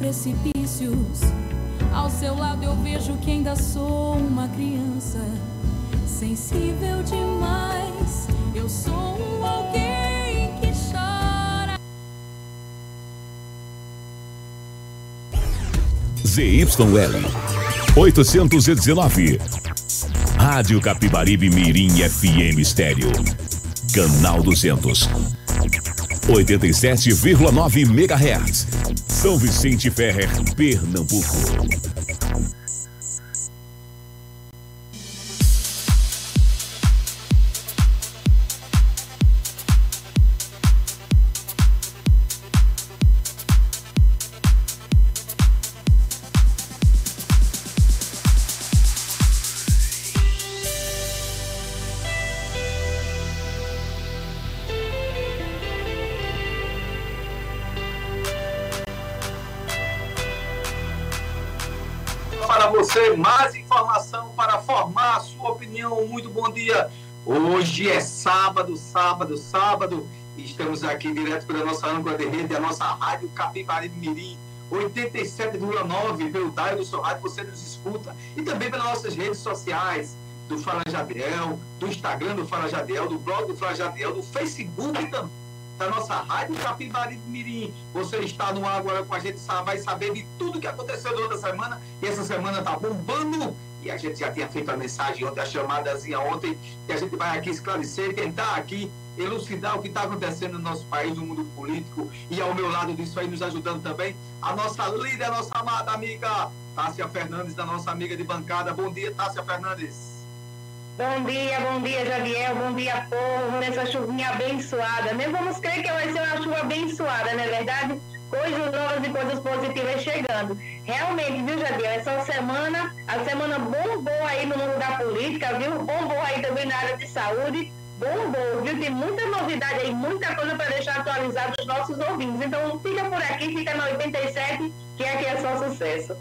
precipícios. Ao seu lado eu vejo que ainda sou uma criança. Sensível demais, eu sou um alguém que chora. ZYL 819. Rádio Capibaribe Mirim FM Estéreo. Canal 200. 87,9 MHz. São Vicente Ferrer, Pernambuco. Sábado, sábado. E estamos aqui direto pela nossa âncora de rede, a nossa rádio Capibaribe Mirim, 87,9 pelo Daio do seu rádio, você nos escuta. E também pelas nossas redes sociais, do Fala Jadiel, do Instagram do Fala Jadiel, do blog do Fala Jadiel, do Facebook também da nossa rádio Capibaribe Mirim. Você está no ar agora com a gente, vai saber de tudo que aconteceu durante a semana. E essa semana tá bombando e a gente já tinha feito a mensagem ontem, a chamadazinha ontem, que a gente vai aqui esclarecer, tentar aqui elucidar o que está acontecendo no nosso país, no mundo político, e ao meu lado disso aí, nos ajudando também, a nossa líder, a nossa amada amiga, Tássia Fernandes, da nossa amiga de bancada. Bom dia, Tássia Fernandes. Bom dia, bom dia, Javier, bom dia, povo, nessa chuvinha abençoada. Nem vamos crer que vai ser uma chuva abençoada, não é verdade? coisas novas e coisas positivas chegando. Realmente, viu, Jadiel? Essa semana, a semana bombou aí no mundo da política, viu? Bombou aí também na área de saúde. Bombou, viu? Tem muita novidade aí, muita coisa para deixar atualizado os nossos ouvintes. Então, fica por aqui, fica na 87, que aqui é só sucesso.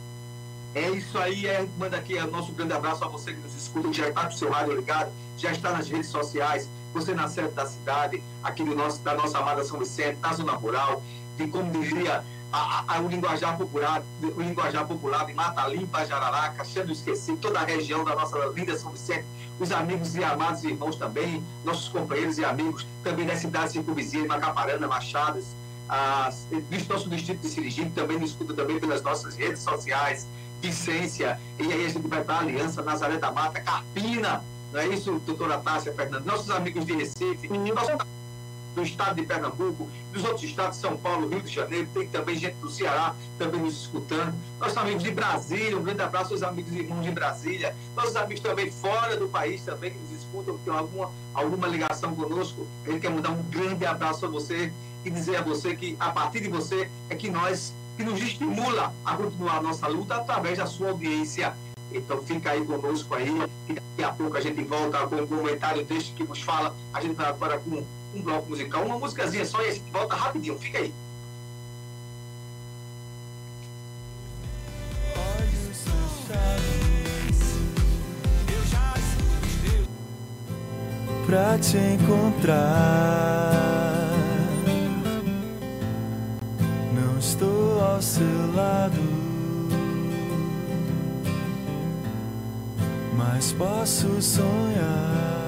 É isso aí, é, manda aqui o nosso grande abraço a você que nos escuta, que já está com o seu rádio ligado, já está nas redes sociais, você na sede da cidade, aqui do nosso, da nossa amada São Vicente, na Zona Rural, de como diria a, a, o linguajar popular, o linguajar popular de Mata Limpa, Jararaca, sendo esquecido, toda a região da nossa linda São Vicente, os amigos e amados irmãos também, nossos companheiros e amigos também das cidades circunvizinhas, Macaparana, Machadas, as, do nosso distrito de Sirigipe, também nos escuta também pelas nossas redes sociais, Vicência, e aí a gente vai para a Aliança, Nazaré da Mata, Carpina, não é isso, doutora Tássia Fernandes? Nossos amigos de Recife, nossos do estado de Pernambuco, dos outros estados, São Paulo, Rio de Janeiro, tem também gente do Ceará também nos escutando. Nossos amigos de Brasília, um grande abraço aos amigos e irmãos de Brasília. Nossos amigos também fora do país também que nos escutam, que tem alguma, alguma ligação conosco. A gente quer mandar um grande abraço a você e dizer a você que a partir de você é que nós, que nos estimula a continuar a nossa luta através da sua audiência. Então fica aí conosco aí, que daqui a pouco a gente volta com um comentário deste que nos fala. A gente vai agora com um bloco musical, uma músicazinha só e volta rapidinho. Fica aí. Pra te encontrar, não estou ao seu lado, mas posso sonhar.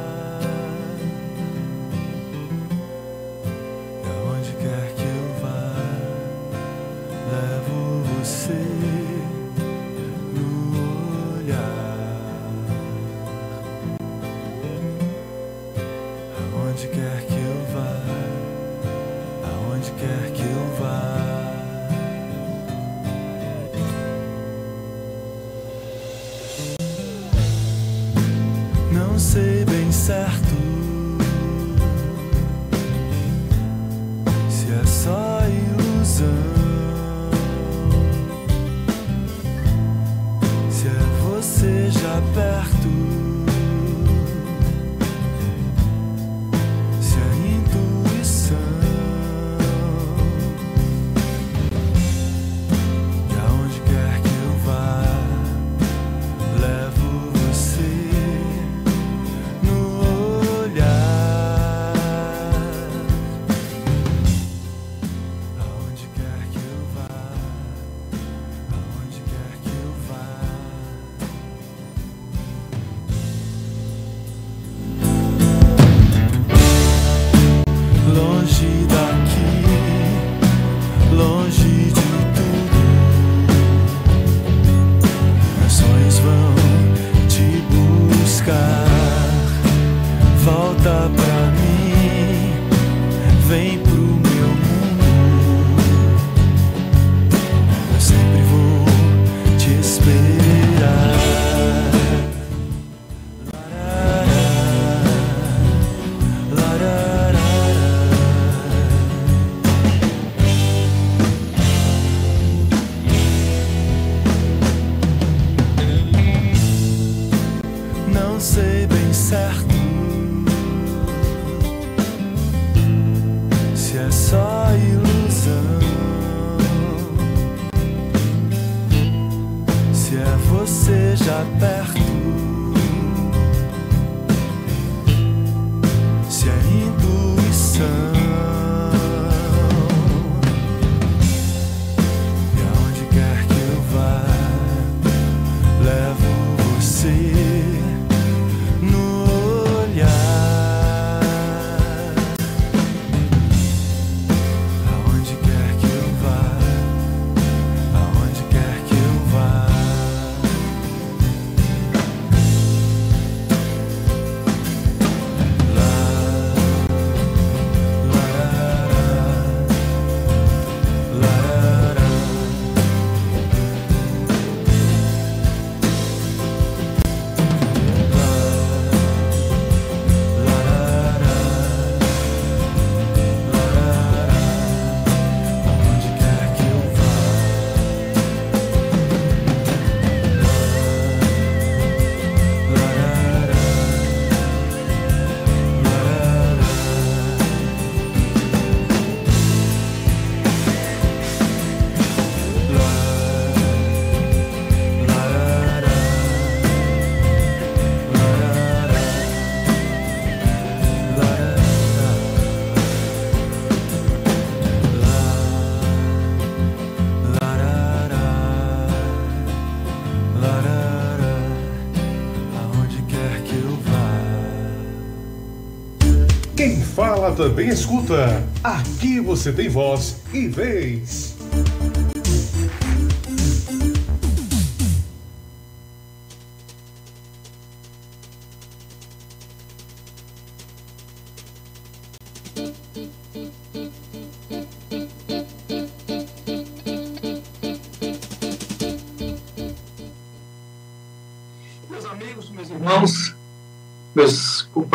Também escuta. Aqui você tem voz e vez.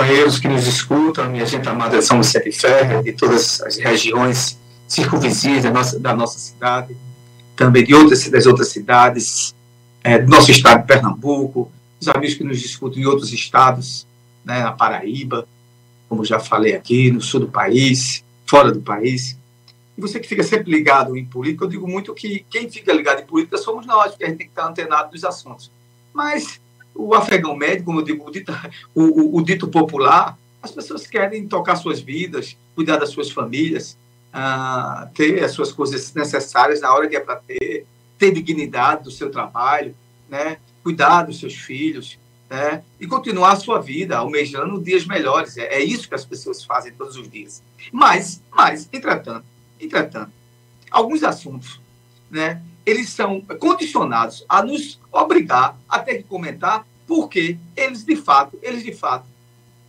Companheiros que nos escutam, minha gente amada de São Vicente Ferreira, de todas as regiões circunvizinhas da nossa, da nossa cidade, também de outras, das outras cidades, é, do nosso estado de Pernambuco, os amigos que nos escutam em outros estados, né, na Paraíba, como já falei aqui, no sul do país, fora do país. E você que fica sempre ligado em política, eu digo muito que quem fica ligado em política somos nós, porque a gente tem que estar antenado dos assuntos. Mas o afegão médio, como eu digo, o dito, o, o, o dito popular, as pessoas querem tocar suas vidas, cuidar das suas famílias, uh, ter as suas coisas necessárias na hora que é para ter, ter dignidade do seu trabalho, né? cuidar dos seus filhos, né? e continuar a sua vida, almejando dias melhores. É, é isso que as pessoas fazem todos os dias. Mas, mas, entretanto, entretanto, alguns assuntos, né? Eles são condicionados a nos obrigar a ter que comentar, porque eles de fato, eles de fato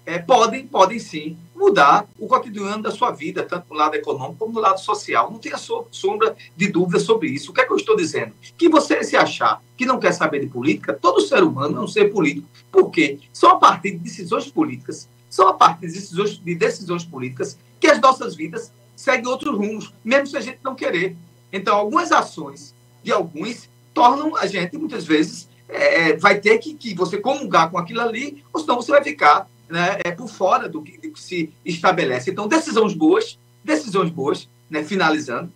é, podem, podem sim mudar o cotidiano da sua vida, tanto no lado econômico como no lado social. Não tenha sombra de dúvida sobre isso. O que é que eu estou dizendo? Que você se achar que não quer saber de política, todo ser humano é um ser político. Por quê? Só a partir de decisões políticas, só a partir de decisões, de decisões políticas que as nossas vidas seguem outros rumos, mesmo se a gente não querer. Então, algumas ações de alguns tornam a gente, muitas vezes, é, é, vai ter que, que você comungar com aquilo ali, ou senão você vai ficar né, é, por fora do que, do que se estabelece. Então, decisões boas, decisões boas, né, finalizando,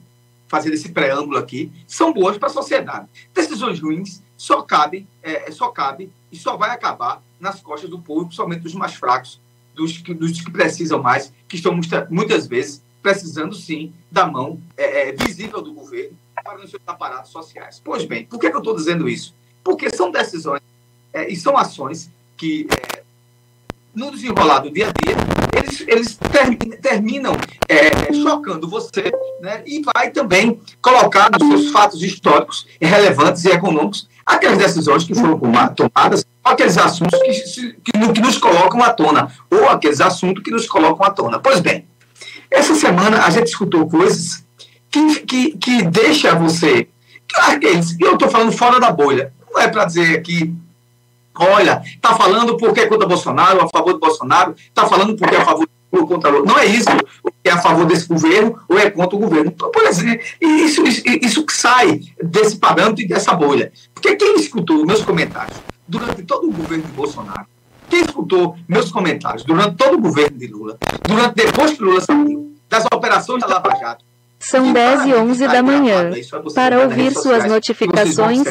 fazendo esse preâmbulo aqui, são boas para a sociedade. Decisões ruins só cabem, é, só cabe e só vai acabar nas costas do povo, principalmente dos mais fracos, dos que, dos que precisam mais, que estão muitas vezes precisando sim da mão é, é visível do governo para os seus aparatos sociais. Pois bem, por que, que eu estou dizendo isso? Porque são decisões é, e são ações que, é, no desenrolar do dia a dia, eles, eles terminam é, chocando você né, e vai também colocar nos seus fatos históricos, relevantes e econômicos aquelas decisões que foram tomadas, aqueles assuntos que, que, que nos colocam à tona, ou aqueles assuntos que nos colocam à tona. Pois bem, Essa semana a gente escutou coisas que, que, que deixa você. Aqueles, eu estou falando fora da bolha. Não é para dizer aqui, olha, está falando porque é contra Bolsonaro, a favor do Bolsonaro, está falando porque é a favor ou contra Lula. Não é isso, é a favor desse governo ou é contra o governo. Então, por exemplo, isso, isso, isso que sai desse parâmetro e dessa bolha. Porque quem escutou meus comentários durante todo o governo de Bolsonaro, quem escutou meus comentários durante todo o governo de Lula, durante depois que Lula saiu, das operações da Lava Jato, são 10 e 11 da manhã. Para ouvir suas notificações,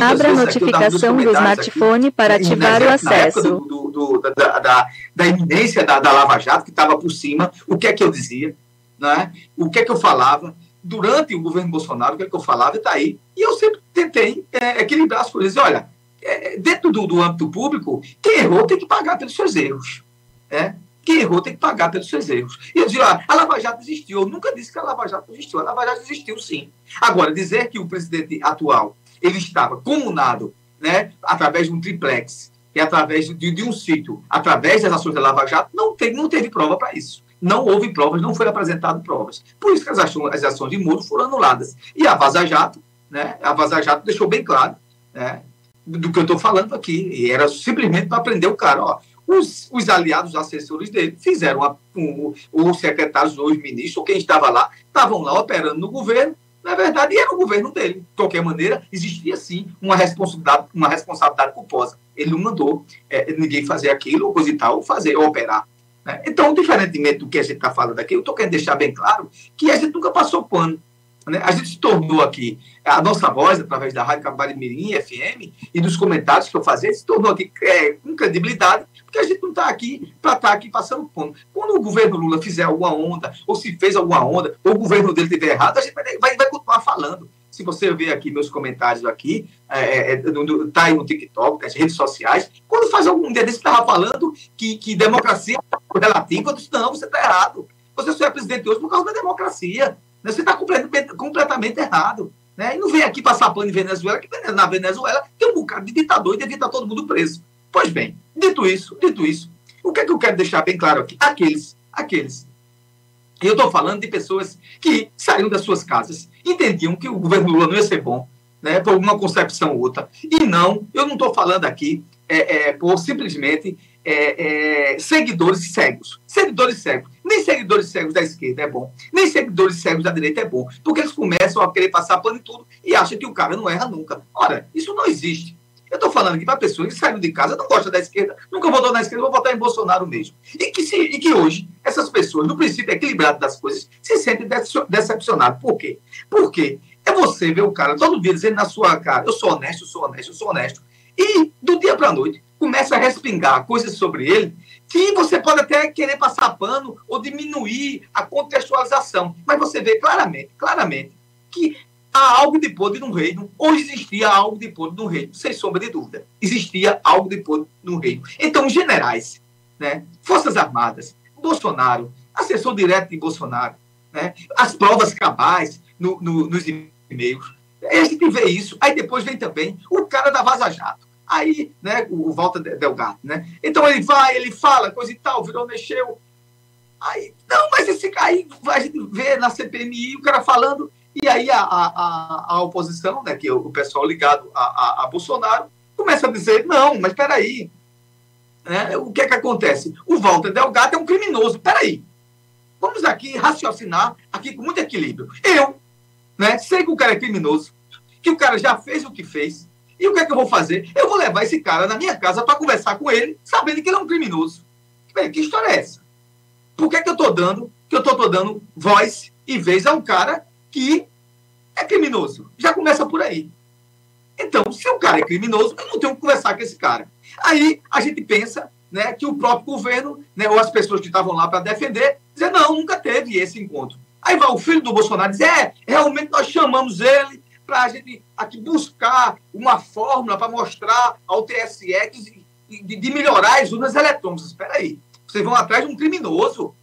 abra a notificação do smartphone para ativar o acesso. Da, da, da iminência da, da Lava Jato, que estava por cima, o que é que eu dizia, né? o que é que eu falava. Durante o governo Bolsonaro, o que é que eu falava, está aí. E eu sempre tentei é, equilibrar as coisas. Olha, é, dentro do, do âmbito público, quem errou tem que pagar pelos seus erros. É? Quem errou tem que pagar pelos seus erros. E eu dizia, ah, a Lava Jato existiu. Eu nunca disse que a Lava Jato existiu. A Lava Jato existiu, sim. Agora, dizer que o presidente atual ele estava comunado né, através de um triplex e através de, de um sítio, através das ações da Lava Jato, não, teve, não teve prova para isso. Não houve provas, não foi apresentado provas. Por isso que as ações, as ações de Moro foram anuladas. E a Vaza Jato, né, a Vaza Jato deixou bem claro né, do que eu estou falando aqui. E era simplesmente para prender o cara. Ó, os, os aliados, os assessores dele, fizeram a, um, os secretários, os ministros, quem estava lá, estavam lá operando no governo, na verdade, era o governo dele. De qualquer maneira, existia sim uma responsabilidade, uma responsabilidade culposa. Ele não mandou é, ninguém fazer aquilo, coisa e tal, fazer, operar. Né? Então, diferentemente do que a gente está falando aqui, eu estou querendo deixar bem claro que a gente nunca passou pano. Né? A gente se tornou aqui, a nossa voz, através da Rádio Cabari Mirim, FM, e dos comentários que eu fazia, se tornou aqui é, com credibilidade porque a gente não está aqui para estar tá aqui passando pano. Quando o governo Lula fizer alguma onda, ou se fez alguma onda, ou o governo dele estiver errado, a gente vai, vai, vai continuar falando. Se você ver aqui meus comentários aqui, é, é, é tá aí no TikTok, nas redes sociais, quando faz algum dia desse, estava falando que, que democracia é relativa, eu disse, não, você está errado. Você só é presidente hoje por causa da democracia. Né? Você está completamente, completamente errado. Né? E não vem aqui passar pano em Venezuela, que na Venezuela tem um bocado de ditador e devia estar todo mundo preso. Pois bem, dito isso, dito isso, o que é que eu quero deixar bem claro aqui? Aqueles, aqueles. Eu estou falando de pessoas que saíram das suas casas, entendiam que o governo Lula não ia ser bom, né, por uma concepção ou outra. E não, eu não estou falando aqui é, é, por simplesmente é, é, seguidores cegos. Seguidores cegos. Nem seguidores cegos da esquerda é bom, nem seguidores cegos da direita é bom, porque eles começam a querer passar pano em tudo e acham que o cara não erra nunca. Ora, isso não existe. Eu estou falando aqui para pessoas que saíram de casa, não gostam da esquerda, nunca votou na esquerda, vou votar em Bolsonaro mesmo. E que, se, e que hoje, essas pessoas, no princípio equilibrado das coisas, se sentem decepcionadas. Por quê? Porque é você ver o cara todo dia dizendo na sua cara, eu sou honesto, eu sou honesto, eu sou honesto. E do dia para a noite, começa a respingar coisas sobre ele que você pode até querer passar pano ou diminuir a contextualização. Mas você vê claramente, claramente, que há algo de podre no reino, ou existia algo de podre no reino, sem sombra de dúvida. Existia algo de podre no reino. Então, generais, né, Forças Armadas, Bolsonaro, assessor direto de Bolsonaro, né, as provas cabais no, no, nos e-mails. A gente vê isso. Aí depois vem também o cara da Vaza Jato. Aí, né, o, Walter Delgado, né? Então ele vai, ele fala, coisa e tal, virou, mexeu. Aí, não, mas esse aí a gente vê na CPMI o cara falando e aí a, a, a oposição, né, que é o pessoal ligado a, a, a Bolsonaro, começa a dizer, não, mas peraí, né, o que é que acontece? O Walter Delgado é um criminoso, peraí, vamos aqui raciocinar aqui com muito equilíbrio. Eu, né, sei que o cara é criminoso, que o cara já fez o que fez, e o que é que eu vou fazer? Eu vou levar esse cara na minha casa para conversar com ele, sabendo que ele é um criminoso. Que história é essa? Por que, que eu estou dando, que eu estou dando voz e vez a um cara que é criminoso. Já começa por aí. Então, se o cara é criminoso, eu não tenho que conversar com esse cara. Aí a gente pensa né, que o próprio governo, né, ou as pessoas que estavam lá para defender, dizer, não, nunca teve esse encontro. Aí vai o filho do Bolsonaro dizer, é, realmente nós chamamos ele para a gente aqui buscar uma fórmula para mostrar ao TSE de, de, de, melhorar as urnas eletrônicas. Espera aí, vocês vão atrás de um criminoso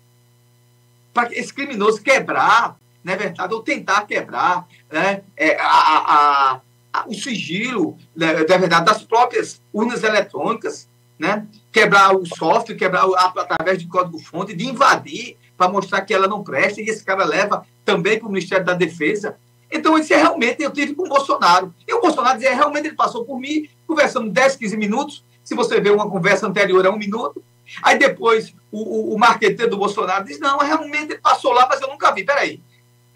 para esse criminoso quebrar não é verdade, ou tentar quebrar né, é, a, a, a, o sigilo, né, é verdade, das próprias urnas eletrônicas. né? quebrar o software, quebrar o, através de código-fonte, de invadir para mostrar que ela não presta, e esse cara leva também para o Ministério da Defesa. Então, isso é realmente, eu tive com o Bolsonaro. E o Bolsonaro dizia, realmente ele passou por mim, conversando 10, 15 minutos. Se você vê uma conversa anterior a um minuto, Aí depois o, o, o marqueteiro do Bolsonaro diz: não, realmente ele passou lá, mas eu nunca vi. Peraí.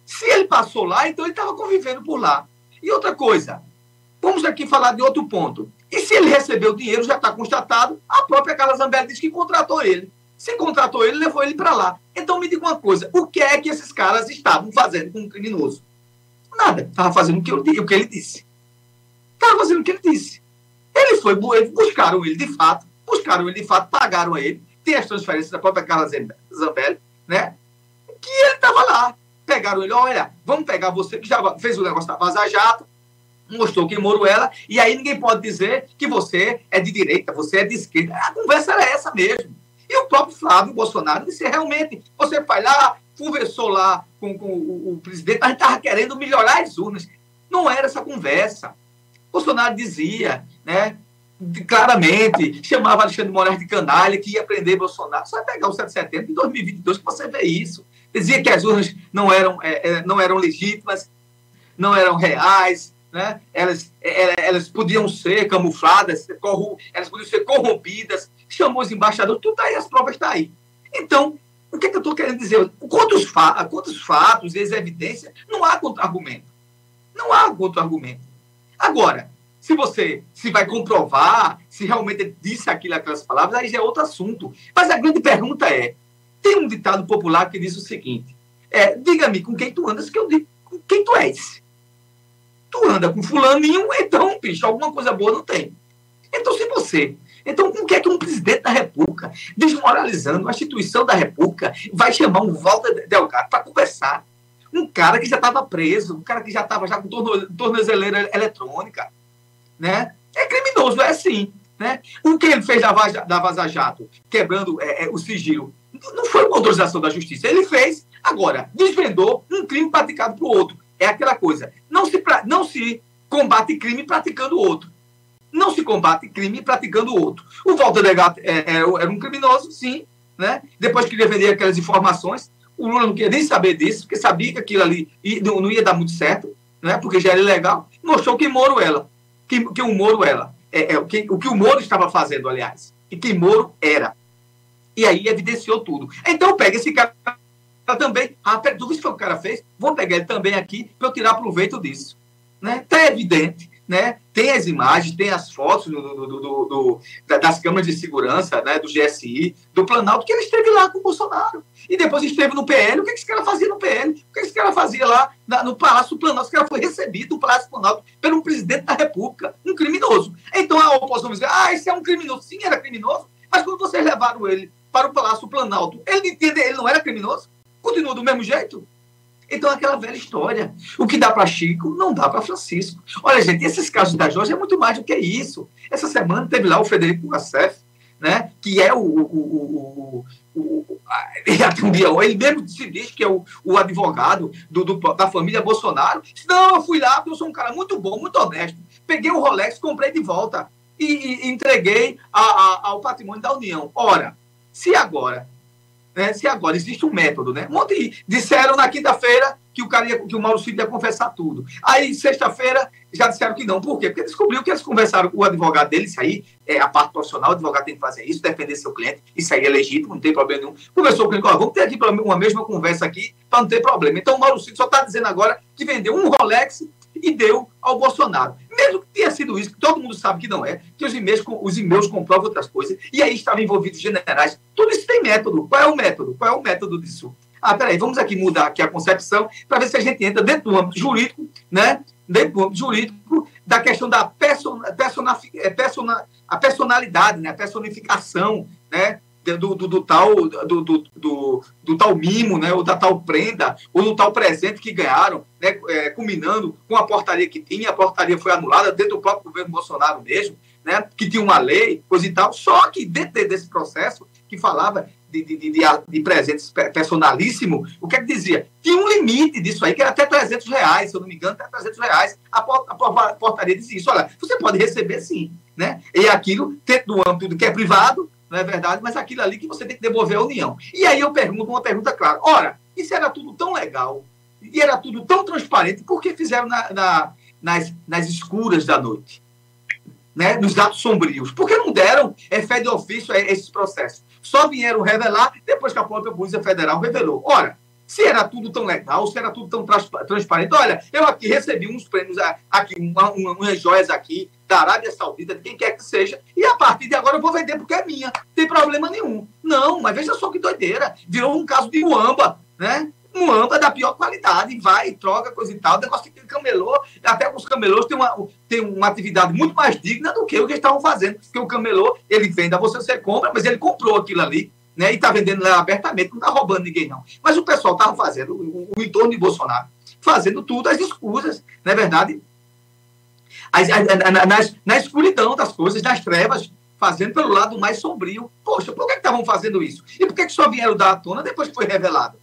Se ele passou lá, então ele estava convivendo por lá. E outra coisa, vamos aqui falar de outro ponto. E se ele recebeu dinheiro, já está constatado, a própria Carla Zambelli diz que contratou ele. Se contratou ele, levou ele para lá. Então me diga uma coisa: o que é que esses caras estavam fazendo com um criminoso? Nada. Estava fazendo o que, eu, o que ele disse. Estava fazendo o que ele disse. Ele foi, buscaram ele de fato, buscaram ele de fato, pagaram a ele, tem as transferências da própria Carla Zambelli, né? Que ele estava lá. Pegaram ele, olha, vamos pegar você que já fez o negócio da Vaza Jato, mostrou que morou ela, e aí ninguém pode dizer que você é de direita, você é de esquerda. A conversa era essa mesmo. E o próprio Flávio Bolsonaro disse, realmente, você vai lá, conversou lá com, com o, o, presidente, gente estava querendo melhorar as urnas. Não era essa conversa. Bolsonaro dizia, né, claramente, chamava Alexandre Moraes de canalha, que ia prender Bolsonaro. Só pegar o 7 de setembro de 2022 que você vê isso. Dizia que as urnas não eram, é, é, não eram legítimas, não eram reais, né? elas, é, elas podiam ser camufladas, elas podiam ser corrompidas, chamou os embaixadores, tudo aí, as provas estão tá aí. Então, o que, é que eu estou querendo dizer? Quantos, fa fatos e as evidências, não há contra-argumento. Não há contra-argumento. Agora, se você se vai comprovar se realmente disse aquilo, aquelas palavras, aí já é outro assunto. Mas a grande pergunta é: tem um ditado popular que diz o seguinte: é, diga-me com quem tu andas, que eu digo com quem tu és. Tu anda com fulaninho, então, bicho, alguma coisa boa não tem. Então, se você. Então, com que é que um presidente da República, desmoralizando a instituição da República, vai chamar um Walter Delgado para conversar? Um cara que já estava preso, um cara que já estava já com tornozeleira eletrônica, né? É criminoso, é sim. Né? O que ele fez da, Vaza, da Vaza Jato, quebrando é, é, o sigilo, não foi uma autorização da justiça. Ele fez, agora, desvendou um crime praticado por outro. É aquela coisa. Não se, não se combate crime praticando outro. Não se combate crime praticando outro. O Walter Legato é, é, era um criminoso, sim. Né? Depois que ele vender aquelas informações, o Lula não queria nem saber disso, porque sabia que aquilo ali não ia dar muito certo, né? porque já era ilegal. Mostrou que Moro ela que, que o Moro era. É, é, que, o que o Moro estava fazendo, aliás. E que Moro era. E aí evidenciou tudo. Então pega esse cara também. Ah, tu viu o que o cara fez? Vou pegar ele também aqui para eu tirar proveito disso. Né? Tá evidente né? Tem as imagens, tem as fotos do, do, do, das câmeras de segurança, né? do GSI, do Planalto, que ele esteve lá com o Bolsonaro. E depois esteve no PL. O que esse cara fazia no PL? O que esse cara fazia lá na, no Palácio do Planalto? Esse cara foi recebido no Palácio do Planalto pelo presidente da República, um criminoso. Então a oposição diz: ah, esse é um criminoso. Sim, era criminoso, mas quando vocês levaram ele para o Palácio do Planalto, ele, ele não era criminoso? Continua do mesmo jeito? Então, aquela velha história. O que dá para Chico, não dá para Francisco. Olha, gente, esses casos da Jorge é muito mais do que isso. Essa semana teve lá o Federico Gassef, né, que é o, o, o, o, ele mesmo se diz que é o, o advogado do, do, da família Bolsonaro. Não, eu fui lá porque eu sou um cara muito bom, muito honesto. Peguei o Rolex, comprei de volta e, e entreguei a, a, ao patrimônio da União. Ora, se agora né, se agora existe um método, né? Ontem disseram na quinta-feira que o cara ia, que o Mauro Cid ia confessar tudo. Aí, sexta-feira, já disseram que não. Por quê? Porque descobriu que eles conversaram com o advogado dele, isso aí é a parte profissional, o advogado tem que fazer isso, defender seu cliente, isso aí é legítimo, não tem problema nenhum. Conversou com o cliente, vamos ter aqui uma mesma conversa aqui para não ter problema. Então, o Mauro Cid só está dizendo agora que vendeu um Rolex e deu ao Bolsonaro. Mesmo que tenha sido isso, que todo mundo sabe que não é, que os e-mails, os e-mails comprovam outras coisas, e aí estavam envolvidos generais. Tudo isso tem método. Qual é o método? Qual é o método disso? Ah, peraí, vamos aqui mudar aqui a concepção para ver se a gente entra dentro do âmbito jurídico, né? Dentro do âmbito jurídico, da questão da person, persona, é, persona, a personalidade, né? a personificação, né? Do, do, do tal, do, do, do, tal mimo, né, ou da tal prenda, ou do tal presente que ganharam, né, é, culminando com a portaria que tinha, a portaria foi anulada dentro do próprio governo Bolsonaro mesmo, né, que tinha uma lei, coisa e tal, só que dentro desse processo que falava de, de, de, de presentes personalíssimo, o que é que dizia? Tinha um limite disso aí, que era até 300 reais, se eu não me engano, até 300 reais. A, portaria dizia isso, olha, você pode receber sim, né? E aquilo, dentro do âmbito do que é privado, não é verdade, mas aquilo ali que você tem que devolver à União. E aí eu pergunto uma pergunta clara, ora, isso era tudo tão legal, e era tudo tão transparente, por que fizeram na, na, nas, nas escuras da noite? Né, nos atos sombrios. Por que não deram é, fé de ofício a esses processos? Só vieram revelar depois que a própria Polícia Federal revelou. Ora, se era tudo tão legal, se era tudo tão transparente. Olha, eu aqui recebi uns prêmios, aqui, uma, uma, umas joias aqui da Arábia Saudita, de quem quer que seja, e a partir de agora eu vou vender porque é minha. Não tem problema nenhum. Não, mas veja só que doideira. Virou um caso de Uamba, né? âmbar da pior qualidade, vai, troca, coisa e tal. O negócio que camelô, até os camelôs têm uma, têm uma atividade muito mais digna do que o que eles estavam fazendo. Porque o camelô, ele vende a você, você compra, mas ele comprou aquilo ali, né? E está vendendo lá abertamente, não está roubando ninguém, não. Mas o pessoal estava fazendo, o, o, entorno de Bolsonaro, fazendo tudo, as escusas, não é verdade? As, as, as, nas, na escuridão das coisas, nas trevas, fazendo pelo lado mais sombrio. Poxa, por que estavam fazendo isso? E por que, que só vieram dar à tona depois que foi revelado?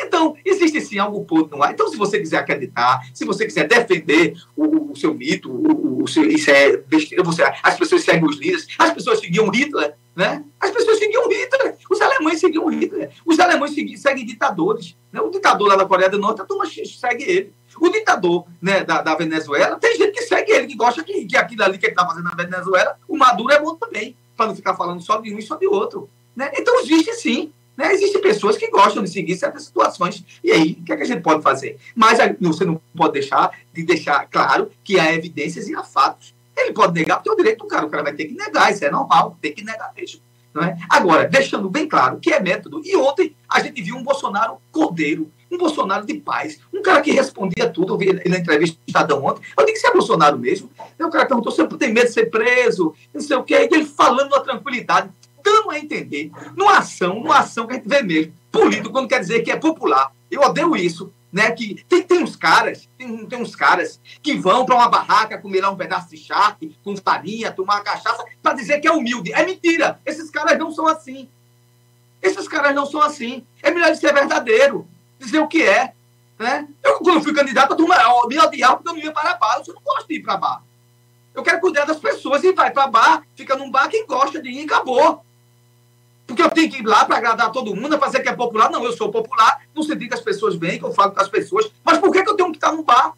Então, existe sim algo podre no ar. Então, se você quiser acreditar, se você quiser defender o, o seu mito, o, o, seu, isso é besteira, você, as pessoas seguem os líderes, as pessoas seguiam Hitler, né? As pessoas seguiam Hitler, os alemães seguiam Hitler, os alemães seguem, seguem ditadores. Né? O ditador lá da Coreia do Norte, a turma segue ele. O ditador né, da, da, Venezuela, tem gente que segue ele, que gosta que, que aquilo ali que ele está fazendo na Venezuela, o Maduro é bom também, para não ficar falando só de um e só de outro. Né? Então, existe sim né? Existem pessoas que gostam de seguir certas situações. E aí, o que, é que a gente pode fazer? Mas você não pode deixar de deixar claro que há evidências e há fatos. Ele pode negar, porque é o direito do cara. O cara vai ter que negar, isso é normal, tem que negar mesmo. Não é? Agora, deixando bem claro que é método. E ontem a gente viu um Bolsonaro cordeiro, um Bolsonaro de paz, um cara que respondia tudo. Eu vi ele na entrevista do Estadão ontem. Eu disse que é Bolsonaro mesmo. Aí o cara perguntou se tem medo de ser preso, não sei o quê. E ele falando na tranquilidade dando a entender, numa ação, numa ação que a gente vê mesmo, político quando quer dizer que é popular. Eu odeio isso, né? Que tem, tem uns caras, tem, tem uns caras que vão para uma barraca comer lá um pedaço de charque, com farinha, tomar cachaça, para dizer que é humilde. É mentira. Esses caras não são assim. Esses caras não são assim. É melhor ser verdadeiro, dizer o que é. Né? Eu, quando fui candidato, a turma me odiava porque eu não ia para bar. Eu não gosto de ir para bar. Eu quero cuidar das pessoas e vai para bar, fica num bar quem gosta de ir acabou. Porque eu tenho que ir lá para agradar todo mundo, fazer que é popular. Não, eu sou popular, não sentido que as pessoas vêm, que eu falo com as pessoas. Mas por que, que eu tenho que estar num bar?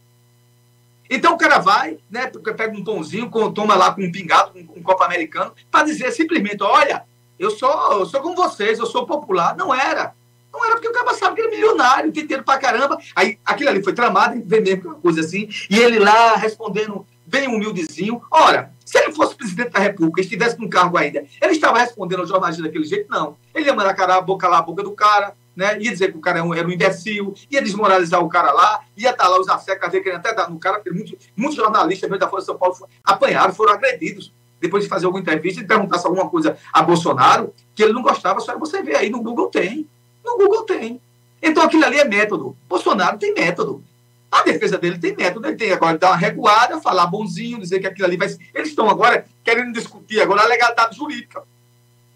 Então o cara vai, né, pega um pãozinho, toma lá com um pingado, com um copo americano, para dizer simplesmente, olha, eu sou, eu sou como vocês, eu sou popular. Não era. Não era porque o cara sabe que ele é milionário, tem dinheiro pra caramba. Aí aquilo ali foi tramado, vem mesmo uma coisa assim, e ele lá respondendo bem humildezinho. Ora, se ele fosse presidente da República, estivesse com cargo ainda, ele estava respondendo ao jornalista daquele jeito? Não. Ele ia mandar a boca lá, a boca do cara, né? ia dizer que o cara era um, um imbecil, ia desmoralizar o cara lá, ia estar lá os assecas querendo até dar no cara, porque muitos, muitos jornalistas mesmo da Folha de São Paulo apanharam, foram agredidos depois de fazer alguma entrevista e perguntasse alguma coisa a Bolsonaro que ele não gostava, só você ver aí, no Google tem. No Google tem. Então aquilo ali é método. Bolsonaro tem método. A defesa dele tem método, ele tem agora dar uma recuada, falar bonzinho, dizer que aquilo ali vai. Eles estão agora querendo discutir agora a legalidade jurídica.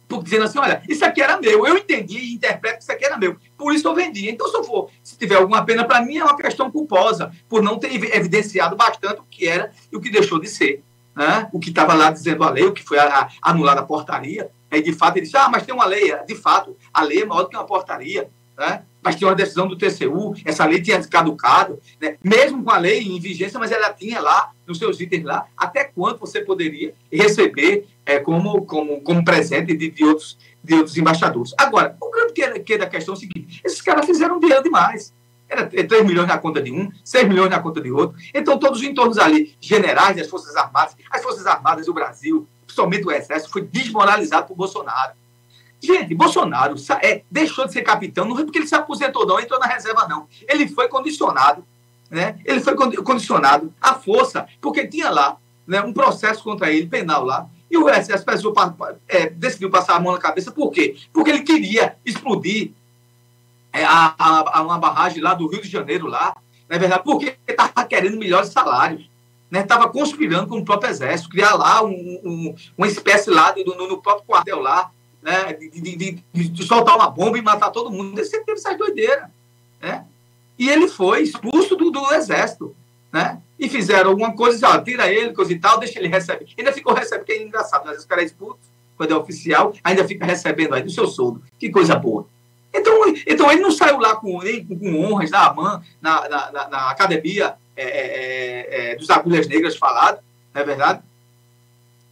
Porque dizendo assim, olha, isso aqui era meu, eu entendi e interpreto que isso aqui era meu, por isso eu vendi. Então, se eu for, se tiver alguma pena para mim, é uma questão culposa, por não ter evidenciado bastante o que era e o que deixou de ser. Né? O que estava lá dizendo a lei, o que foi a, a, anulada a portaria, aí de fato ele disse, ah, mas tem uma lei, de fato, a lei é maior do que uma portaria. Né? Mas tinha uma decisão do TCU, essa lei tinha caducado, né? mesmo com a lei em vigência, mas ela tinha lá, nos seus itens lá, até quanto você poderia receber é, como, como, como presente de, de, outros, de outros embaixadores. Agora, o grande que, que da questão é o seguinte, esses caras fizeram dinheiro demais. Era 3 milhões na conta de um, 6 milhões na conta de outro. Então, todos os entornos ali, generais das Forças Armadas, as Forças Armadas do Brasil, principalmente o Exército, foi desmoralizado por Bolsonaro. Gente, Bolsonaro é, deixou de ser capitão, não foi porque ele se aposentou, não, entrou na reserva, não. Ele foi condicionado, né? Ele foi condicionado à força, porque tinha lá né, um processo contra ele, penal lá, e o exército é, decidiu passar a mão na cabeça, por quê? Porque ele queria explodir é, a, a, uma barragem lá do Rio de Janeiro, lá, na verdade, porque estava querendo melhores salários. Estava né, conspirando com o próprio exército, criar lá um, um, uma espécie lá do, no, no próprio quartel lá, né, de, de, de, de, soltar uma bomba e matar todo mundo. Ele sempre teve essa doideira. Né? E ele foi expulso do, do exército. Né? E fizeram alguma coisa, ó, tira ele, coisa e tal, deixa ele receber. Ainda ficou recebendo, que é engraçado, às vezes o cara é expulso, quando é oficial, ainda fica recebendo aí do seu soldo. Que coisa boa. Então, então ele não saiu lá com, nem com honras da AMAN, na, na, na, na academia é, é, é, é dos Agulhas Negras falado, não é verdade?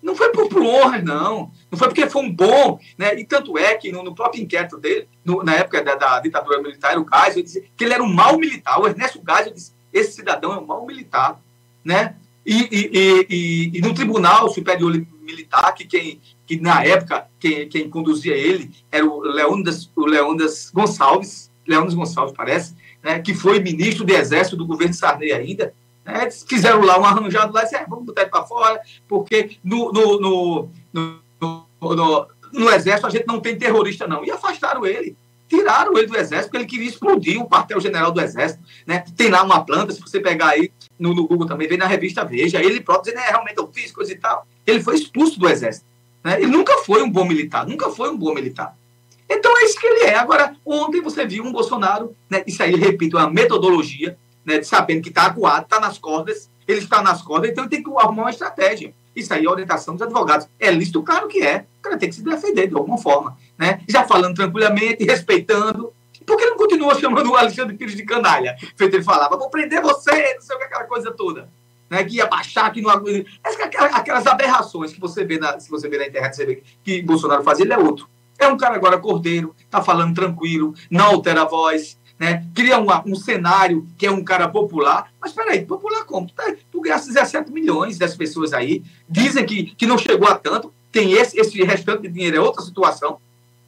Não foi por, por honras, não. Não foi porque foi um bom. Né? E tanto é que no, no próprio inquérito dele, no, na época da, da, ditadura militar, o Geisel disse que ele era um mau militar. O Ernesto Geisel disse esse cidadão é um mau militar. Né? E, e, e, e, no Tribunal Superior Militar, que, quem, que na época quem, quem conduzia ele era o Leônidas, o Leônidas Gonçalves, Leônidas Gonçalves parece, né, que foi ministro de Exército do governo Sarney ainda, né, fizeram lá um arranjado lá e disseram, vamos botar ele para fora, porque no, no, no, no, no, no Exército a gente não tem terrorista não. E afastaram ele tiraram ele do exército porque ele queria explodir o quartel-general do exército. Né? Tem lá uma planta, se você pegar aí no, no Google também, vem na revista Veja, ele próprio dizendo, é, realmente eu fiz coisa e tal. Ele foi expulso do exército. Né? Ele nunca foi um bom militar, nunca foi um bom militar. Então é isso que ele é. Agora, ontem você viu um Bolsonaro, né, isso aí, repito, é uma metodologia, né, de sabendo que está acuado, está nas cordas, ele está nas cordas, então ele tem que arrumar uma estratégia. Isso aí é orientação dos advogados. É lícito, claro que é. O cara tem que se defender de alguma forma. Né? Já falando tranquilamente, respeitando. Por que não continua chamando o Alexandre Pires de canalha? Feito ele falava, vou prender você, não sei o que, aquela coisa toda. Né, que ia baixar, que não. Aquelas, aquelas aberrações que você vê na, se você vê na internet, você vê que, que Bolsonaro fazia, ele é outro. É um cara agora cordeiro, tá falando tranquilo, não altera a voz, né? Cria um, um cenário que é um cara popular. Mas peraí, popular como? Tu, tá, tu gastas 17 milhões das pessoas aí, dizem que, que não chegou a tanto, tem esse, esse restante de dinheiro, é outra situação,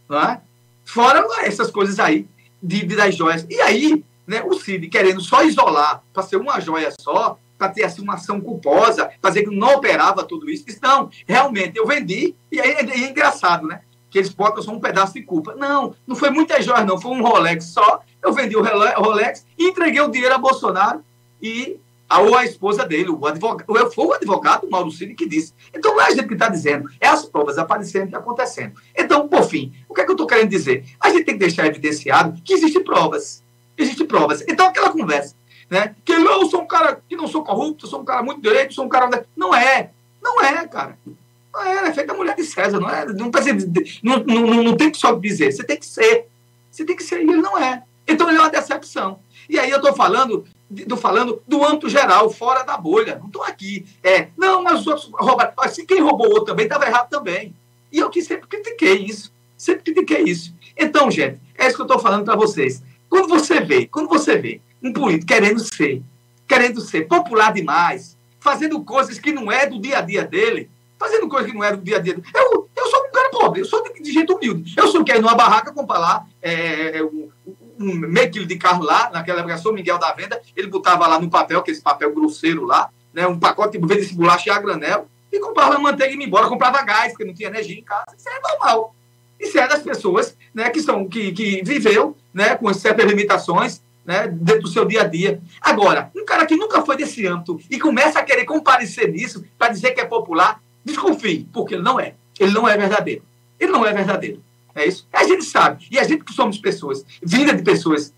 não é? Fora essas coisas aí de, de das joias. E aí, né, o Cid querendo só isolar para ser uma joia só, para ter assim, uma ação culposa, fazer que não operava tudo isso. Não, realmente, eu vendi, e aí é, é engraçado, né? Que eles botam só um pedaço de culpa. Não, não foi muitas joias, não, foi um Rolex só, eu vendi o Rolex e entreguei o dinheiro a Bolsonaro e a, ou a esposa dele, o advogado, foi o advogado, Mauro Cid, que disse. Então, não é a gente que está dizendo, é as provas aparecendo e acontecendo. Então, por fim, o que é que eu estou querendo dizer? A gente tem que deixar evidenciado que existem provas. Existem provas. Então, aquela conversa, né? Que eu sou um cara que não sou corrupto, sou um cara muito direito, sou um cara. Não é. Não é, cara. Não é, é feita a mulher de César, não é? Não, não, não, não tem que só dizer, você tem que ser. Você tem que ser, e ele não é. Então ele é uma decepção. E aí eu estou falando, do, falando do âmbito geral, fora da bolha. Não estou aqui. É, não, mas os outros roubaram. Se quem roubou outro também, estava errado também. E eu que sempre critiquei isso. Sempre critiquei isso. Então, gente, é isso que eu estou falando para vocês. Quando você vê, quando você vê um político querendo ser, querendo ser popular demais, fazendo coisas que não é do dia a dia dele, fazendo coisas que não é do dia a dia. Eu, eu sou um cara pobre, eu sou de, de jeito humilde. Eu sou que ir numa barraca comprar lá é, um, um meio quilo de carro lá, naquela época, São Miguel da Venda, ele botava lá no papel, aquele papel grosseiro lá, né, um pacote de verde de bolacha e a granel, e comprava manteiga e ia embora, comprava gás, porque não tinha energia em casa. Isso é normal. Isso é das pessoas né, que, são, que, que viveu né, com certas limitações né, dentro do seu dia a dia. Agora, um cara que nunca foi desse âmbito e começa a querer comparecer nisso para dizer que é popular, desconfie, porque ele não é. Ele não é verdadeiro. Ele não é verdadeiro. É isso? A gente sabe. E a gente que somos pessoas, vinda de pessoas,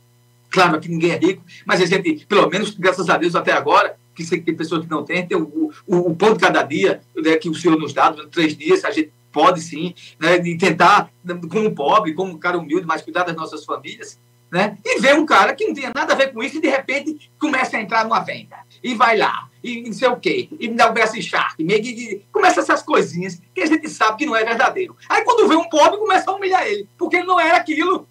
claro que ninguém é rico, mas a gente, pelo menos, graças a Deus até agora, que tem pessoas que não têm, tem o, o, o pão de cada dia né, que o Senhor nos dá durante três dias, a gente pode sim, né, de tentar, como pobre, como um cara humilde, mas cuidar das nossas famílias, né? E ver um cara que não tinha nada a ver com isso e de repente começa a entrar numa venda e vai lá e não sei o quê, e me dá o braço shark, e começa essas coisinhas que a gente sabe que não é verdadeiro. Aí quando vê um pobre, começa a humilhar ele, porque ele não era aquilo.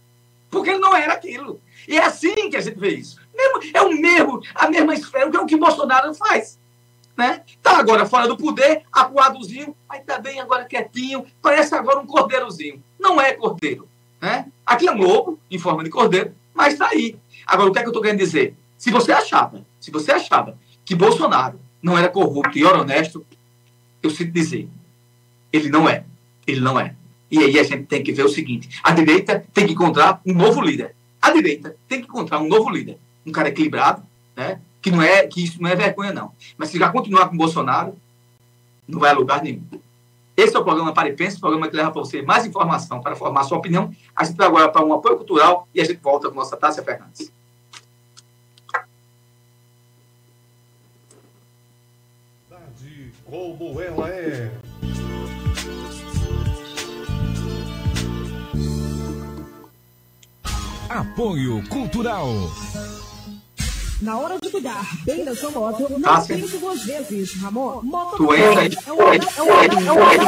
Porque ele não era aquilo. E é assim que a gente vê isso. É o mesmo, a mesma esfera, que é o que Bolsonaro faz. Né? Tá agora fora do poder, acuadozinho, aí tá bem agora quietinho, parece agora um cordeirozinho. Não é cordeiro. Né? Aqui é um lobo, em forma de cordeiro, mas tá aí. Agora, o que é que eu estou querendo dizer? Se você achava, se você achava que Bolsonaro não era corrupto e honesto, eu sinto dizer, ele não é. Ele não é. E aí a gente tem que ver o seguinte: a direita tem que encontrar um novo líder. A direita tem que encontrar um novo líder. Um cara equilibrado, né? que, não é, que isso não é vergonha, não. Mas se já continuar com Bolsonaro, não vai a lugar nenhum. Esse é o programa Pare Pense, o programa que leva para você mais informação para formar sua opinião. A gente vai agora para um apoio cultural e a gente volta com nossa Tássia Fernandes. Como ela é. Apoio Cultural. Na hora de cuidar bem da sua moto, não ah, pense duas vezes. Ramon Motopeças é o é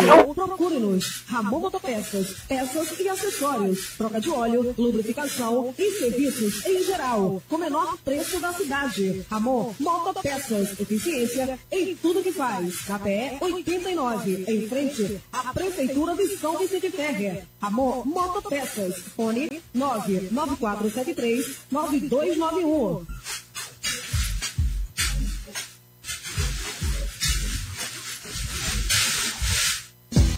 é o Procure-nos. Ramon Motopeças. Peças e acessórios. Troca de óleo, lubrificação e serviços em geral. Com menor preço da cidade. Ramon Motopeças. Eficiência em tudo que faz. Na PE 89, em frente à Prefeitura de São Vicente Ferrer. Ramon Motopeças. Fone 99473 9291.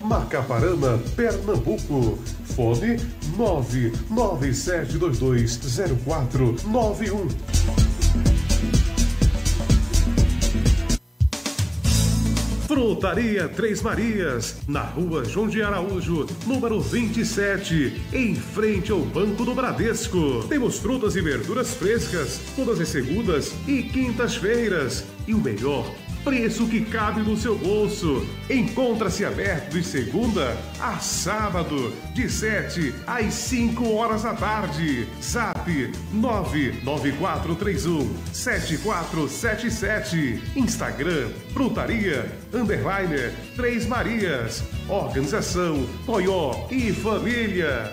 Macaparana, Pernambuco. Fone 997220491. Frutaria Três Marias, na rua João de Araújo, número 27, em frente ao Banco do Bradesco. Temos frutas e verduras frescas, todas as segundas e quintas-feiras. E o melhor, preço que cabe no seu bolso. Encontra-se aberto de segunda a sábado, de 7 às 5 horas da tarde. Zap 99431 7477. Instagram Frutaria Underliner Três Marias. Organização Toyó e Família.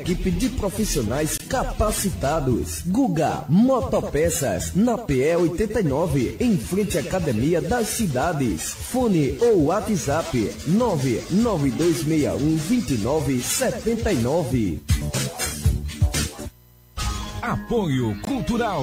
equipe de profissionais capacitados. Guga Motopeças, na PE 89, em frente à Academia das Cidades. Fone ou WhatsApp 992612979. Apoio Cultural.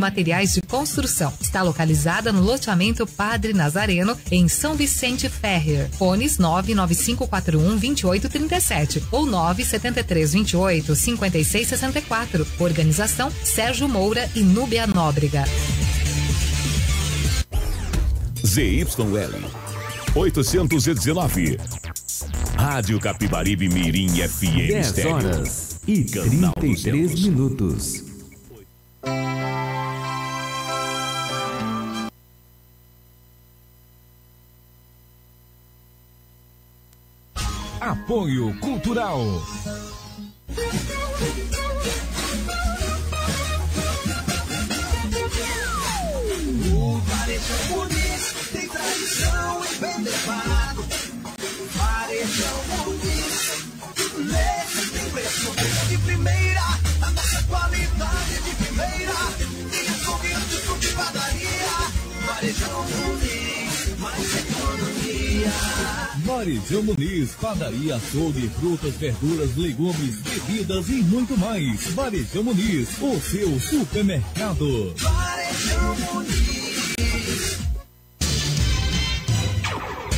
materiais de construção. Está localizada no loteamento Padre Nazareno, em São Vicente Ferrer. Fones 99541 2837 ou 97328 5664. Organização Sérgio Moura e Núbia Nóbrega. ZYL 819. Rádio Capibaribe Mirim FM 10 horas e 33 minutos. Apoio Cultural. Varejão Muniz, padaria, açougue, frutas, verduras, legumes, bebidas e muito mais. Varejão Muniz, o seu supermercado. Varejão Muniz.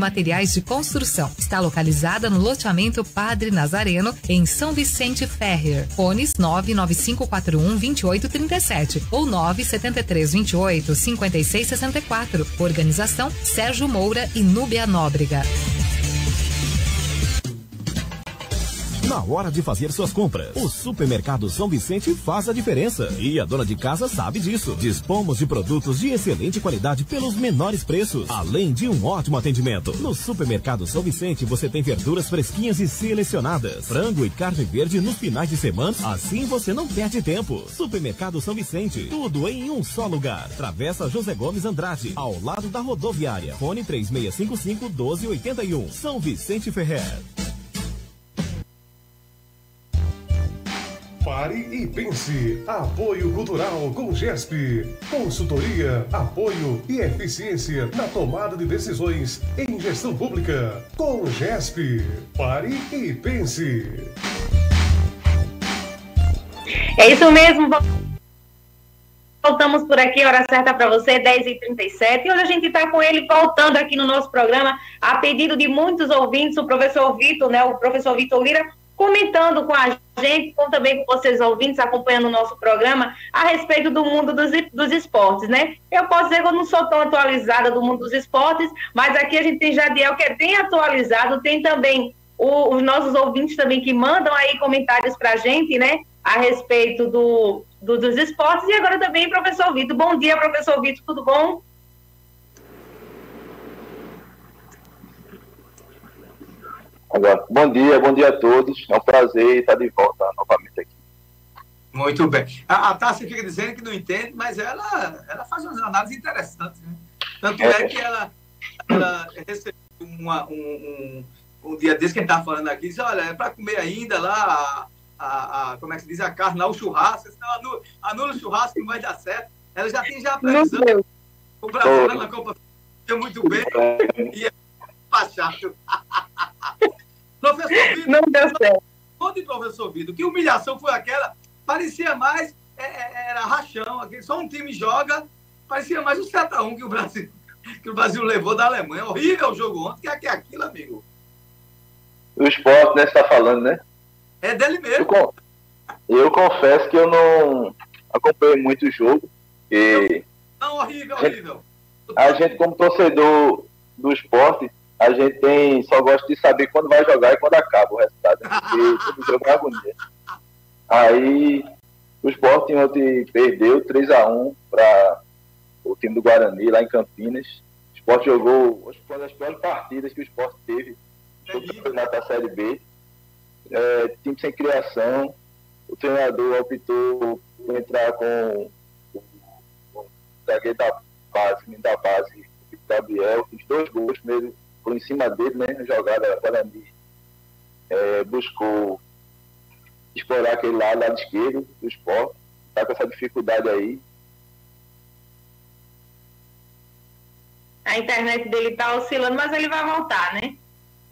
Materiais de Construção. Está localizada no loteamento Padre Nazareno, em São Vicente Ferrer. Fones 99541 2837 ou 97328 5664. Organização Sérgio Moura e Núbia Nóbrega. Na hora de fazer suas compras, o Supermercado São Vicente faz a diferença. E a dona de casa sabe disso. Dispomos de produtos de excelente qualidade pelos menores preços, além de um ótimo atendimento. No Supermercado São Vicente você tem verduras fresquinhas e selecionadas, frango e carne verde nos finais de semana. Assim você não perde tempo. Supermercado São Vicente, tudo em um só lugar. Travessa José Gomes Andrade, ao lado da rodoviária. Fone 3655 1281. São Vicente Ferrer. Pare e pense. Apoio Cultural com GESP. Consultoria, apoio e eficiência na tomada de decisões em gestão pública. Com GESP. Pare e pense. É isso mesmo. Voltamos por aqui, hora certa para você, 10h37. E hoje a gente está com ele voltando aqui no nosso programa, a pedido de muitos ouvintes, o professor Vitor, né? O professor Vitor Lira comentando com a gente, com também com vocês ouvintes, acompanhando o nosso programa, a respeito do mundo dos, dos esportes, né? Eu posso dizer que eu não sou tão atualizada do mundo dos esportes, mas aqui a gente tem Jadiel, que é bem atualizado, tem também o, os nossos ouvintes também que mandam aí comentários para a gente, né? A respeito do, do, dos esportes, e agora também professor Vitor. Bom dia, professor Vitor, tudo bom? Agora, bom dia, bom dia a todos. É um prazer estar de volta novamente aqui. Muito bem. A, a Tássia fica dizendo que não entende, mas ela, ela faz umas análises interessantes. Né? Tanto é, é que ela, ela recebeu uma, um, um, um, dia desse que a gente estava falando aqui, disse, olha, é para comer ainda lá, a, a, a, como é que se diz, a carne lá, o churrasco, senão anula, anula o churrasco não vai dar certo. Ela já tem já a previsão. O Brasil na Copa fica muito bem e é chato. Professor Vitor. Não deu certo. Conte, professor Vitor, que humilhação foi aquela? Parecia mais, é, é era rachão, aquele, só um time joga, parecia mais um 7x1 que o Brasil, que o Brasil levou da Alemanha. Horrível o jogo ontem, que é, que é aquilo, amigo. O esporte, né, você está falando, né? É dele mesmo. Eu, eu confesso que eu não acompanhei muito o jogo. E não, horrível, horrível. A gente, como torcedor do esporte, a gente tem, só gosta de saber quando vai jogar e quando acaba o resultado. Porque todo jogo é agonia. Aí o Sport ontem perdeu 3x1 para o time do Guarani lá em Campinas. O Sport jogou, uma das piores partidas que o Sport teve na Série B. É, time sem criação. O treinador optou por entrar com o, zagueiro da base, da base, o Gabriel, fez dois gols, primeiro por em cima dele, né? A jogada, Guarani é, buscou explorar aquele lado, lado esquerdo do esporte. Está com essa dificuldade aí. A internet dele está oscilando, mas ele vai voltar, né?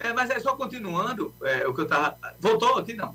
É, mas é só continuando, é, o que eu estava. Voltou aqui, não.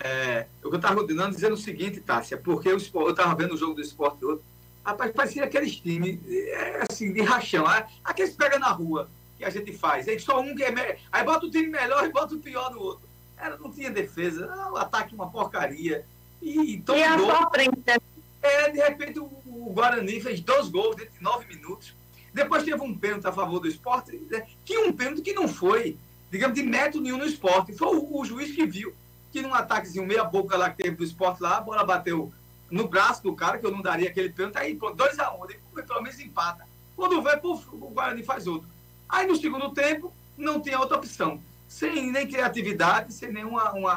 É, o que eu estava continuando dizendo o seguinte, Tássia, porque eu estava vendo o jogo do esporte outro. Rapaz, parecia aqueles times é, assim, de rachão, é, aqueles que pega na rua que a gente faz. Aí só um que é melhor. Aí bota o time melhor e bota o pior no outro. Era, não tinha defesa, o ataque uma porcaria. E, e a sua frente. Né? É, de repente o, o, Guarani fez dois gols dentro de nove minutos. Depois teve um pênalti a favor do esporte, né? que um pênalti que não foi, digamos, de método nenhum no esporte. Foi o, o juiz que viu que num ataquezinho meia boca lá que teve do esporte lá, a bola bateu no braço do cara, que eu não daria aquele pênalti, aí pronto, 2x1, um, pelo menos empata. Quando vê, puf, o Guarani faz outro. Aí no segundo tempo, não tinha outra opção. Sem nem criatividade, sem nenhum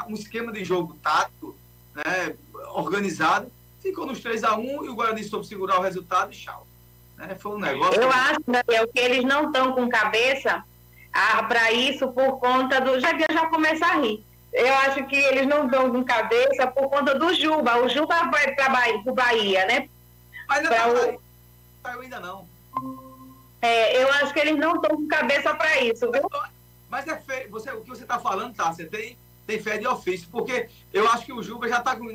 um esquema de jogo tático né, organizado, ficou nos 3 a 1 e o Guarani soube segurar o resultado e tchau. Né? Foi um negócio. Eu acho, Daniel, que eles não estão com cabeça ah, para isso por conta do. Já que eu já começo a rir. Eu acho que eles não estão com cabeça por conta do Juba. O Juba vai para Bahia, Bahia, né? Mas não pra saiu ainda não. É, eu acho que eles não estão com cabeça para isso, viu? Mas é feio. Você, o que você está falando, tá? Você tem, tem fé de ofício, porque eu acho que o Juba já está com.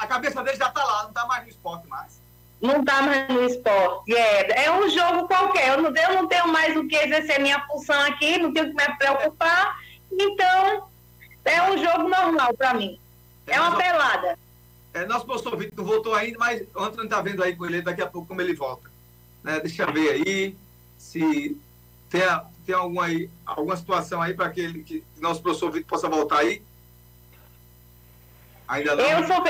A cabeça dele já está lá, não está mais no esporte mais. Não está mais no esporte. É, é um jogo qualquer. Eu não, eu não tenho mais o que exercer minha função aqui, não tenho que me preocupar. Então, é um jogo normal para mim. É, é uma pelada. É, nosso professor Vitor não voltou ainda, mas o Antônio está vendo aí com ele daqui a pouco como ele volta. Né? Deixa eu ver aí se tem, tem alguma, aí, alguma situação aí para que, ele, que nosso professor Vitor possa voltar aí. Ainda não? Eu sou,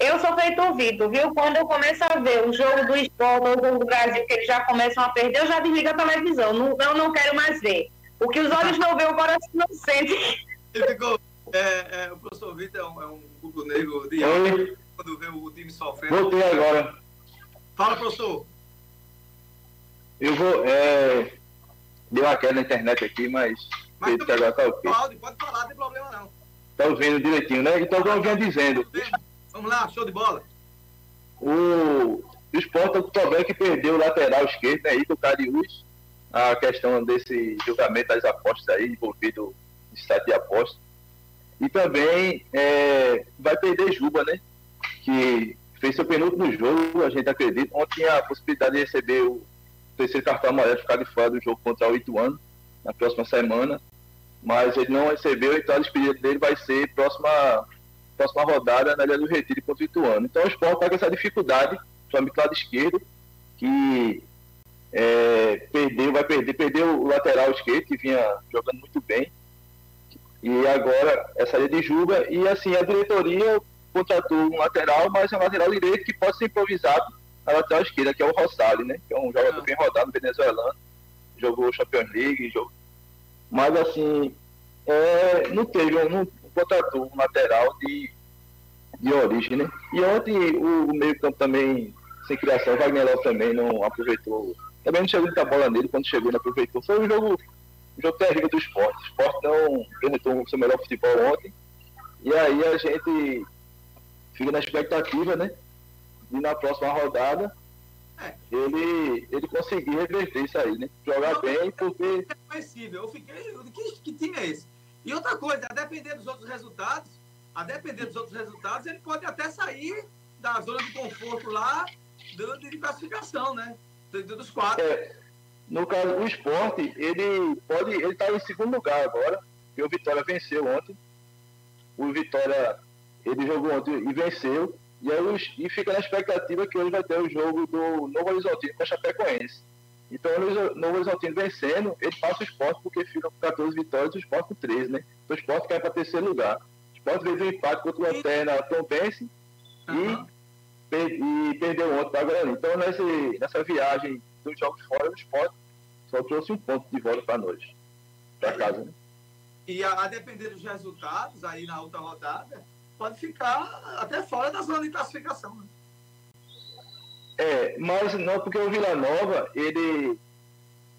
eu sou feito o Vitor, viu? Quando eu começo a ver o jogo do esporte ou o jogo do Brasil, que eles já começam a perder, eu já desligo a televisão. Não, eu não quero mais ver. O que os olhos não veem, o coração não sente. Ele ficou. É, é, o professor Vitor é um, é um negro de alma quando vê o time sofrendo. Voltei agora. Fala, professor. Eu vou. É... Deu uma queda na internet aqui, mas. Mas também, agora tá okay. pode, pode falar, não tem problema não. Tá ouvindo direitinho, né? Então, como eu vinha dizendo. Vamos lá, show de bola. O, o Sport o problema que perdeu o lateral esquerdo, né? Ito Cariús. A questão desse julgamento das apostas aí, envolvido em site de apostas. E também é, vai perder Juba, né? Que fez seu penúltimo jogo, a gente acredita. Ontem tinha a possibilidade de receber o terceiro cartão amarelo, ficar de fora do jogo contra o Ituano na próxima semana. Mas ele não recebeu, então a despedida dele vai ser próxima, próxima rodada na Ilha do Retiro contra o Ituano. Então o Sport está com essa dificuldade, principalmente lado esquerdo, que é, perdeu, vai perder, perdeu o lateral esquerdo, que vinha jogando muito bem e agora essa saída de Juba. E assim, a diretoria contratou um lateral, mas é um lateral direito que pode ser improvisado na lateral esquerda, que é o Rossali, né? Que é um jogador ah. bem rodado venezuelano. Jogou Champions League, jogou. Mas assim, é, não teve, não contratou um lateral de, de origem, né? E ontem o, o meio-campo também, sem criação, Wagner Love também não aproveitou. Também não chegou muita bola nele quando chegou, não aproveitou. Foi um jogo um jogo terrível do esporte. O esporte não apresentou o seu melhor futebol ontem. E aí a gente fica na expectativa, né? De na próxima rodada ele, ele conseguir reverter isso aí, né? Jogar bem, porque. É Eu fiquei. Que, que time é esse? E outra coisa, a depender dos outros resultados, a depender dos outros resultados, ele pode até sair da zona de conforto lá de classificação, né? Dos quatro. É. No caso, o esporte, ele pode. Ele está em segundo lugar agora, porque o Vitória venceu ontem. O Vitória, ele jogou ontem e venceu. E, aí, e fica na expectativa que hoje vai ter o jogo do Novo Horizontino com a Chapecoense. Então, o Novo Horizontino vencendo, ele passa o esporte porque fica com 14 vitórias e o esporte com 13, né? Então, o esporte cai para terceiro lugar. O esporte veio um empate contra o Lanterna Tom Bense uhum. e, e perdeu ontem para a Guarani. Então, nesse, nessa viagem dos jogos fora, o esporte só trouxe um ponto de volta para nós, para casa. Né? E a, a, depender dos resultados, aí na outra rodada, pode ficar até fora da zona de classificação. Né? É, mas não, porque o Vila Nova, ele.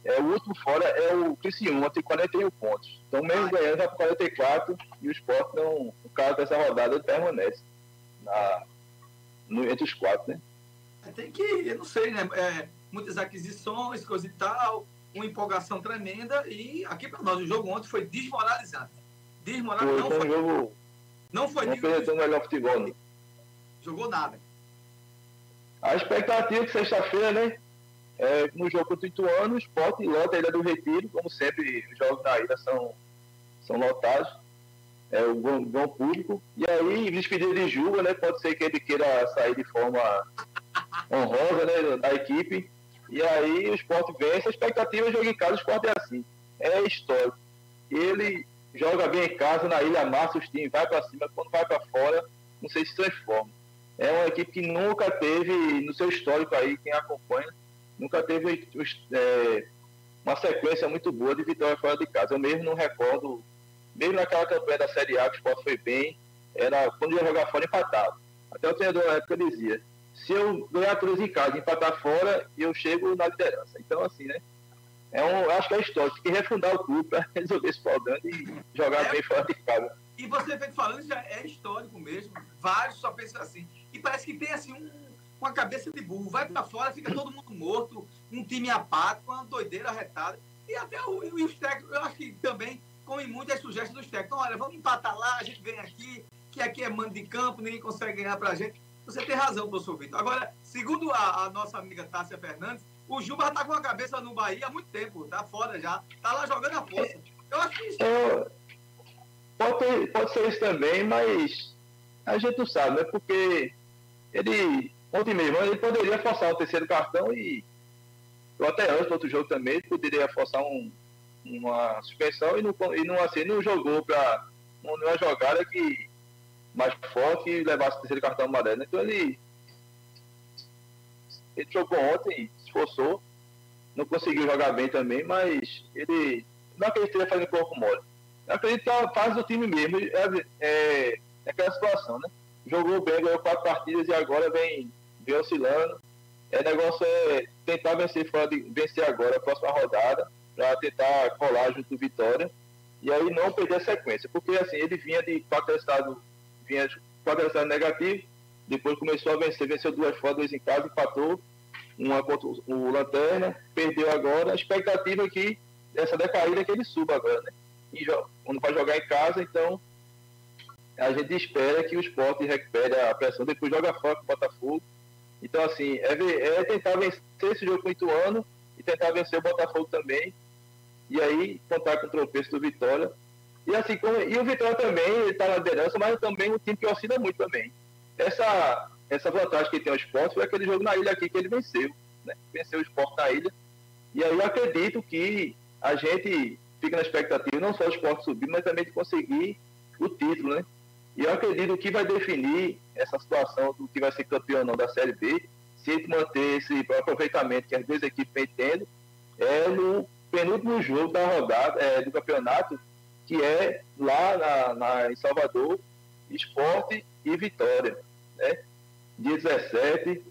É, o último fora é o Criciúma, tem 41 pontos. Então, mesmo ah, ganhando, vai para 44 e o esporte, não, no caso dessa rodada, permanece na, no, entre os quatro, né? É, tem que, eu não sei, né? É, muitas aquisições, coisa e tal uma empolgação tremenda e aqui para nós o jogo ontem foi desmoralizante. Desmoralizante. Não foi, jogo, não foi não apresentou melhor futebol. Né? Jogou nada. A expectativa de sexta-feira, né? É, no jogo contra o Ituano, o Sport lota a Ilha do Retiro, como sempre, os jogos da ilha são, são lotados, é o bom, bom público. E aí, despedida de Juba, né? Pode ser que ele queira sair de forma honrosa né, da equipe. E aí o esporte vence, a expectativa é jogar em casa, o esporte é assim. É histórico. Ele joga bem em casa, na ilha amassa os times, vai para cima, quando vai para fora, não sei se transforma. É uma equipe que nunca teve, no seu histórico aí, quem acompanha, nunca teve é, uma sequência muito boa de vitória fora de casa. Eu mesmo não recordo, mesmo naquela campanha da Série A que o Sport foi bem, era quando ia jogar fora empatado. Até o treinador na época dizia, se eu ganhar três em casa e empatar fora, eu chego na liderança. Então, assim, né? É um, acho que é histórico, tem que refundar o clube para resolver esse problema e jogar é, bem fora de casa. E você vem falando, já é histórico mesmo. Vários só pensam assim. E parece que tem assim um, uma cabeça de burro. Vai para fora, fica todo mundo morto, um time apático, uma doideira retada. E até o, e os técnicos, eu acho que também comem muito as sugestões dos técnicos. Então, olha, vamos empatar lá, a gente ganha aqui, que aqui é mando de campo, ninguém consegue ganhar para a gente. Você tem razão, professor Vitor. Agora, segundo a, a, nossa amiga Tássia Fernandes, o Juba está com a cabeça no Bahia há muito tempo, tá fora já. Tá lá jogando a força. Eu acho que isso. É, pode, pode ser isso também, mas a gente não sabe, né? Porque ele, ontem mesmo, ele poderia forçar o terceiro cartão e ou até antes do outro jogo também, ele poderia forçar um, uma suspensão e não, e não, assim, não jogou para uma jogada que mais forte e levasse o terceiro cartão amarelo. Então ele, ele jogou ontem, esforçou, não conseguiu jogar bem também, mas ele não acredito que fazendo corpo mole. Eu acredito que do time mesmo é, é, é aquela situação, né? Jogou bem, ganhou quatro partidas e agora vem, vem oscilando. É negócio é tentar vencer fora de, vencer agora a próxima rodada para tentar colar junto do Vitória e aí não perder a sequência, porque assim ele vinha de quatro resultados vinha quatro resultados negativos, depois começou a vencer, venceu duas fora, duas em casa, empatou uma contra o Lanterna, perdeu agora. A expectativa é que essa decaída é que ele suba agora, né? E quando vai jogar em casa, então a gente espera que o esporte recupere a pressão, depois joga fora com o Botafogo. Então, assim, é, é tentar vencer esse jogo com o Ituano e tentar vencer o Botafogo também. E aí contar com o tropeço do Vitória e assim, como, e o Vitória também está na liderança, mas também um time que oscila muito também. Essa, essa vantagem que tem o esporte foi aquele jogo na ilha aqui que ele venceu. Né? Venceu o esporte na ilha. E aí eu acredito que a gente fica na expectativa não só do esporte subir, mas também de conseguir o título, né? E eu acredito que vai definir essa situação do que vai ser campeão ou não da Série B, se ele manter esse aproveitamento que as duas equipes vêm tendo, é no penúltimo jogo da rodada é, do campeonato, que é lá na, na, em Salvador, Esporte e Vitória, né? Dia 17,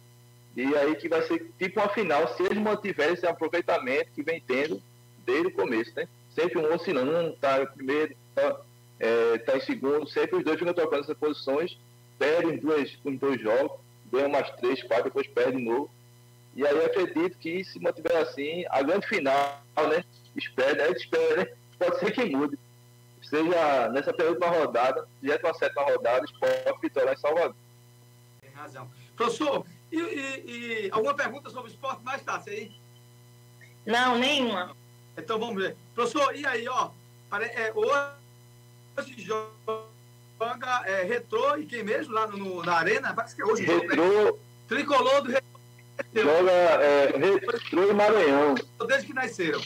e aí que vai ser tipo uma final, se eles mantiverem esse aproveitamento que vem tendo desde o começo, né? Sempre um oscilando, um está em primeiro, está é, tá em segundo, sempre os dois ficam trocando essas posições, perdem dois, os dois jogos, ganham mais três, quatro, depois perdem de novo. E aí eu acredito que se mantiver assim, a grande final, né? Espera, gente espera, né? Pode ser que mude seja nessa penúltima rodada, direto à sétima rodada, Esporte Vitória em Salvador. Tem razão. Professor, e, e, e, alguma pergunta sobre o esporte mais tarde aí? Não, nenhuma. Então vamos ver. Professor, e aí, ó, é, hoje joga é, retrô e quem mesmo lá no, na arena? Parece que é hoje. Retrô. Né? Tricolor do retrô. Joga é, retrô e Maranhão. Desde que nasceram.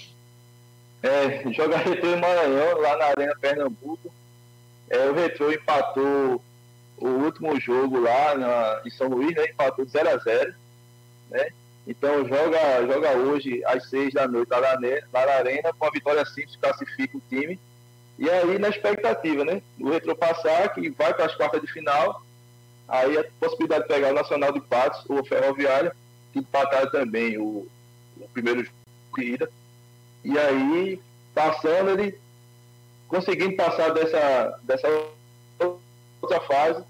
É, joga Retrô em Maranhão, lá na Arena Pernambuco. É, o Retrô empatou o último jogo lá na, em São Luís, né? Empatou 0 a 0 né? Então joga, joga hoje às 6 da noite lá na, lá na Arena, com a vitória simples, classifica o time. E aí na expectativa, né? O Retro passar, que vai para as quartas de final, aí a possibilidade de pegar o Nacional de Patos ou o Ferroviária, que empataram também o, o primeiro jogo de ida. E aí, passando, ele conseguindo passar dessa, dessa outra fase,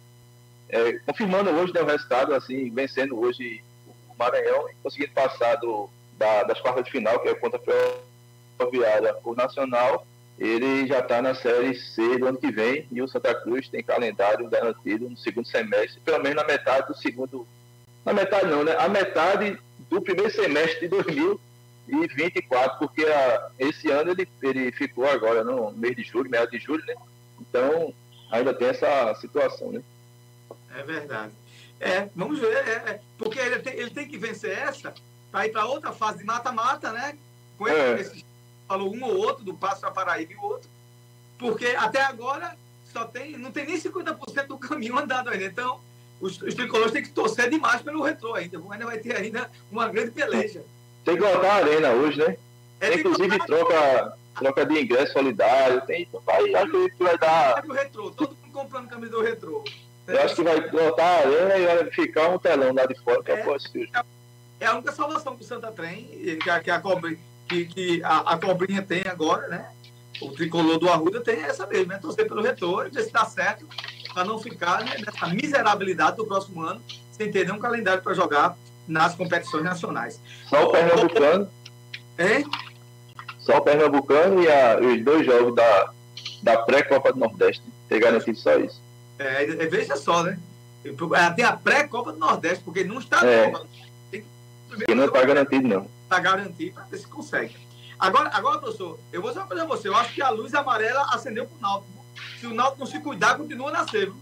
é, confirmando hoje né, o resultado, assim, vencendo hoje o Maranhão e conseguindo passar do, da, das quartas de final, que é contra a Ferroviária, o Nacional, ele já está na Série C do ano que vem e o Santa Cruz tem calendário garantido no segundo semestre, pelo menos na metade do segundo. Na metade não, né? A metade do primeiro semestre de 2000 e 24, porque a, esse ano ele, ele ficou agora no mês de julho, meio de julho, né? Então ainda tem essa situação, né? É verdade. É, vamos ver, é, é, porque ele tem, ele tem que vencer essa para ir para outra fase de mata-mata, né? Com é. esse, falou um ou outro, do Passo a Paraíba e o outro, porque até agora só tem, não tem nem 50% do caminho andado ainda. Então, os, os tricolores têm que torcer demais pelo retrô ainda. Ainda vai ter ainda uma grande peleja. Tem que lotar a arena hoje, né? É inclusive troca, troca de ingresso solidário, tem, vai, acho que vai dar. É retrô, todo mundo comprando camisa do retrô. Eu acho que vai botar a arena e vai ficar um telão lá de fora para é, assistir. É a única salvação do Santa Trem, que, a, que, a, que, que a, a cobrinha tem agora, né? O tricolor do Arruda tem essa mesmo, é torcer pelo retorno, ver se dá certo, para não ficar né, nessa miserabilidade do próximo ano, sem ter nenhum calendário para jogar nas competições nacionais. Só o Pernambucano. Hein? Só o Pernambucano e a, os dois jogos da, da pré-Copa do Nordeste. Ter garantido só isso. É, é, veja só, né? Tem a pré-Copa do Nordeste, porque não está é. Tem que, não está garantido, não. Está garantido para ver se consegue. Agora, agora, professor, eu vou só fazer você. Eu acho que a luz amarela acendeu para o Náutico. Se o Náutico não se cuidar, continua a nascer.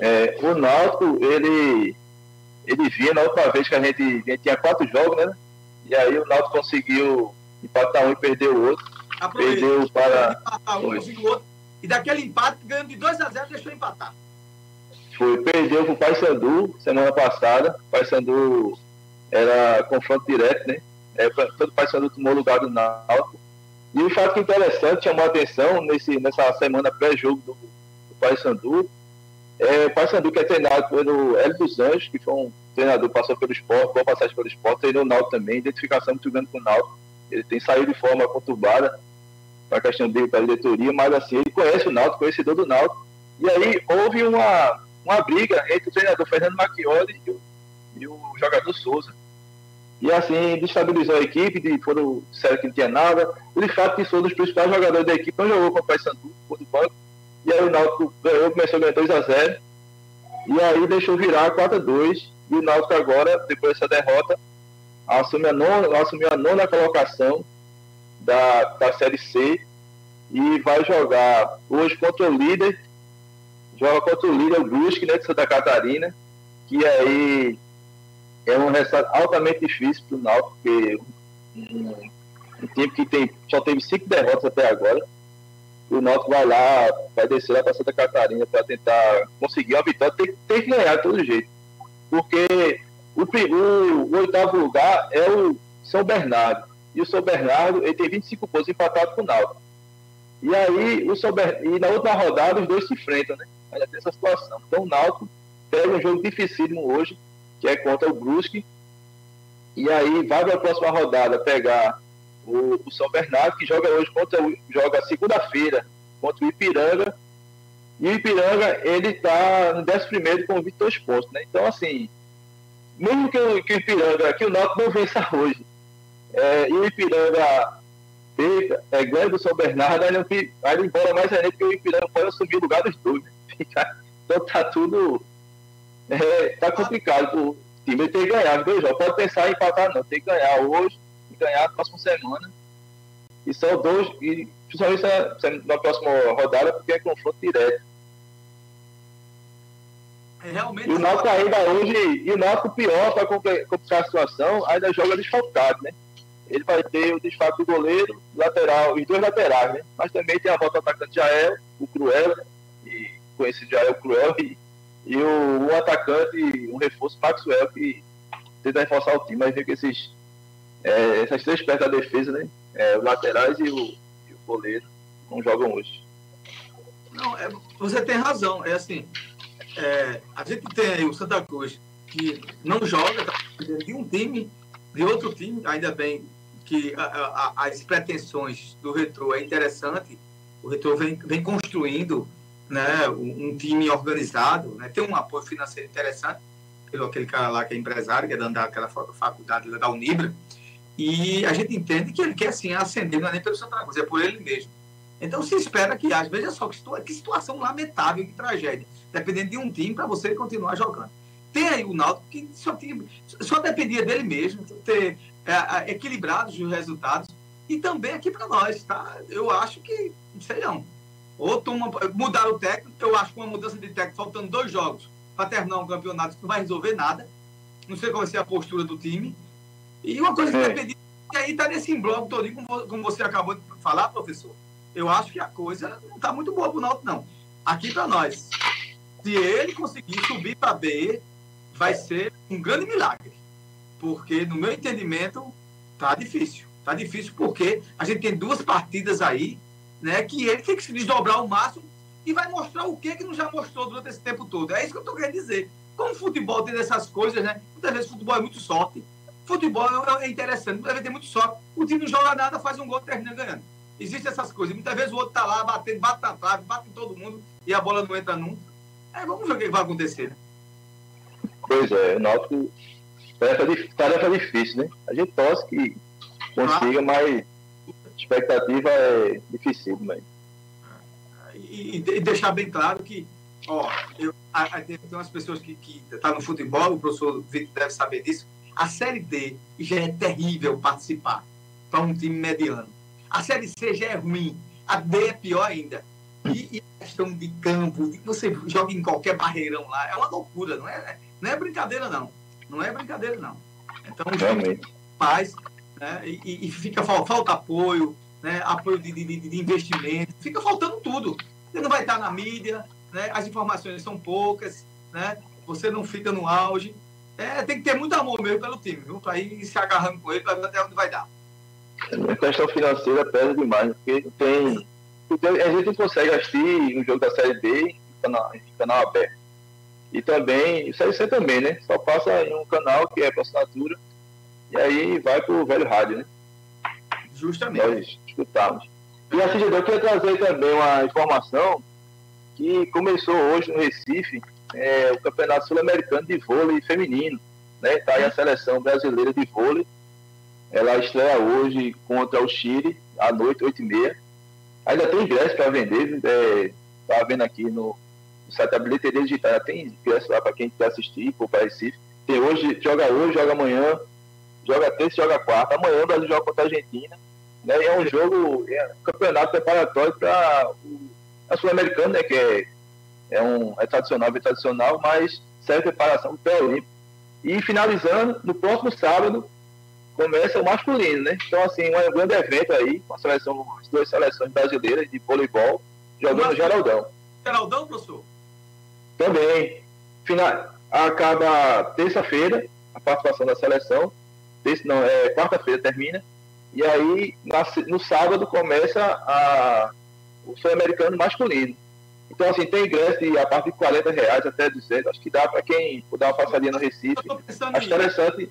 É, o Náutico, ele, ele vinha na última vez que a gente, a gente tinha quatro jogos, né? E aí o Náutico conseguiu empatar um e perder o outro. Aproveita. Perdeu para. Um, outro e daquele empate, ganhando de 2 a 0 deixou empatar. Foi, perdeu para o Paysandu semana passada. O Paysandu era confronto direto, né? É, todo o Paysandu tomou lugar do Náutico. E o fato interessante, chamou a atenção nesse, nessa semana pré-jogo do, do Paysandu, é o Paysandu que é treinado pelo Hélio dos Anjos, que foi um treinador que passou pelo esporte, boa passagem pelo esporte, treinou o Náutico também, identificação muito grande com o Náutico. Ele tem saído de forma conturbada, para a questão dele para a diretoria, mas assim, ele conhece o Náutico, conhecedor do Náutico. E aí houve uma, uma briga entre o treinador Fernando Macchioli e o, e o jogador Souza. E assim, destabilizou a equipe, de, foram, disseram que não tinha nada. O de fato que Souza, um dos principais jogadores da equipe, não jogou com o foi do banco. E aí o Náutico ganhou, começou a ganhar 2 a 0 E aí deixou virar 4 a 2 E o Náutico agora, depois dessa derrota, assume a nona, assumiu a nona colocação da, da Série C e vai jogar hoje contra o líder, joga contra o líder, o Brusque, né, de Santa Catarina, que aí é um resultado altamente difícil para o Náutico, porque um, um time que tem, só teve cinco derrotas até agora, o Náutico vai lá, vai descer lá para Santa Catarina para tentar conseguir uma vitória, tem, tem que ganhar de todo jeito, porque o, o, o oitavo lugar é o São Bernardo, e o São Bernardo ele tem 25 pontos empatado com o Náutico. E aí, o São Ber... e na última rodada, os dois se enfrentam, né? Ainda tem essa situação. Então, o Náutico pega um jogo dificílimo hoje, que é contra o Brusque. E aí, vai para a próxima rodada pegar o, o, São Bernardo, que joga hoje contra o, joga segunda-feira contra o Ipiranga. E o Ipiranga, ele está no 11 com 22 pontos, né? Então, assim, mesmo que o, que o Ipiranga, que o Náutico não vença hoje, é, e o Ipiranga perca, é, ganha do São Bernardo, aí, não, aí embora mais ainda que o Ipiranga pode assumir o lugar dos dois. Né? Então tá tudo. É, tá complicado o time tem que ganhar dois jogos. Pode pensar em empatar, não. Tem que ganhar hoje e ganhar na próxima semana. E são dois, e principalmente na próxima rodada, porque é confronto direto. É, realmente. E o Náutico ainda hoje, e o Náutico pior para complicar a situação, ainda joga desfalcado, né? ele vai ter o desfalque do goleiro, lateral, os dois laterais, né? Mas também tem a volta do atacante Jael, o Cruel, e conhecido Jael Cruel, e, e o, atacante, um reforço, Maxwell, que tenta reforçar o time, mas vê que esses, é, essas três peças da defesa, né? É, os laterais e o, e o goleiro não jogam hoje. Não, é, você tem razão. É assim, é, a gente tem aí o Santa Cruz que não joga, tá de um time, de outro time, ainda bem que a, a, as pretensões do Retro é interessante. O Retro vem, vem construindo né, um, um, time organizado, né, tem um apoio financeiro interessante pelo aquele cara lá que é empresário, que é dando aquela faculdade da Unibra, e a gente entende que ele quer assim ascender, não é nem pelo Santa Cruz, é por ele mesmo. Então se espera que haja. Veja só que, que situação lamentável, que tragédia. Dependendo de um time para você continuar jogando. Tem aí o Náutico que só, tinha, só dependia dele mesmo, ter é, equilibrados os resultados. E também aqui para nós, tá? Eu acho que, sei não. Ou toma, mudar o técnico, eu acho que uma mudança de técnico faltando dois jogos para terminar um campeonato não vai resolver nada. Não sei qual vai ser a postura do time. E uma coisa que é. depende, que aí está nesse bloco todo, como, como você acabou de falar, professor. Eu acho que a coisa não está muito boa para o Náutico, não. Aqui para nós, se ele conseguir subir para B, vai ser um grande milagre porque no meu entendimento tá difícil. Tá difícil porque a gente tem duas partidas aí, né? Que ele tem que se desdobrar ao máximo e vai mostrar o que que não já mostrou durante esse tempo todo. É isso que eu estou querendo dizer. Como futebol tem essas coisas, né? Muitas vezes futebol é muito sorte. Futebol é, é interessante, vezes tem muito sorte. O time não joga nada, faz um gol e termina ganhando. Existem essas coisas. Muitas vezes o outro está lá batendo, bate na trave, bate em todo mundo e a bola não entra nunca. É, vamos ver o que vai acontecer? Pois é, o Náutico tarefa, tarefa difícil, né? A gente torce que consiga, ah. mas expectativa é difícil, mas. E, e, deixar bem claro que, ó, eu, a, a, tem umas pessoas que estão tá no futebol, o professor Vitor deve saber disso. A Série D já é terrível participar para um time mediano. A Série C já é ruim, a D é pior ainda. E, e a questão de campo, você joga em qualquer barreirão lá, é uma loucura, não é, não é brincadeira, não. Não é brincadeira, não. Então, faz, né, e, e, fica, falta apoio, né, apoio de, de, de, investimento, fica faltando tudo. Você não vai estar na mídia, né, as informações são poucas, né, você não fica no auge. É, tem que ter muito amor mesmo pelo time, viu? Para ir se agarrando com ele, para ver até onde vai dar. A questão financeira pesa demais, porque tem. A gente não consegue assistir um jogo da Série B em canal, canal aberto. E também, Série C também, né? Só passa em um canal que é para assinatura, e aí vai para o velho rádio, né? Justamente. Nós escutamos. E assim, eu queria trazer também uma informação que começou hoje no Recife é, o Campeonato Sul-Americano de Vôlei Feminino. Né? Tá aí a seleção brasileira de vôlei. Ela estreia hoje contra o Chile, à noite, 8h30. Ainda tem ingresso para vender. É, vendo aqui no, no site da bilheteria digital, tem ingresso lá para quem quer assistir, para Recife. Tem hoje, joga hoje, joga amanhã, joga terça, joga quarta. Amanhã o Brasil joga contra a Argentina. Né? E é um jogo, é um campeonato preparatório para a Sul-Americana, né? que é, é, um, é tradicional, bem tradicional, mas serve preparação para o Olímpico. E finalizando, no próximo sábado, começa o masculino, né? Então, assim, um grande evento aí, com a seleção, as duas seleções brasileiras de voleibol, jogando no Geraldão. Geraldão, professor? Também. Final, acaba terça-feira, a participação da seleção. Terça, não, é quarta-feira termina. E aí, na, no sábado, começa a, o Sul-Americano masculino. Então, assim, tem ingresso de, a partir de 40 reais até 200. Acho que dá para quem puder uma passadinha no Recife. Acho interessante,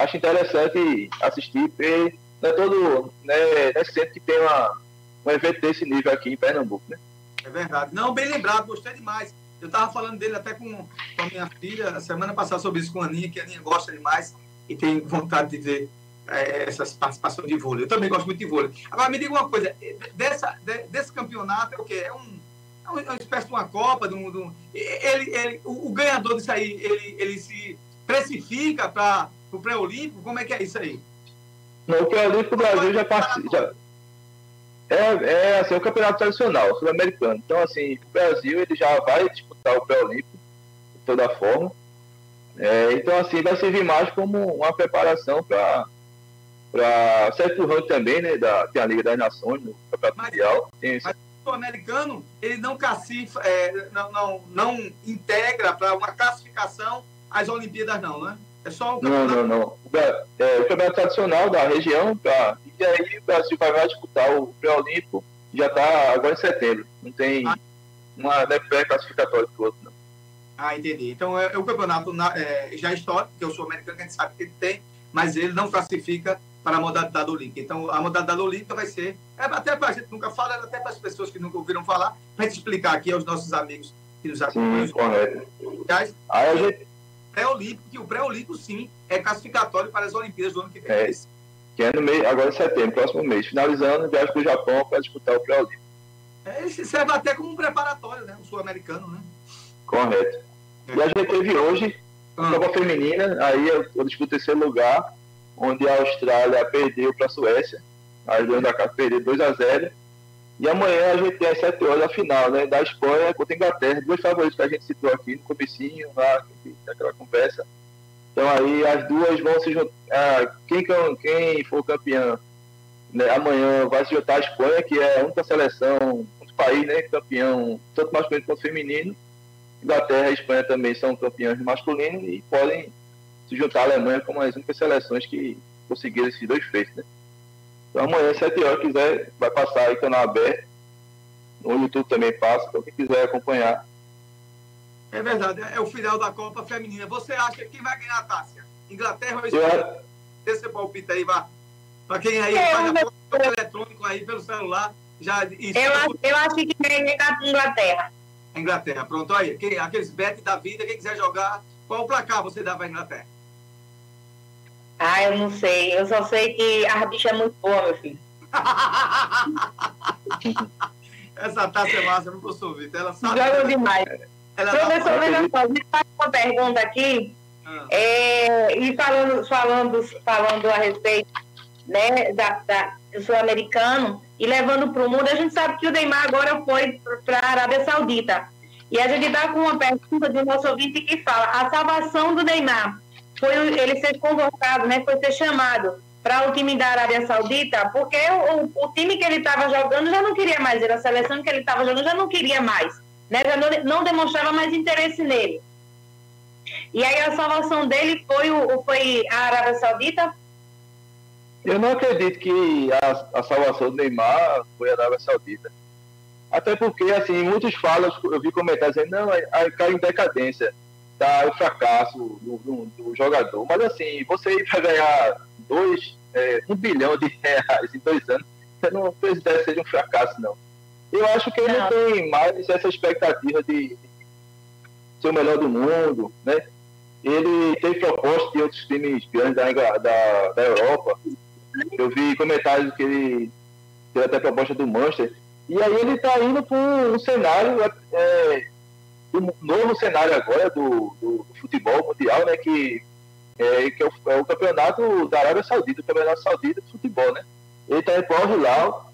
acho interessante assistir, porque não é todo. Né, é sempre que tem uma, um evento desse nível aqui em Pernambuco, né? É verdade. Não, bem lembrado, gostei demais. Eu estava falando dele até com, com a minha filha, semana passada, sobre isso com a Aninha, que a Aninha gosta demais e tem vontade de ver é, essas participações de vôlei. Eu também gosto muito de vôlei. Agora, me diga uma coisa, dessa, de, desse campeonato é o quê? É, um, é uma espécie de uma Copa? De um, de um ele, ele, o, o, ganhador disso aí, ele, ele se precifica para o pré-olímpico? Como é que é isso aí? Não, o pré-olímpico o Brasil já participa. É, é assim, o campeonato tradicional, sul-americano. Então, assim, o Brasil ele já vai disputar o pré-olímpico de toda forma. É, então, assim, vai servir mais como uma preparação para para certo ranking também, né? Da, tem a Liga das Nações no Campeonato mas, Mundial. Tem mas o americano ele não classifica, é, não, não, não integra para uma classificação as Olimpíadas, não, né? É só o Não, não, não. O, é, o campeonato tradicional da região, pra, e aí o Brasil vai disputar o pré-olímpico, já está agora em setembro. Não tem ah. uma não é pré-classificatório do outro, não. Ah, entendi. Então é, é o campeonato na, é, já histórico, que eu sou americano, que a gente sabe que ele tem, mas ele não classifica para a modalidade olímpica. Então, a modalidade olímpica vai ser, é, até para a gente nunca fala, até para as pessoas que nunca ouviram falar, para a gente explicar aqui aos nossos amigos que nos acompanham. Sim, correto. Aí a gente... Pré-olímpico, que o pré-olímpico, sim, é classificatório para as Olimpíadas do ano que vem. É, que é no mês, agora em setembro, próximo mês. Finalizando, viagem para o Japão para disputar o pré-olímpico. É, ele serve até como um preparatório, né? O sul-americano, né? Correto. É. E a gente teve hoje a ah. Copa Feminina, aí eu, eu disputo terceiro lugar, onde a Austrália perdeu para a Suécia. As duas da casa perderam 2 a 0 E amanhã a gente tem às 7 horas a final, né? Da Espanha contra a Inglaterra, duas favoritos que a gente citou aqui no comecinho, lá, naquela conversa. Então aí as duas vão se juntar. Ah, quem, quem for campeão né, amanhã vai se juntar a Espanha, que é a única seleção, um país, né? Campeão, tanto masculino quanto feminino. Inglaterra e Espanha também são campeões masculinos e podem se juntar à Alemanha como as únicas seleções que conseguiram esses dois feitos, né? Então amanhã, 7 horas, quiser, vai passar aí canal aberto. No YouTube também passa, então quem quiser acompanhar. É verdade, é o final da Copa Feminina. Você acha que vai ganhar a Tássia? Inglaterra ou Espanha? Esse palpite aí, vá. Para quem aí faz a eletrônico aí pelo celular, já. Isso, eu, acho, eu acho que ganha a Inglaterra. Inglaterra, pronto aí. Quem, aqueles bet da vida, quem quiser jogar, qual o placar você dá para a Inglaterra? Ah, eu não sei. Eu só sei que a bicha é muito boa, meu filho. Essa taça é massa, não posso ouvir. Ela sabe. Joga demais. Ela Professor, tá... me faz uma pergunta aqui. Ah. É, e falando, falando, falando a respeito né, da, da do sul-americano e levando para o mundo, a gente sabe que o Neymar agora foi para a Arábia Saudita. E a gente está com uma pergunta do nosso ouvinte que fala: a salvação do Neymar foi ele ser convocado, né, foi ser chamado para o time da Arábia Saudita, porque o, o time que ele estava jogando já não queria mais, era a seleção que ele estava jogando já não queria mais, né, já não, não, demonstrava mais interesse nele. E aí a salvação dele foi, o, foi a Arábia Saudita? Eu não acredito que a, a salvação do Neymar foi a Arábia Saudita. Até porque, assim, muitos falam, eu vi comentários dizendo, não, aí cai em decadência tá o fracasso do, do, do, jogador. Mas assim, você ir para ganhar dois, é, um bilhão de reais em dois anos, você não precisa ser um fracasso, não. Eu acho que ele não tem mais essa expectativa de ser o melhor do mundo, né? Ele tem proposta de outros times grandes da, da, da Europa. Eu vi comentários que ele teve até proposta do Manchester. E aí ele está indo para um cenário é, do novo cenário agora do, do, futebol mundial, né, que, é, que é, o, é, o, campeonato da Arábia Saudita, o campeonato saudita de futebol, né? Ele está em Al Hilal,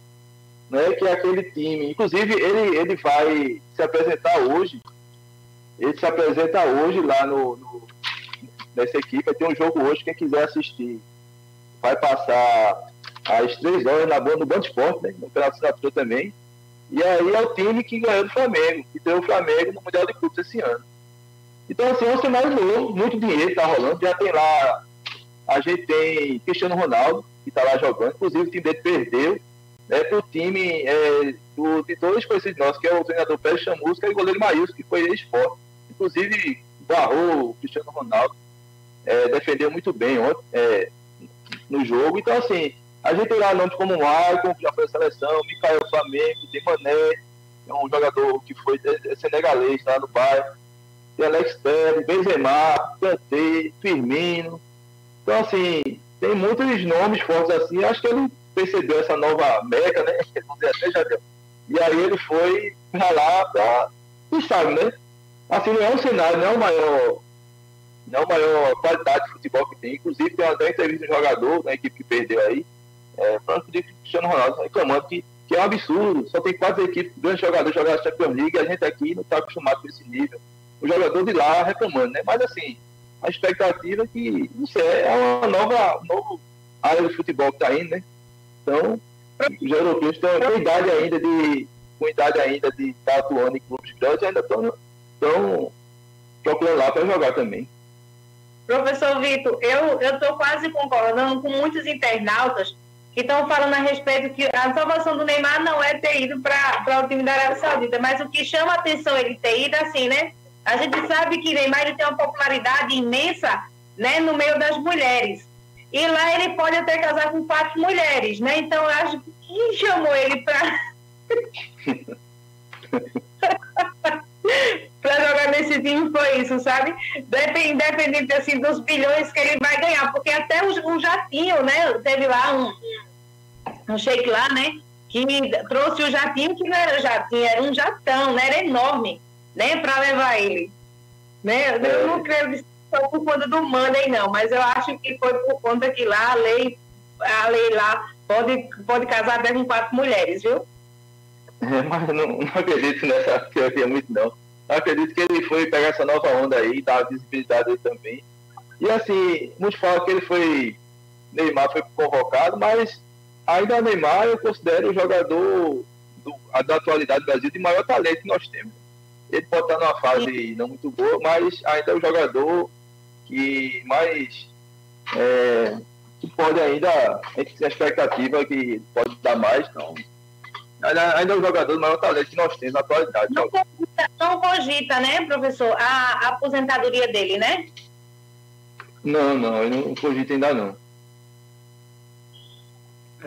né, que é aquele time. Inclusive, ele, ele vai se apresentar hoje. Ele se apresenta hoje lá no, no nessa equipe. Tem um jogo hoje, quem quiser assistir vai passar às três horas na no Band Esporte, né, no Campeonato Assinatura também. E aí é o time que ganhou do Flamengo, que deu o Flamengo no Mundial de Clubes esse ano. Então, assim, é um cenário novo, muito dinheiro está rolando. Já tem lá, a gente tem Cristiano Ronaldo, que está lá jogando, inclusive o time dele perdeu né, para o time é, do, de dois conhecidos nossos, que é o treinador Pérez Chamusca e o goleiro Maílson, que foi ex-esporte. Inclusive, barrou o Cristiano Ronaldo, é, defendeu muito bem ontem é, no jogo. Então, assim, a gente tem lá nomes como o Maicon, que já foi a seleção, Micael Flamengo, tem Mané, é um jogador que foi senegalês lá no bairro, tem Alex Telles, Benzema, Kanté, Firmino. Então, assim, tem muitos nomes fortes assim. Acho que ele percebeu essa nova meca, né? Até já deu. E aí ele foi pra lá pra. Quem sabe, né? Assim, não é um cenário, não é o maior. Não é a maior qualidade de futebol que tem. Inclusive, tem até entrevista de jogador na equipe que perdeu aí é, falando de Cristiano Ronaldo, reclamando que, que é um absurdo, só tem quatro equipes, grandes jogadores jogando a Champions League, e a gente aqui não está acostumado com esse nível. O jogador de lá reclamando, né? Mas assim, a expectativa é que, não sei, é uma nova, nova área de futebol que está indo, né? Então, os europeus estão com idade ainda de com idade ainda de estar tá atuando em clubes grandes, ainda estão procurando lá para jogar também. Professor Vitor, eu estou quase concordando com muitos internautas que estão falando a respeito que a salvação do Neymar não é ter ido para o time da Arábia Saudita, mas o que chama a atenção ele ter ido, assim, né? A gente sabe que Neymar ele tem uma popularidade imensa né, no meio das mulheres. E lá ele pode até casar com quatro mulheres, né? Então eu acho que quem chamou ele para. para jogar nesse time foi isso, sabe? Independente assim, dos bilhões que ele vai ganhar, porque até o, o jatinho, né? Teve lá um, um shake lá, né? Que trouxe o jatinho, que não era jatinho, era um jatão, né? Era enorme, né? Para levar ele. Né? Eu não creio que foi por conta do Monday, não, mas eu acho que foi por conta que lá a lei, a lei lá pode, pode casar até com quatro mulheres, viu? É, mas não, não acredito nessa teoria muito, não. Eu acredito que ele foi pegar essa nova onda aí, dar visibilidade aí também. E assim, muitos falam que ele foi. Neymar foi convocado, mas ainda Neymar eu considero o jogador do, da atualidade do Brasil de maior talento que nós temos. Ele pode estar numa fase não muito boa, mas ainda é o jogador que mais é, que pode ainda, tem a expectativa que pode dar mais, então. Ainda, ainda é o jogador do maior talento que nós temos na atualidade. Não cogita, não cogita né, professor, a, a aposentadoria dele, né? Não, não, ele não cogita ainda não.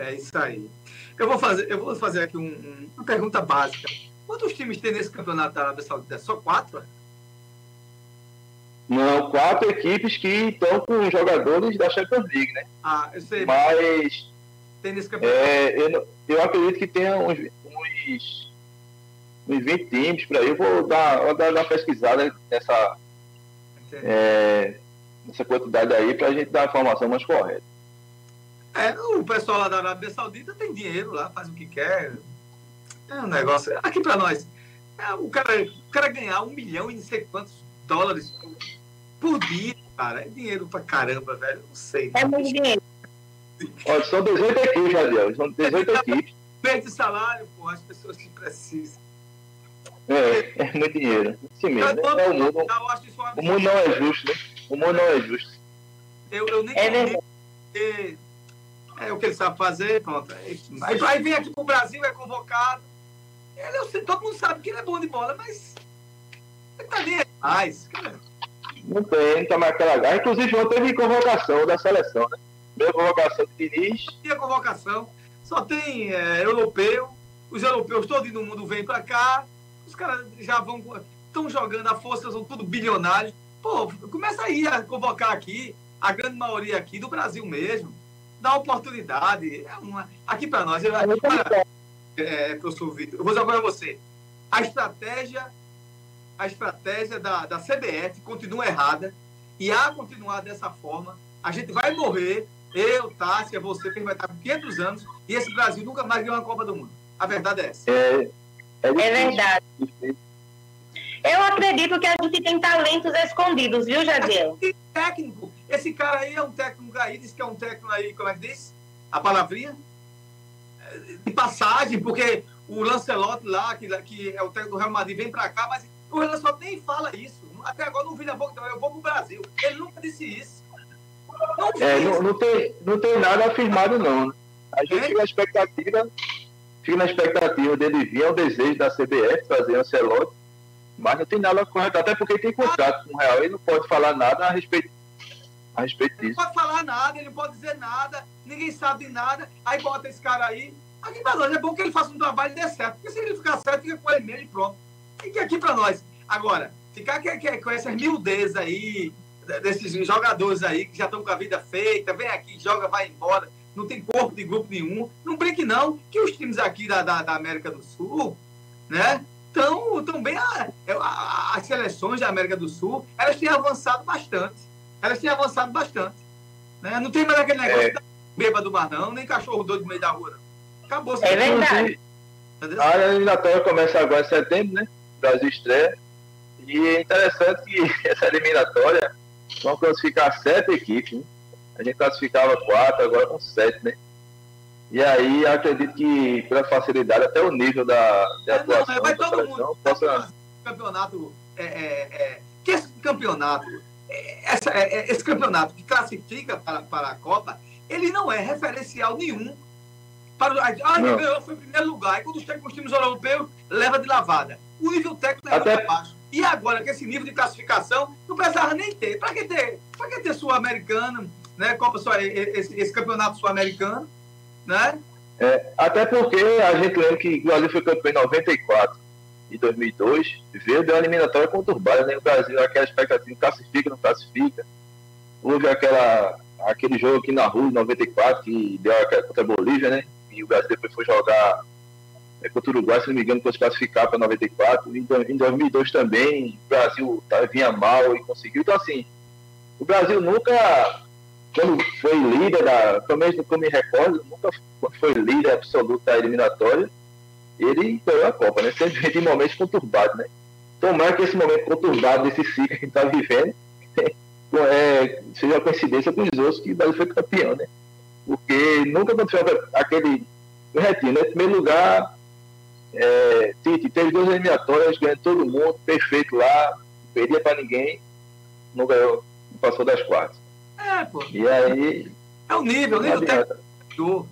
É isso aí. Eu vou fazer, eu vou fazer aqui um, um, uma pergunta básica. Quantos times tem nesse campeonato da Arábia Saudita? Só quatro? Não, quatro equipes que estão com jogadores da Champions League, né? Ah, eu sei. Mas. Tem nesse campeonato? É, eu, eu acredito que tenha uns, uns, uns 20 times por aí. Eu vou dar, vou dar uma pesquisada nessa, é, nessa quantidade aí para a gente dar a informação mais correta. É, o pessoal lá da Arábia Saudita tem dinheiro lá, faz o que quer. É um negócio. Aqui para nós, é, o, cara, o cara ganhar um milhão e não sei quantos dólares por, por dia, cara, é dinheiro pra caramba, velho. Não sei. É muito dinheiro. Olha, são 18 equipes, Jadiel. São 18 equipes. Perde salário, pô, as pessoas que precisam. É, é muito dinheiro. Sim mesmo. Né? É o, mundo, o mundo não é justo, né? O mundo não é justo. Eu, eu nem é verdade. É o que ele sabe fazer, pronto. Aí, aí vem aqui pro Brasil, é convocado. Ele, eu sei, todo mundo sabe que ele é bom de bola, mas. Ele tá nem mais, cara. Não tem, tá mais aquela garra. Inclusive, ontem teve convocação da seleção, né? Primeira convocação de Diniz. Não tinha convocação. Só tem é, europeu. Os europeus todos no mundo vêm pra cá. Os caras já vão. Estão jogando a força, são tudo bilionários. Pô, começa aí a convocar aqui, a grande maioria aqui do Brasil mesmo dá oportunidade. É uma, aqui para nós, eu, para, é, professor Vitor, eu vou dizer para você. A estratégia, a estratégia da, da CBF continua errada. E a continuar dessa forma, a gente vai morrer. Eu, Tássia, você, que vai estar com 500 anos, e esse Brasil nunca mais ganhou uma Copa do Mundo. A verdade é essa. É, é, é verdade. Eu acredito que a gente tem talentos escondidos, viu, Jadiel? Técnico. Esse cara aí é um técnico aí, diz que é um técnico aí, como é que diz? A palavrinha? De passagem, porque o Lancelotti lá, que, que é o técnico do Real Madrid, vem pra cá, mas o Lancelotti nem fala isso. Até agora não vi na boca, eu vou pro Brasil. Ele nunca disse isso. Não, é, não, não, tem, não tem nada afirmado, não. Né? A gente é? fica na expectativa, fica na expectativa dele vir, é o desejo da CBF trazer o Ancelotti, mas não tem nada correto, até porque tem contrato com o Real, ele não pode falar nada a respeito a respeito disso. Ele não pode falar nada, ele não pode dizer nada, ninguém sabe de nada, aí bota esse cara aí. Aqui pra nós é bom que ele faça um trabalho e dê certo, porque se ele ficar certo, fica com ele mesmo e pronto. Fique aqui pra nós. Agora, ficar que, que, com essas miudezas aí, desses jogadores aí que já estão com a vida feita, vem aqui, joga, vai embora, não tem corpo de grupo nenhum. Não brinque não, que os times aqui da, da, da América do Sul, né? Estão tão bem. A, a, as seleções da América do Sul, elas têm avançado bastante elas têm avançado bastante. Né? Não tem mais aquele negócio é. da beba do mar, não, nem cachorro doido no meio da rua. Não. Acabou. É verdade. A eliminatória começa agora em setembro, né? O Brasil estreia. E é interessante que essa eliminatória vão classificar sete equipes. Né? A gente classificava quatro, agora com sete, né? E aí acredito que pela facilidade, até o nível da, da é, atuação não, vai todo mundo. Possa... Campeonato. É, é, é, que esse campeonato essa, é, é, esse campeonato que classifica para, para a Copa, ele não é referencial nenhum para ah, ele ganhou, foi em primeiro lugar. E quando chega com os times europeus, leva de lavada. O nível técnico é Até... baixo. E agora, com esse nível de classificação, não precisava nem ter. Para que ter? Para que ter Sul-Americana, né? Copa esse, esse campeonato sul-americano, né? É, até porque a gente lembra que o Brasil foi campeão em 94 de 2002, veio de uma eliminatória conturbada, né? O Brasil, aquela expectativa, classifica, não classifica. Houve aquela, aquele jogo aqui na rua, em 94, que deu aquela contra a Bolívia, né? E o Brasil depois foi jogar é, contra o Uruguai, se não me engano, foi se classificar para 94. Em, em 2002 também, o Brasil tá, vinha mal e conseguiu. Então, assim, o Brasil nunca, quando foi líder da, pelo menos eu me recordo, nunca foi líder absoluto da eliminatória, ele ganhou a Copa, né? Sempre em momentos conturbados, né? Tomara que esse momento conturbado desse ciclo que a gente está vivendo é, seja uma coincidência com os outros que o Brasil foi campeão, né? Porque nunca aconteceu aquele retinho, né? Em primeiro lugar, é, Tite teve duas eliminatórias, ganhou todo mundo, perfeito lá, não perdia para ninguém, não ganhou, não passou das quartas. É, pô. E aí, É o nível, o nível técnico.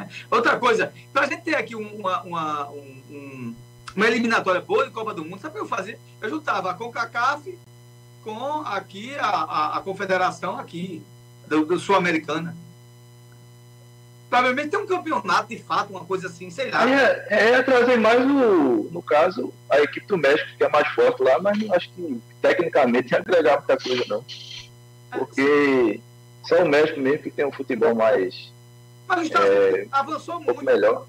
Né? Outra coisa, para a gente ter aqui uma, uma, um, uma eliminatória boa de Copa do Mundo, sabe o que eu fazia? Eu juntava a CONCACAF com aqui a, a, a confederação aqui, do, do Sul-Americana. Provavelmente tem um campeonato de fato, uma coisa assim, sei lá. É, é trazer mais o, no caso, a equipe do México, que é mais forte lá, mas não acho que tecnicamente ia agregar muita coisa, não. Porque só o México mesmo que tem um futebol mais. Mas o é, avançou muito. melhor.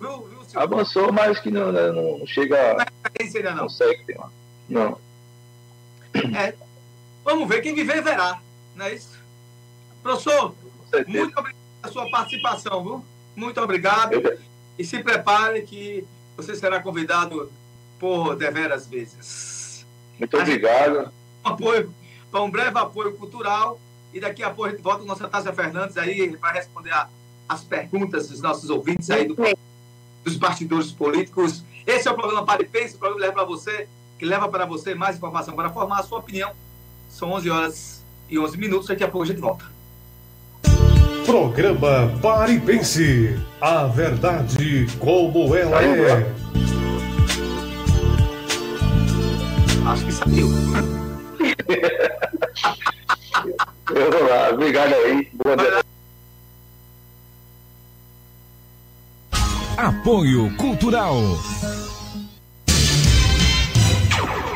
Viu, viu, avançou, mas que não, né, não, chega. Não é não. Consegue ter uma. Não. É. Vamos ver, quem viver verá, não é isso? Professor, muito obrigado pela sua participação, viu? Muito obrigado. E se prepare que você será convidado por deveras vezes. Muito obrigado. Um apoio, para um breve apoio cultural. E daqui a pouco a gente volta com nossa Tássia Fernandes aí para responder a, as perguntas dos nossos ouvintes aí do, dos bastidores políticos. Esse é o programa Pare Pense, o programa que leva para você, que leva para você mais informação para formar a sua opinião. São 11 horas e 11 minutos. Daqui a pouco a gente volta. Programa Pare e Pense. A verdade como ela é. Acho que saiu. Vamos lá, obrigado aí. Boa noite. Apoio Cultural.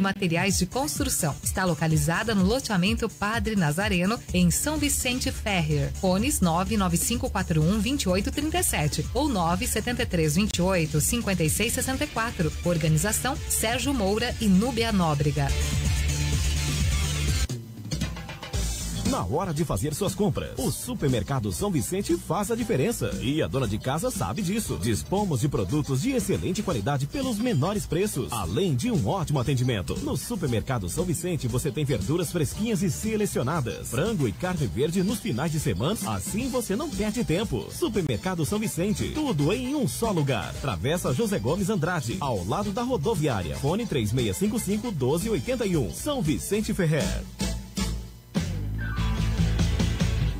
Materiais de Construção. Está localizada no loteamento Padre Nazareno, em São Vicente Ferrer. Fones 99541 2837 ou 97328 5664. Organização Sérgio Moura e Núbia Nóbrega. Na hora de fazer suas compras, o Supermercado São Vicente faz a diferença. E a dona de casa sabe disso. Dispomos de produtos de excelente qualidade pelos menores preços, além de um ótimo atendimento. No Supermercado São Vicente você tem verduras fresquinhas e selecionadas, frango e carne verde nos finais de semana, assim você não perde tempo. Supermercado São Vicente, tudo em um só lugar. Travessa José Gomes Andrade, ao lado da rodoviária. Fone 3655 1281. São Vicente Ferrer.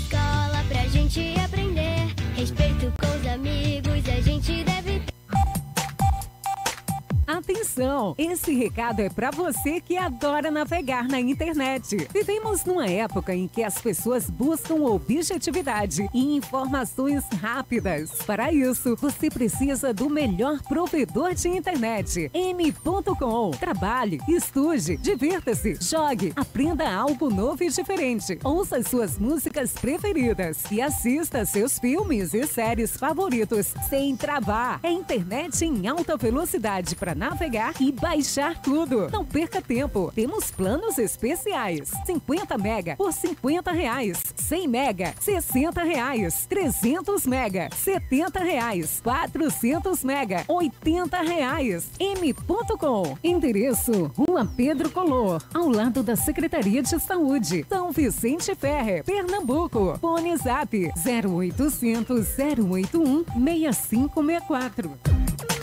escola pra gente aprender. Respeito Esse recado é para você que adora navegar na internet. Vivemos numa época em que as pessoas buscam objetividade e informações rápidas. Para isso, você precisa do melhor provedor de internet, m.com. Trabalhe, estude, divirta-se, jogue, aprenda algo novo e diferente. Ouça as suas músicas preferidas e assista seus filmes e séries favoritos sem travar. É internet em alta velocidade para navegar ligar e baixar tudo. Não perca tempo. Temos planos especiais. 50 mega por 50 reais. 100 mega, 60 reais. 300 mega, 70 reais. 400 mega, 80 reais. M.com. Endereço: Rua Pedro Color, ao lado da Secretaria de Saúde. São Vicente Ferre, Pernambuco. Fone Zap 0800 081 6564.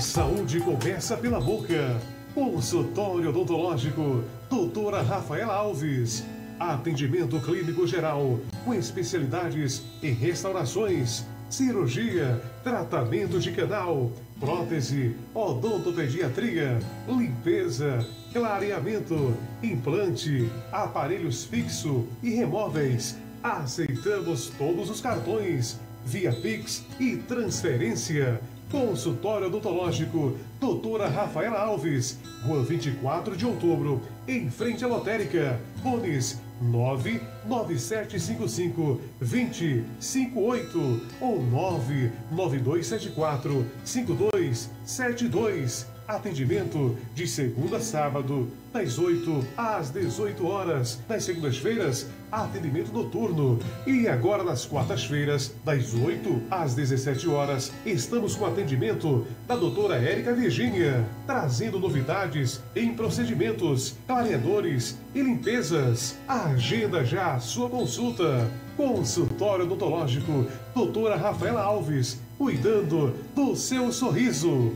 Saúde começa pela boca. Consultório odontológico, doutora Rafaela Alves. Atendimento clínico geral, com especialidades em restaurações, cirurgia, tratamento de canal, prótese, odontopediatria, limpeza, clareamento, implante, aparelhos fixo e remóveis. Aceitamos todos os cartões, via Pix e transferência. Consultório odontológico, doutora Rafaela Alves, Rua 24 de Outubro, em frente à lotérica. Fones 99755 2058 ou 99274 5272. Atendimento de segunda a sábado, das 8 às 18 horas. Nas segundas-feiras, atendimento noturno. E agora nas quartas-feiras, das 8 às 17 horas, estamos com atendimento da doutora Érica Virgínia, trazendo novidades em procedimentos, clareadores e limpezas. Agenda já a sua consulta. Consultório odontológico, doutora Rafaela Alves, cuidando do seu sorriso.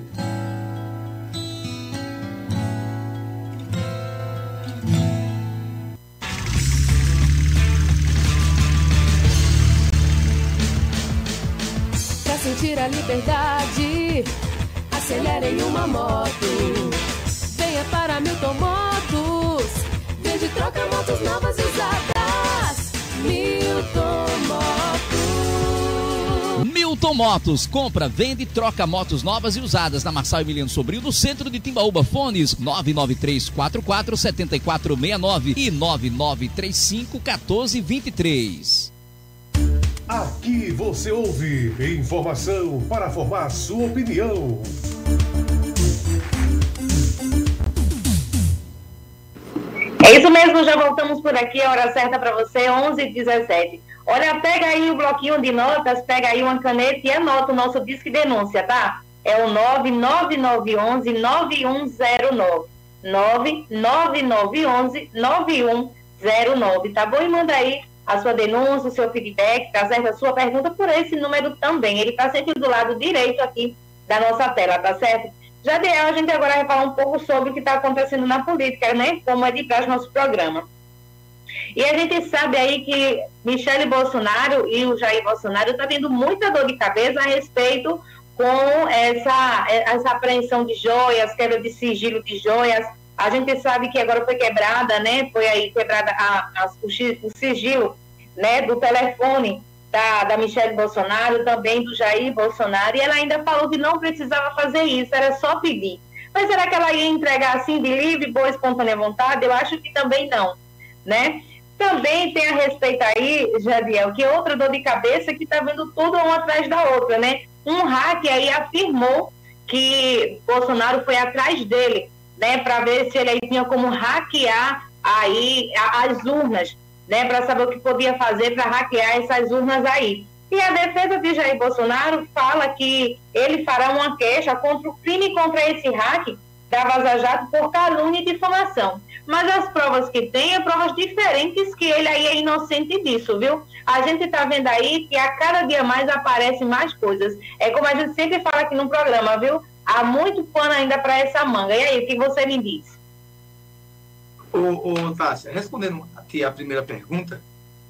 Sentir a liberdade, acelere em uma moto. Venha para Milton Motos, vende troca motos novas e usadas. Milton Motos. Milton Motos, compra, vende troca motos novas e usadas na Marçal Emiliano Sobrinho, no centro de Timbaúba. Fones 993 44 7469 e 9935 1423. Aqui você ouve informação para formar sua opinião. É isso mesmo, já voltamos por aqui, a hora certa para você, 11 h 17 Olha, pega aí o bloquinho de notas, pega aí uma caneta e anota o nosso disque denúncia, tá? É o 99911-9109. 99911-9109, tá bom? E manda aí a sua denúncia, o seu feedback, tá certo? A sua pergunta por esse número também. Ele tá sempre do lado direito aqui da nossa tela, tá certo? Jadiel, a gente agora vai falar um pouco sobre o que está acontecendo na política, né? Como é de praxe nosso programa. E a gente sabe aí que Michele Bolsonaro e o Jair Bolsonaro estão tá tendo muita dor de cabeça a respeito com essa, essa apreensão de joias, quebra de sigilo de joias. A gente sabe que agora foi quebrada, né? Foi aí quebrada a, a, o, o sigilo né, do telefone da, da Michelle Bolsonaro, também do Jair Bolsonaro, e ela ainda falou que não precisava fazer isso, era só pedir. Mas será que ela ia entregar assim de livre, boa, espontânea vontade? Eu acho que também não, né? Também tem a respeito aí, Jadiel, que outra dor de cabeça que está vendo tudo uma atrás da outra, né? Um hack aí afirmou que Bolsonaro foi atrás dele, né, para ver se ele tinha como hackear aí as urnas né, para saber o que podia fazer para hackear essas urnas aí. E a defesa de Jair Bolsonaro fala que ele fará uma queixa contra o crime contra esse hack da Vaza Jato por calúnia e difamação. Mas as provas que tem é provas diferentes que ele aí é inocente disso, viu? A gente está vendo aí que a cada dia mais aparecem mais coisas. É como a gente sempre fala aqui no programa, viu? Há muito pano ainda para essa manga. E aí, o que você me diz? Ô, ô Tássia, respondendo aqui a primeira pergunta,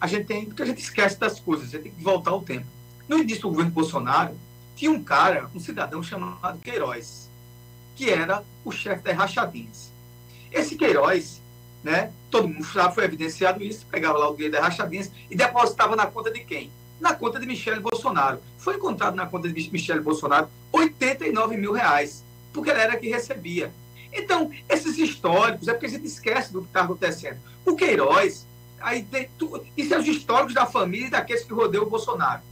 a gente tem, porque a gente esquece das coisas, a gente tem que voltar ao tempo. No início do governo Bolsonaro, tinha um cara, um cidadão chamado Queiroz, que era o chefe das rachadinhas. Esse Queiroz, né, todo mundo sabe, foi evidenciado isso, pegava lá o dinheiro das rachadinhas e depositava na conta de quem? Na conta de Michele Bolsonaro. Foi encontrado na conta de Michele Bolsonaro 89 mil reais, porque ela era que recebia. Então, esses históricos, é porque a gente esquece do que está acontecendo. O Queiroz, aí tem tu, isso é os históricos da família e daqueles que rodeiam o Bolsonaro.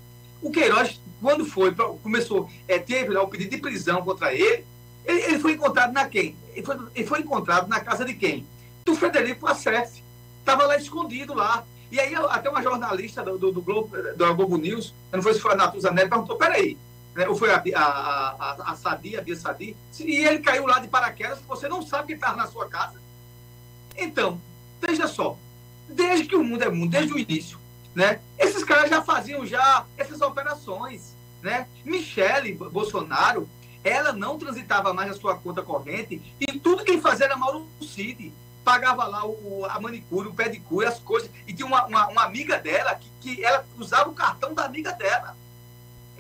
o Queiroz, quando foi, começou, é, teve lá o pedido de prisão contra ele, ele, ele foi encontrado na quem? Ele foi, ele foi, encontrado na casa de quem? Do Frederico Assef. Estava lá escondido lá. E aí até uma jornalista do, do, do Globo, do Globo News, não sei se foi a Natuza Neto, perguntou, peraí, né, ou foi a, a, a, a Sadi, a Bia Sadi, e ele caiu lá de paraquedas, você não sabe que estava na sua casa. Então, veja só, desde que o mundo é mundo, desde o início, né, esses caras já faziam já essas operações. Né? Michele Bolsonaro, ela não transitava mais na sua conta corrente e tudo quem fazia era Mauro Cid. Pagava lá o, a manicure, o pedicure, as coisas. E tinha uma, uma, uma amiga dela que, que ela usava o cartão da amiga dela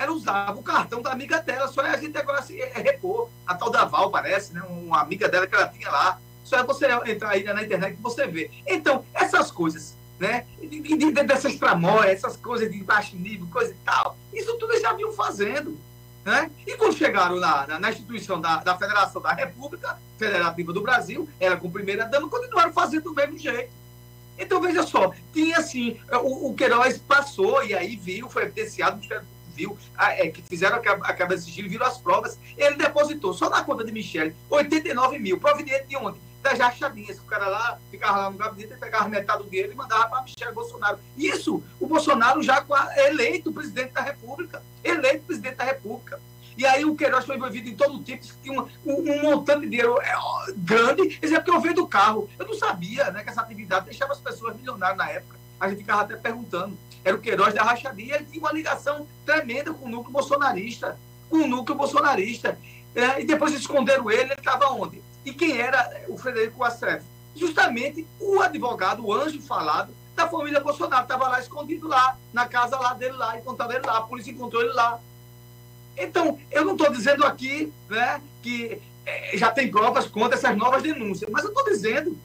ela usava o cartão da amiga dela, só é a gente agora se é, repor. A tal da Val, parece, né? Uma amiga dela que ela tinha lá. Só é você entrar aí na internet que você vê. Então, essas coisas, né? De, de, dessas tramóias, essas coisas de baixo nível, coisa e tal, isso tudo eles já vinham fazendo. Né? E quando chegaram na, na, na instituição da, da Federação da República Federativa do Brasil, ela com primeira dama, continuaram fazendo do mesmo jeito. Então, veja só, tinha assim, o, o Queiroz passou e aí viu, foi evidenciado, viu, a, é, que fizeram a, cabeça de viram as provas, ele depositou só na conta de Michele 89 mil, proveniente de onde? Das rachadinhas, o cara lá ficava lá no gabinete, pegava metade do dinheiro e mandava para Michele Bolsonaro. Isso, o Bolsonaro já eleito presidente da República, eleito presidente da República. E aí o Queiroz foi envolvido em todo tipo, tinha um, um, montante de dinheiro é, grande, isso é porque eu veio do carro. Eu não sabia né, que essa atividade deixava as pessoas milionárias na época. A gente ficava até perguntando era o Queiroz da Rachadinha, ele tinha uma ligação tremenda com o núcleo bolsonarista, com o núcleo bolsonarista. É, e depois esconderam ele, ele estava onde? E quem era o Frederico Assef? Justamente o advogado, o anjo falado da família Bolsonaro, estava lá escondido lá, na casa lá dele lá, encontraram ele lá, a polícia encontrou ele lá. Então, eu não estou dizendo aqui né, que é, já tem provas contra essas novas denúncias, mas eu estou dizendo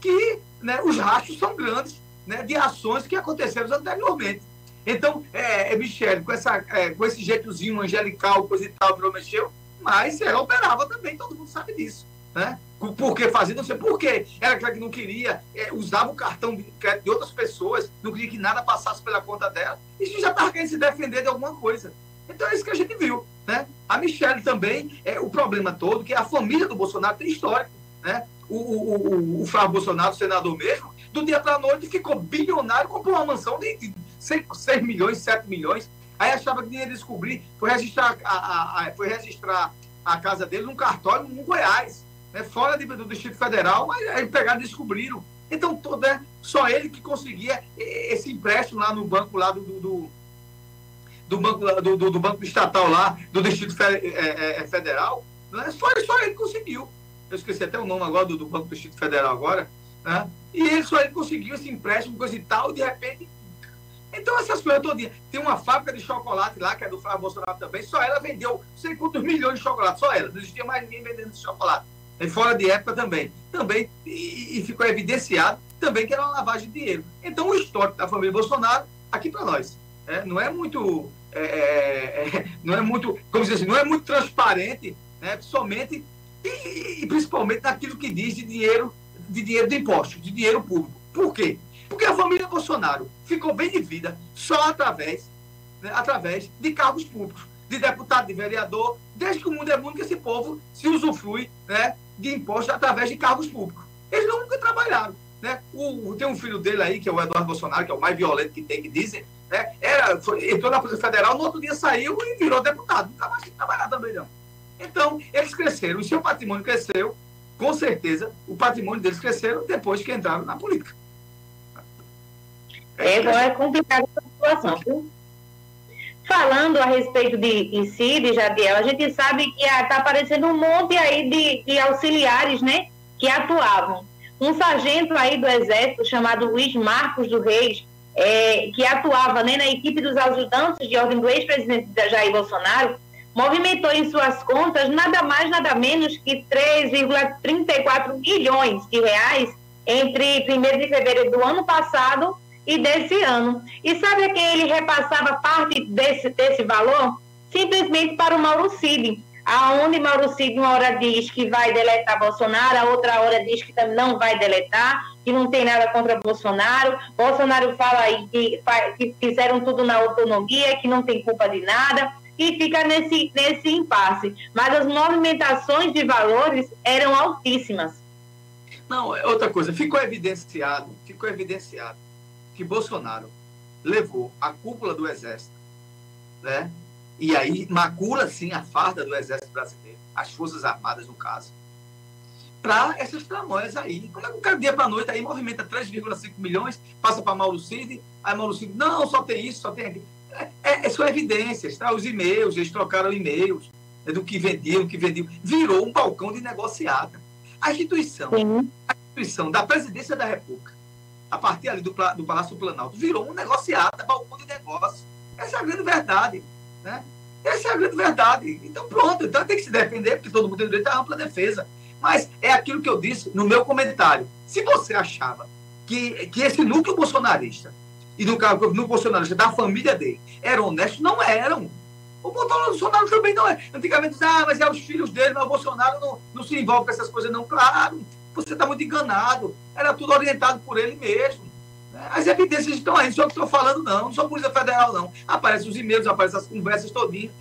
que né, os rastros são grandes né, de ações que aconteceram anteriormente. Então, é, é Michele, com, essa, é, com esse jeitozinho angelical, coisa e tal, não mexeu, mas ela operava também, todo mundo sabe disso. Né? Por que fazia? Não sei por quê. Era aquela que não queria, é, usava o cartão de de outras pessoas, não queria que nada passasse pela conta dela. Isso já estava querendo se defender de alguma coisa. Então é isso que a gente viu. Né? A Michelle também, é, o problema todo, que a família do Bolsonaro tem histórico. Né? O, o, o, o Flávio Bolsonaro, o senador mesmo, do dia para a noite ficou bilionário, comprou uma mansão de 6, 6 milhões, 7 milhões. Aí achava que ia descobrir, foi registrar a, a, a, foi registrar a casa dele num cartório no Goiás, né, fora de, do Distrito Federal, mas aí pegaram e descobriram. Então, todo, é só ele que conseguia esse empréstimo lá no banco lá do, do, do banco do, do, banco estatal lá do Distrito é, é, é, Federal, né? só, só ele conseguiu. Eu esqueci até o nome agora do, do Banco do Distrito Federal agora, né? E ele só ele conseguiu esse empréstimo, coisa e tal, e de repente. Então, essas coisas todinhas. Tem uma fábrica de chocolate lá, que é do Flávio Bolsonaro também, só ela vendeu sei quantos milhões de chocolate, só ela. Não existia mais ninguém vendendo esse chocolate. E fora de época também. Também, e, e ficou evidenciado também que era uma lavagem de dinheiro. Então, o histórico da família Bolsonaro, aqui para nós, é, não é muito. É, é, é, não é muito, como dizer assim, não é muito transparente, né, somente e, e principalmente naquilo que diz de dinheiro de dinheiro de imposto, de dinheiro público. Por quê? Porque a família Bolsonaro ficou bem de vida só através, né, através de cargos públicos, de deputado, de vereador, desde que o mundo é mundo que esse povo se usufrui né, de impostos através de cargos públicos. Eles nunca trabalharam. Né? O, tem um filho dele aí, que é o Eduardo Bolsonaro, que é o mais violento que tem, que dizem, né? Era, foi, entrou na Polícia Federal, no outro dia saiu e virou deputado. Nunca mais trabalhar também, não. Então, eles cresceram, o seu patrimônio cresceu, com certeza, o patrimônio deles cresceram depois que entraram na política. É, é complicada a situação, viu? Falando a respeito de, de CID, Jadiel, a gente sabe que está aparecendo um monte aí de, de auxiliares, né, que atuavam. Um sargento aí do Exército, chamado Luiz Marcos do Reis, é, que atuava né, na equipe dos ajudantes de ordem do ex-presidente Jair Bolsonaro, movimentou em suas contas nada mais, nada menos que 3,34 milhões de reais entre 1 de fevereiro do ano passado e desse ano. E sabe a quem ele repassava parte desse, desse valor? Simplesmente para o Mauro Cid. aonde Mauro Cid uma hora diz que vai deletar Bolsonaro, a outra hora diz que não vai deletar, que não tem nada contra Bolsonaro. Bolsonaro fala aí que, que fizeram tudo na autonomia, que não tem culpa de nada, e fica nesse, nesse impasse. Mas as movimentações de valores eram altíssimas. Não, é outra coisa, ficou evidenciado, ficou evidenciado que Bolsonaro levou a cúpula do Exército, né? E aí macula, sim, a farda do Exército Brasileiro, as Forças Armadas, no caso, para essas tramóias aí. Como é que o cara, dia para noite, aí movimenta 3,5 milhões, passa para Mauro Cid, aí Mauro Cid, não, só tem isso, só tem aquilo. É, é, são evidências, tá? Os e-mails, eles trocaram e-mails né, do que vendiam, do que vendiam. Virou um balcão de negociata. A instituição, a instituição da presidência da República, a partir ali do, do Palácio Planalto, virou um negociata, balcão de negócio. Essa é a grande verdade. Né? Essa é a grande verdade. Então, pronto, então tem que se defender, porque todo mundo tem direito à ampla defesa. Mas é aquilo que eu disse no meu comentário. Se você achava que, que esse núcleo bolsonarista, e caso no bolsonarista da família dele, eram honestos, não eram. O Bolsonaro também não é. Antigamente ah, mas é os filhos dele, mas o Bolsonaro não, não se envolve com essas coisas, não. Claro, você está muito enganado. Era tudo orientado por ele mesmo. As evidências estão aí, não sou que estou falando, não. Não sou Polícia Federal, não. Aparecem os e-mails, aparecem as conversas todinhas.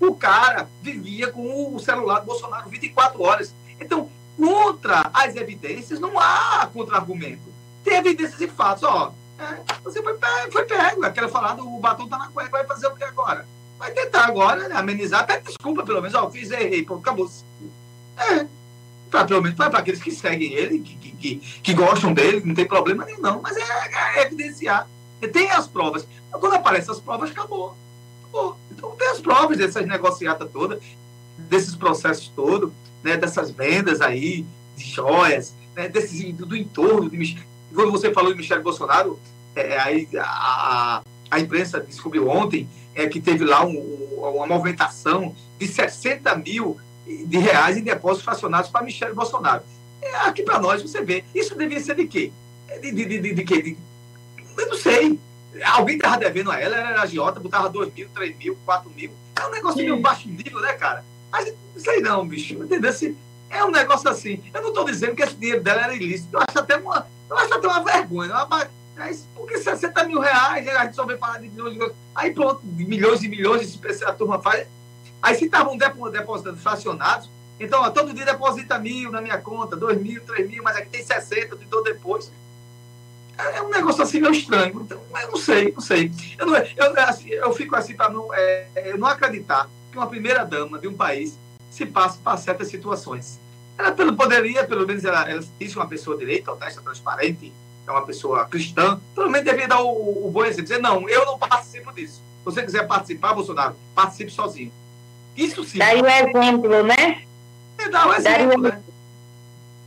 O cara vivia com o celular do Bolsonaro 24 horas. Então, contra as evidências, não há contra-argumento. Tem evidências e fatos. Ó, é, você foi foi pego. Aquela falada, o batom está na cueca, vai fazer o que agora? Vai tentar agora né, amenizar, até desculpa, pelo menos. Ó, fiz, errei, pô, acabou. É, pra, pelo menos para aqueles que seguem ele, que, que, que, que, gostam dele, não tem problema nenhum, não. Mas é, é, evidenciar. Tem as provas. Quando aparecem as provas, acabou. acabou. Então tem as provas dessas negociatas todas, desses processos todos, né, dessas vendas aí, de joias, né, desses, do, do entorno. De, quando você falou de Michel Bolsonaro, é, aí a, a, imprensa descobriu ontem é, que teve lá um, uma movimentação de 60 mil de reais em depósitos fracionados para Michele Bolsonaro. É, aqui para nós, você vê, isso devia ser de quê? De, de, de, de, de quê? De, eu não sei. Alguém estava devendo a ela, ela era agiota, botava 2 mil, 3 mil, 4 mil. É um negócio meio baixo nível, né, cara? Mas sei não, bicho. Entendeu? É um negócio assim. Eu não estou dizendo que esse dinheiro dela era ilícito. Eu acho até uma, eu acho até uma vergonha. Uma, mas, porque 60 mil reais, a gente só vem falar de milhões de. Aí pronto, de milhões e milhões, a turma faz. Aí se estavam depositando fracionados, então ó, todo dia deposita mil na minha conta, dois mil, três mil, mas aqui tem 60, eu te dou depois. É, é um negócio assim meio estranho. Então, eu não sei, não sei. Eu, não, eu, assim, eu fico assim para não, é, não acreditar que uma primeira dama de um país se passe para certas situações. Ela pelo, poderia, pelo menos, ela, ela diz uma pessoa direita, honesta, transparente, é uma pessoa cristã, pelo menos deveria dar o, o bom exemplo, dizer, não, eu não participo disso. Se você quiser participar, Bolsonaro, participe sozinho. Isso sim. Daí o exemplo, né? É, dá o exemplo, né?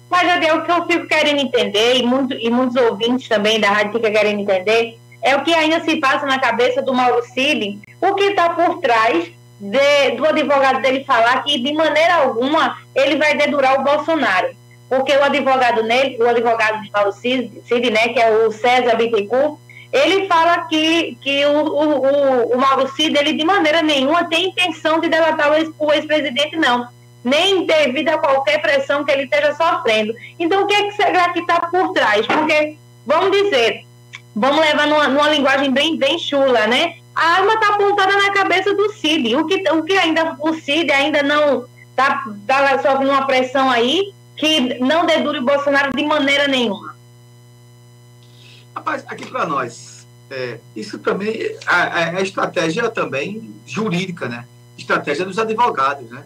Mas, Adel, o que eu fico querendo entender, e, muito, e muitos ouvintes também da rádio ficam querendo entender, é o que ainda se passa na cabeça do Mauro Cid, o que está por trás de, do advogado dele falar que, de maneira alguma, ele vai dedurar o Bolsonaro. Porque o advogado nele, o advogado de Mauro Cid, Cid né, que é o César Bittencourt, ele fala que, que o, o, o Mauro Cid, ele de maneira nenhuma tem intenção de delatar o ex-presidente, não. Nem devido a qualquer pressão que ele esteja sofrendo. Então, o que, é que será que está por trás? Porque, vamos dizer, vamos levar numa, numa linguagem bem, bem chula, né? A arma está apontada na cabeça do Cid. O que, o que ainda o Cid ainda não está tá sofrendo uma pressão aí que não dedure o Bolsonaro de maneira nenhuma. Rapaz, aqui para nós, é, isso também é a, estratégia também jurídica, né? Estratégia dos advogados, né?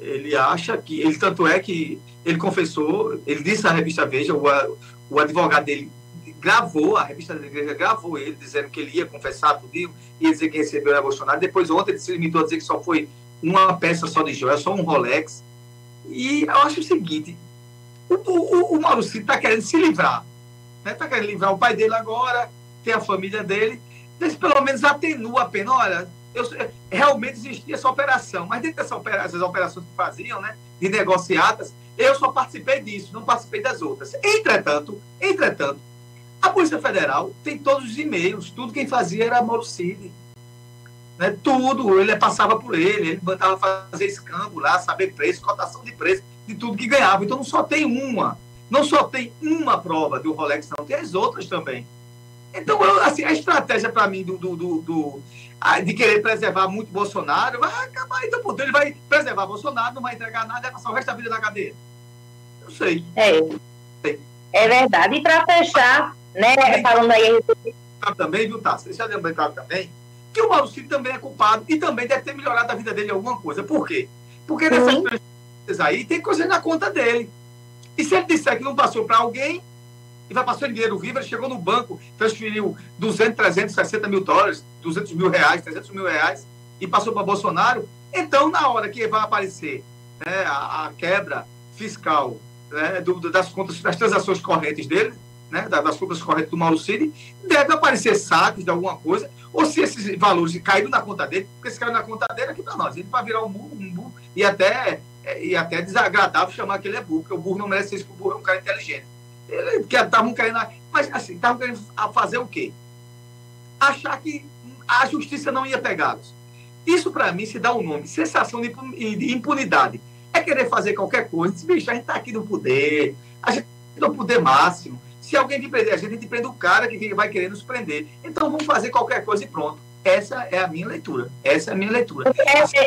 Ele acha que, ele tanto é que ele confessou, ele disse na revista Veja, o, o advogado dele gravou, a revista da igreja gravou ele, dizendo que ele ia confessar tudo, ia dizer que recebeu o Bolsonaro. Depois, ontem, ele se limitou a dizer que só foi uma peça só de joia, só um Rolex. E eu acho o seguinte: o, o, o Mauro Cid está querendo se livrar Né? querendo livrar o pai dele agora, tem a família dele. Então, pelo menos atenua a pena. Olha, eu, realmente existia essa operação, mas dentro dessas operações, operações que faziam, né, de negociatas, eu só participei disso, não participei das outras. Entretanto, entretanto, a Polícia Federal tem todos os e-mails, tudo quem fazia era Mauro Cid. né? tudo, ele passava por ele, ele mandava fazer escambo lá, saber preço, cotação de preço, de tudo que ganhava. Então não só tem uma, não só tem uma prova do Rolex, não, tem as outras também. Então, eu, assim, a estratégia para mim do, do, do, do, de querer preservar muito Bolsonaro vai acabar. Então, pô, ele vai preservar Bolsonaro, não vai entregar nada, vai passar o resto da vida na cadeia. Eu sei. É. É verdade. E para fechar, né, falando aí. Também, viu, Tassi? Deixa eu lembrar também que o Mauro Cid também é culpado e também deve ter melhorado a vida dele em alguma coisa. Por quê? Porque nessas coisas aí tem coisa na conta dele. E se ele disser que não passou para alguém, e vai passar dinheiro vivo, ele chegou no banco, transferiu 200, 360 mil dólares, 200 mil reais, 300 mil reais, e passou para Bolsonaro, então, na hora que vai aparecer né, a, a, quebra fiscal né, do, das contas, das transações correntes dele, né, das contas correntes do Mauro Cid, deve aparecer saques de alguma coisa, ou se esses valores caíram na conta dele, porque se caiu na conta dele, aqui para nós, ele vai virar um burro, um burro, e até, e até desagradável chamar que ele é burro, porque o burro não merece isso, porque o burro é um cara inteligente. Ele estavam querendo, mas assim, estavam querendo fazer o quê? Achar que a justiça não ia pegá-los. Isso, para mim, se dá um nome, sensação de impunidade. É querer fazer qualquer coisa. Diz, bicho, a gente está aqui no poder, a gente está no poder máximo. Se alguém te prender a gente, gente prende o cara que vai querer nos prender. Então vamos fazer qualquer coisa e pronto. Essa é a minha leitura. Essa é a minha leitura.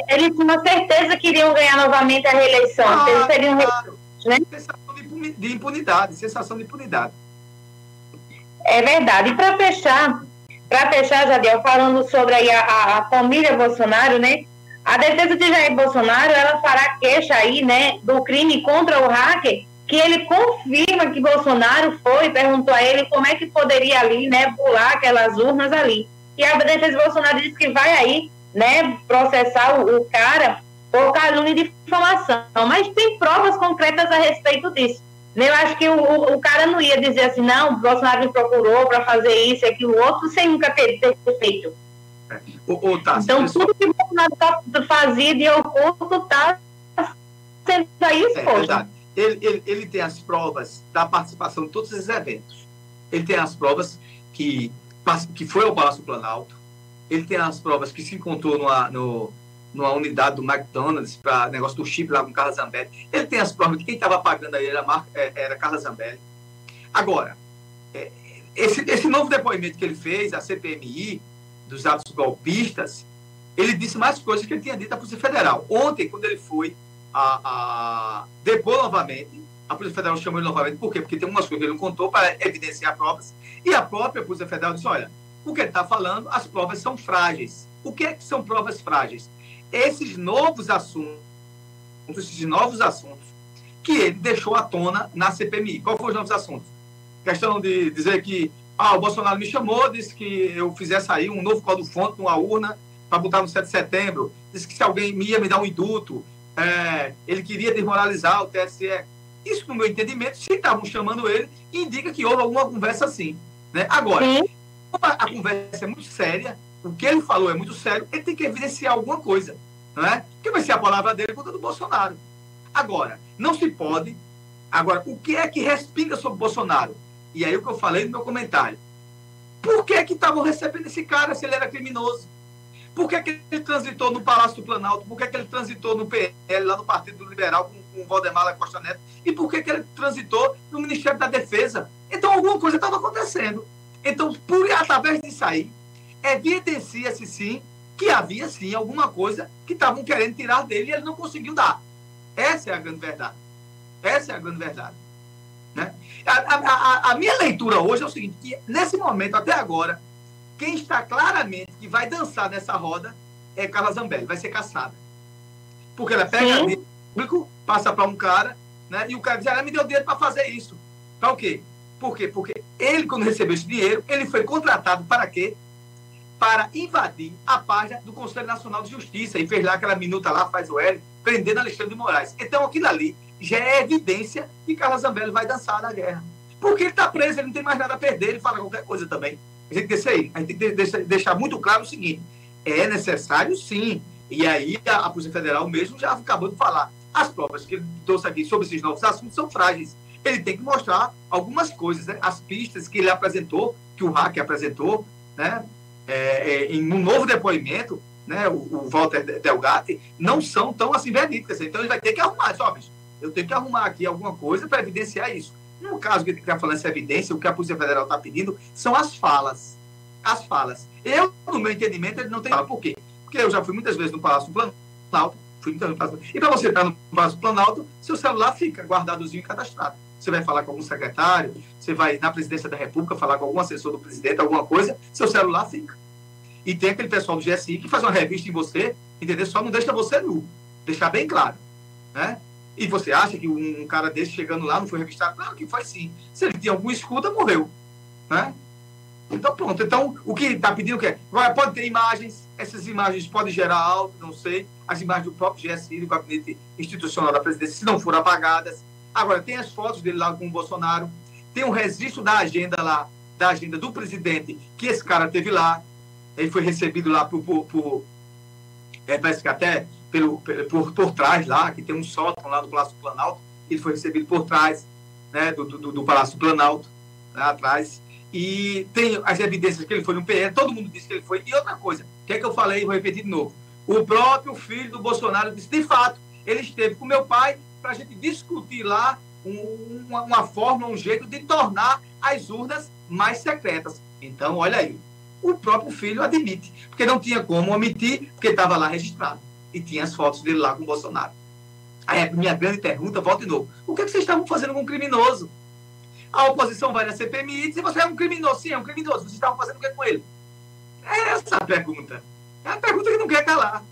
Eles tinham certeza que iriam ganhar novamente a reeleição. Ah, eles seriam claro. né? Sensação de impunidade, sensação de impunidade. É verdade. E para fechar, para fechar, Jadiel, falando sobre a, a, família Bolsonaro, né? A defesa de Jair Bolsonaro, ela fará queixa aí, né, do crime contra o hacker que ele confirma que Bolsonaro foi, perguntou a ele como é que poderia ali, né, pular aquelas urnas ali. E a defesa de Bolsonaro disse que vai aí, né, processar o, o cara por calúnia de difamação. Mas tem provas concretas a respeito disso. Eu acho que o, o, o cara não ia dizer assim, não, Bolsonaro me procurou para fazer isso e aquilo outro, sem nunca ter, ter feito. O, o, tá, então, tudo que o Bolsonaro tá, fazia de oculto está sendo aí é exposto. É ele, ele, ele tem as provas da participação em todos esses eventos. Ele tem as provas que, que foi ao Palácio Planalto. Ele tem as provas que se encontrou numa, no, numa unidade do McDonald's para negócio do chip lá com Carla Zambelli. Ele tem as provas de quem estava pagando aí era, é, era Carla Zambelli. Agora, é, esse, esse novo depoimento que ele fez, a CPMI, dos atos golpistas, ele disse mais coisas que ele tinha dito à Polícia Federal. Ontem, quando ele foi a, a depor novamente. A Polícia Federal chamou ele novamente, por quê? Porque tem umas coisas que ele não contou para evidenciar provas. E a própria Polícia Federal disse: olha, o que ele está falando, as provas são frágeis. O que, é que são provas frágeis? Esses novos assuntos, esses novos assuntos que ele deixou à tona na CPMI. Qual foram os novos assuntos? Questão de dizer que ah, o Bolsonaro me chamou, disse que eu fizesse aí um novo código-fonte numa urna para botar no 7 de setembro. Disse que se alguém ia me dar um induto, é, ele queria desmoralizar o TSE. Isso, no meu entendimento, se estavam chamando ele, indica que houve alguma conversa assim. Né? Agora, como a, conversa é muito séria, o que ele falou é muito sério, ele tem que evidenciar alguma coisa. Não é? Que vai ser a palavra dele contra do Bolsonaro. Agora, não se pode. Agora, o que é que respinga sobre Bolsonaro? E aí o que eu falei no meu comentário. Por que que estavam recebendo esse cara se ele era criminoso? Por que, que ele transitou no Palácio do Planalto? Por que, que ele transitou no PL, lá no Partido Liberal, com, com o Valdemar Costa Neto? E por que, que ele transitou no Ministério da Defesa? Então, alguma coisa estava acontecendo. Então, por através disso aí, evidencia-se sim que havia sim alguma coisa que estavam querendo tirar dele e ele não conseguiu dar. Essa é a grande verdade. Essa é a grande verdade. Né? A, a, a, minha leitura hoje é o seguinte, que nesse momento, até agora, quem está claramente que vai dançar nessa roda é Carla Zambelli, vai ser caçada. Porque ela pega o público, passa para um cara, né? E o cara diz, ela me deu dinheiro para fazer isso. Para o quê? Por quê? Porque ele, quando recebeu esse dinheiro, ele foi contratado para quê? Para invadir a página do Conselho Nacional de Justiça e fez lá aquela minuta lá, faz o L, prendendo Alexandre de Moraes. Então, aquilo ali já é evidência que Carla Zambelli vai dançar na guerra. Porque ele está preso, ele não tem mais nada a perder, ele fala qualquer coisa também. A gente tem que aí. A gente tem que deixar muito claro o seguinte: é necessário sim. E aí a, a Polícia Federal mesmo já acabou de falar. As provas que ele trouxe aqui sobre esses novos assuntos são frágeis. Ele tem que mostrar algumas coisas, né? As pistas que ele apresentou, que o hacker apresentou, né? É, é, em um novo depoimento, né, o, o Walter Delgatti, não são tão assim verídicas. Então ele vai ter que arrumar. Só, bicho, eu tenho que arrumar aqui alguma coisa para evidenciar isso. No caso que ele está falando essa evidência, o que a Polícia Federal está pedindo são as falas. As falas. Eu, no meu entendimento, ele não tem fala. Por quê? Porque eu já fui muitas vezes no Palácio Planalto, fui muitas vezes no Palácio E para você estar no Palácio Planalto, seu celular fica guardadozinho e cadastrado. Você vai falar com algum secretário, você vai na presidência da República falar com algum assessor do presidente, alguma coisa, seu celular fica. E tem aquele pessoal do GSI que faz uma revista em você, entendeu? Só não deixa você nu. Deixar bem claro. Né? E você acha que um cara desse chegando lá não foi revistado? Claro que foi sim. Se ele tinha alguma escuta, morreu. Né? Então, pronto. Então, o que está pedindo quê? Agora, pode ter imagens, essas imagens podem gerar algo, não sei. As imagens do próprio GSI, do Gabinete Institucional da Presidência, se não forem apagadas. Agora, tem as fotos dele lá com o Bolsonaro, tem um registro da agenda lá, da agenda do presidente, que esse cara teve lá. Ele foi recebido lá por, por, por é, parece que até pelo, por, por trás lá, que tem um sótão lá do Palácio Planalto, ele foi recebido por trás né, do, do, do Palácio Planalto, lá atrás, e tem as evidências que ele foi no PR, todo mundo disse que ele foi. E outra coisa, o que é que eu falei vou repetir de novo? O próprio filho do Bolsonaro disse, de fato, ele esteve com meu pai para a gente discutir lá um, uma, uma forma, um jeito de tornar as urnas mais secretas. Então, olha aí, o próprio filho admite, porque não tinha como omitir, porque estava lá registrado. E tinha as fotos dele lá com o Bolsonaro. Aí a minha grande pergunta, volta de novo. O que, é que vocês estavam fazendo com um criminoso? A oposição vai na CPMI e diz, você é um criminoso. Sim, é um criminoso. Vocês estavam fazendo o que com ele? É essa a pergunta. É a pergunta que não quer calar.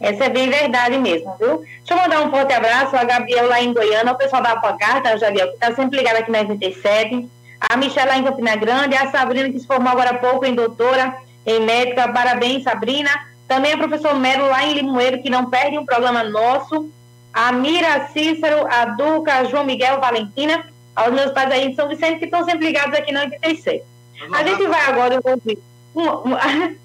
Essa é bem verdade mesmo, viu? Deixa eu mandar um forte abraço a Gabriel lá em Goiânia, o pessoal da Apocarta, Gabriel, que está sempre ligado aqui na 87 a Michelle lá em Campina Grande, a Sabrina que se formou agora há pouco em doutora em médica, parabéns Sabrina, também a professor Melo lá em Limoeiro, que não perde um programa nosso, a Mira Cícero, a Duca, João Miguel, Valentina, aos meus pais aí em São Vicente, que estão sempre ligados aqui na 86. A gente vai agora ouvir.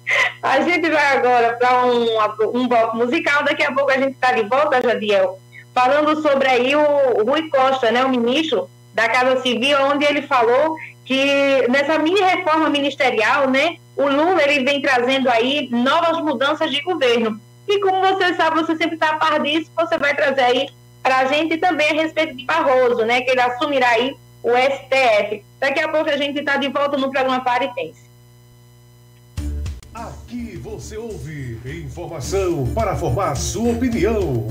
a gente vai agora para um, um bloco musical, daqui a pouco a gente está de volta, Jadiel, falando sobre aí o Rui Costa, né, o ministro da Casa Civil, onde ele falou que nessa mini reforma ministerial, né, o Lula ele vem trazendo aí novas mudanças de governo. E como você sabe, você sempre está a par disso, você vai trazer aí para a gente também a respeito de Barroso, né, que ele assumirá aí o STF. Daqui a pouco a gente está de volta no programa Paripense. Aqui você ouve informação para formar sua opinião.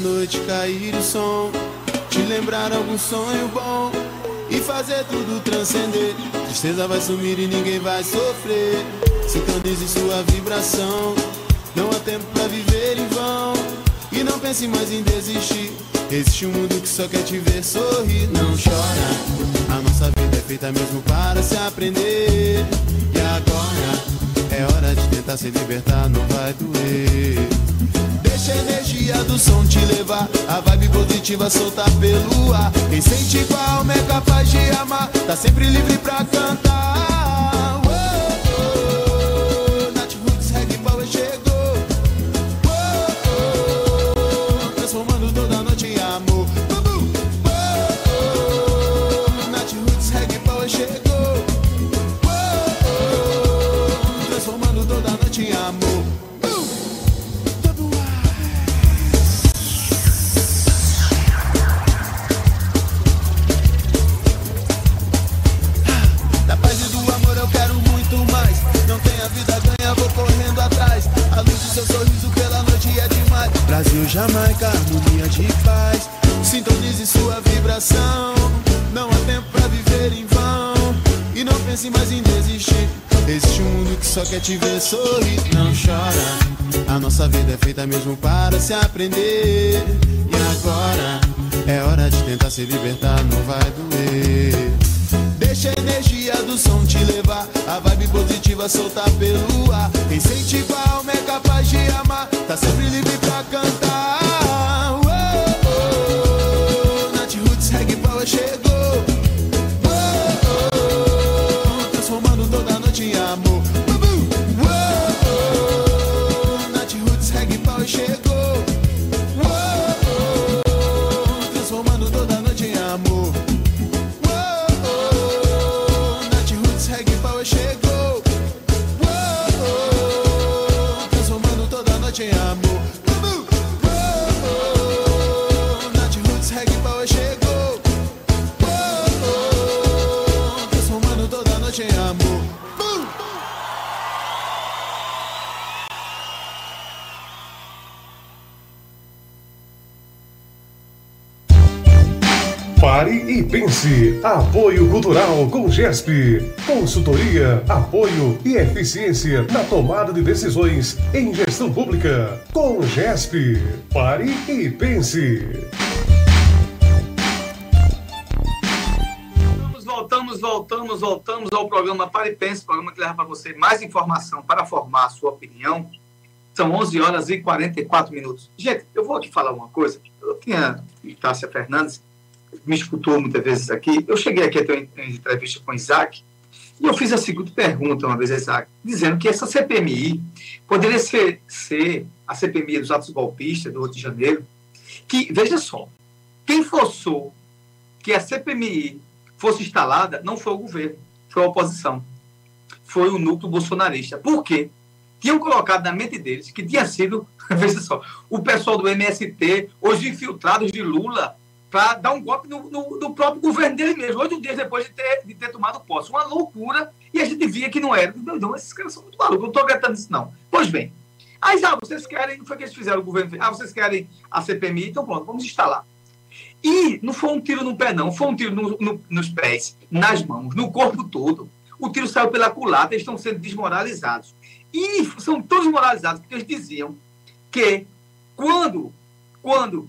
Noite cair o som, te lembrar algum sonho bom e fazer tudo transcender. Tristeza vai sumir e ninguém vai sofrer. Sintonize sua vibração. Não há tempo pra viver em vão. E não pense mais em desistir. Existe um mundo que só quer te ver sorrir. Não chora. A nossa vida é feita mesmo para se aprender. E agora é hora de tentar se libertar, não vai doer. Deixa a energia do som te levar, a vibe positiva soltar pelo ar. Quem sente a alma é capaz de amar, tá sempre livre pra cantar. Se aprender. E agora é hora de tentar se libertar, não vai doer. Deixa a energia do som te levar, a vibe positiva soltar pelo ar. A alma é capaz de amar, tá sempre livre pra cantar. Apoio Cultural com GESP. Consultoria, apoio e eficiência na tomada de decisões em gestão pública. Com GESP. Pare e pense. Voltamos, voltamos, voltamos, ao programa Pare e Pense, programa que leva para você mais informação para formar a sua opinião. São 11 horas e 44 minutos. Gente, eu vou aqui falar uma coisa. Eu tinha, Tássia Fernandes, me escutou muitas vezes aqui. Eu cheguei aqui a ter uma entrevista com o Isaac e eu fiz a seguinte pergunta uma vez a Isaac, dizendo que essa CPMI poderia ser, ser a CPMI dos atos golpistas do Rio de Janeiro, que, veja só, quem forçou que a CPMI fosse instalada não foi o governo, foi a oposição. Foi o núcleo bolsonarista. Por quê? Tinham colocado na mente deles que tinha sido, veja só, o pessoal do MST, os infiltrados de Lula, para dar um golpe no, no, no, próprio governo dele mesmo, oito dias depois de ter, de ter tomado posse. Uma loucura, e a gente via que não era. Não, não esses caras são muito malucos, não estou acreditando nisso, não. Pois bem, aí já, vocês querem, foi que eles fizeram, o governo ah, vocês querem a CPMI, então pronto, vamos instalar. E não foi um tiro no pé, não, foi um tiro no, no, nos pés, nas mãos, no corpo todo. O tiro saiu pela culata, eles estão sendo desmoralizados. E são todos moralizados, porque eles diziam que quando, quando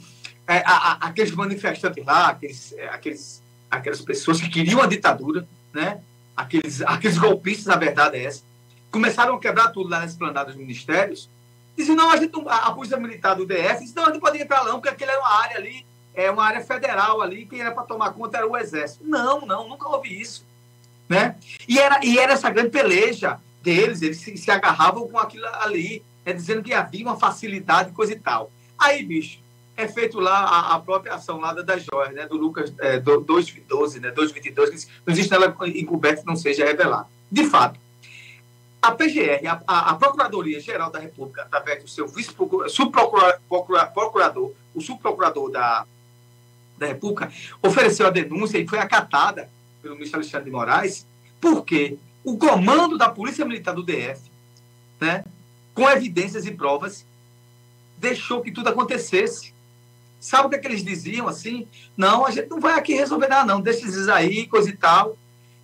é, a, a, aqueles manifestantes lá, aqueles, é, aqueles, aquelas pessoas que queriam a ditadura, né? aqueles, aqueles golpistas, a verdade é essa, começaram a quebrar tudo lá nas esplanadas dos ministérios, diziam, não, a, gente, não- a, a polícia militar do DF disse, não, a gente pode entrar não, porque aquilo era uma área ali, é uma área federal ali, quem era para tomar conta era o Exército. Não, não, nunca houve isso. Né? E, era, e era essa grande peleja deles, eles se, se agarravam com aquilo ali, é dizendo que havia uma facilidade, coisa e tal. Aí, bicho, é feito lá a, a própria ação lá das joias, né, do Lucas é, do, 212, né, 222, que não existe ela encoberta não seja revelada. De fato, a PGR, a, a, a Procuradoria-Geral da República, através do seu vice-procurador, o subprocurador da, da República, ofereceu a denúncia e foi acatada pelo ministro Alexandre de Moraes, porque o comando da Polícia Militar do DF, né, com evidências e provas, deixou que tudo acontecesse. Sabe o que, é que eles diziam assim? Não, a gente não vai aqui resolver nada, não, deixa eles aí, coisa e tal.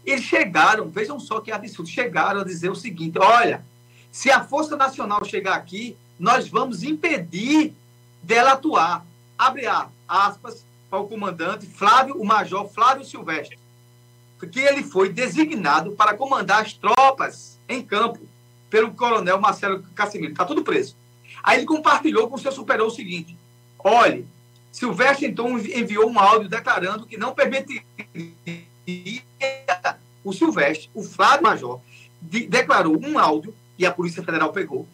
Eles chegaram, vejam só que absurdo, chegaram a dizer o seguinte: olha, se a Força Nacional chegar aqui, nós vamos impedir dela atuar. Abre aspas para o comandante Flávio, o Major Flávio Silvestre, que ele foi designado para comandar as tropas em campo pelo coronel Marcelo Casimiro. Está tudo preso. Aí ele compartilhou com seu superior o seguinte: olhe, Silvestre então enviou um áudio declarando que não permitiria o Silvestre, o Flávio Major, de, declarou um áudio, e a Polícia Federal pegou,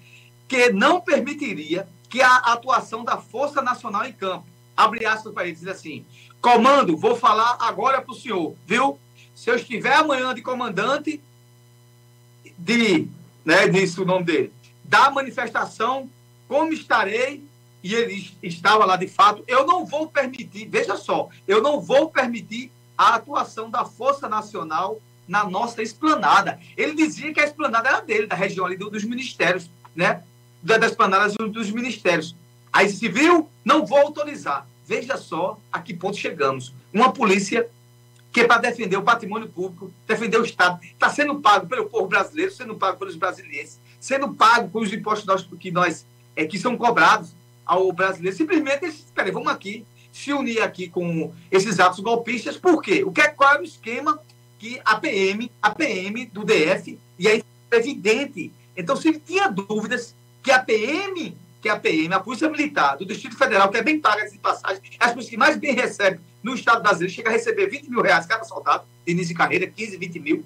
que não permitiria que a atuação da Força Nacional em campo, abre aspas para ele, diz assim, comando, vou falar agora para o senhor, viu? Se eu estiver amanhã de comandante de, né, disse o nome dele, da manifestação, como estarei, e ele estava lá de fato, eu não vou permitir, veja só, eu não vou permitir a atuação da Força Nacional na nossa esplanada. Ele dizia que a esplanada era dele, da região ali dos ministérios, né? Das esplanadas dos ministérios. Aí se viu, não vou autorizar. Veja só a que ponto chegamos. Uma polícia que é para defender o patrimônio público, defender o Estado, está sendo pago pelo povo brasileiro, sendo pago pelos brasileiros, sendo pago pelos impostos que nós é, que são cobrados ao brasileiro. Simplesmente espera vamos aqui se unir aqui com esses atos golpistas. Por quê? O que é, qual é o esquema que a PM, a PM do DF, e aí é evidente. Então, se tinha dúvidas que a PM, que a PM, a Polícia Militar do Distrito Federal, que é bem paga de passagem, as pessoas que mais bem recebem no Estado brasileiro, chega a receber 20 mil reais cada soldado início de carreira, 15, 20 mil.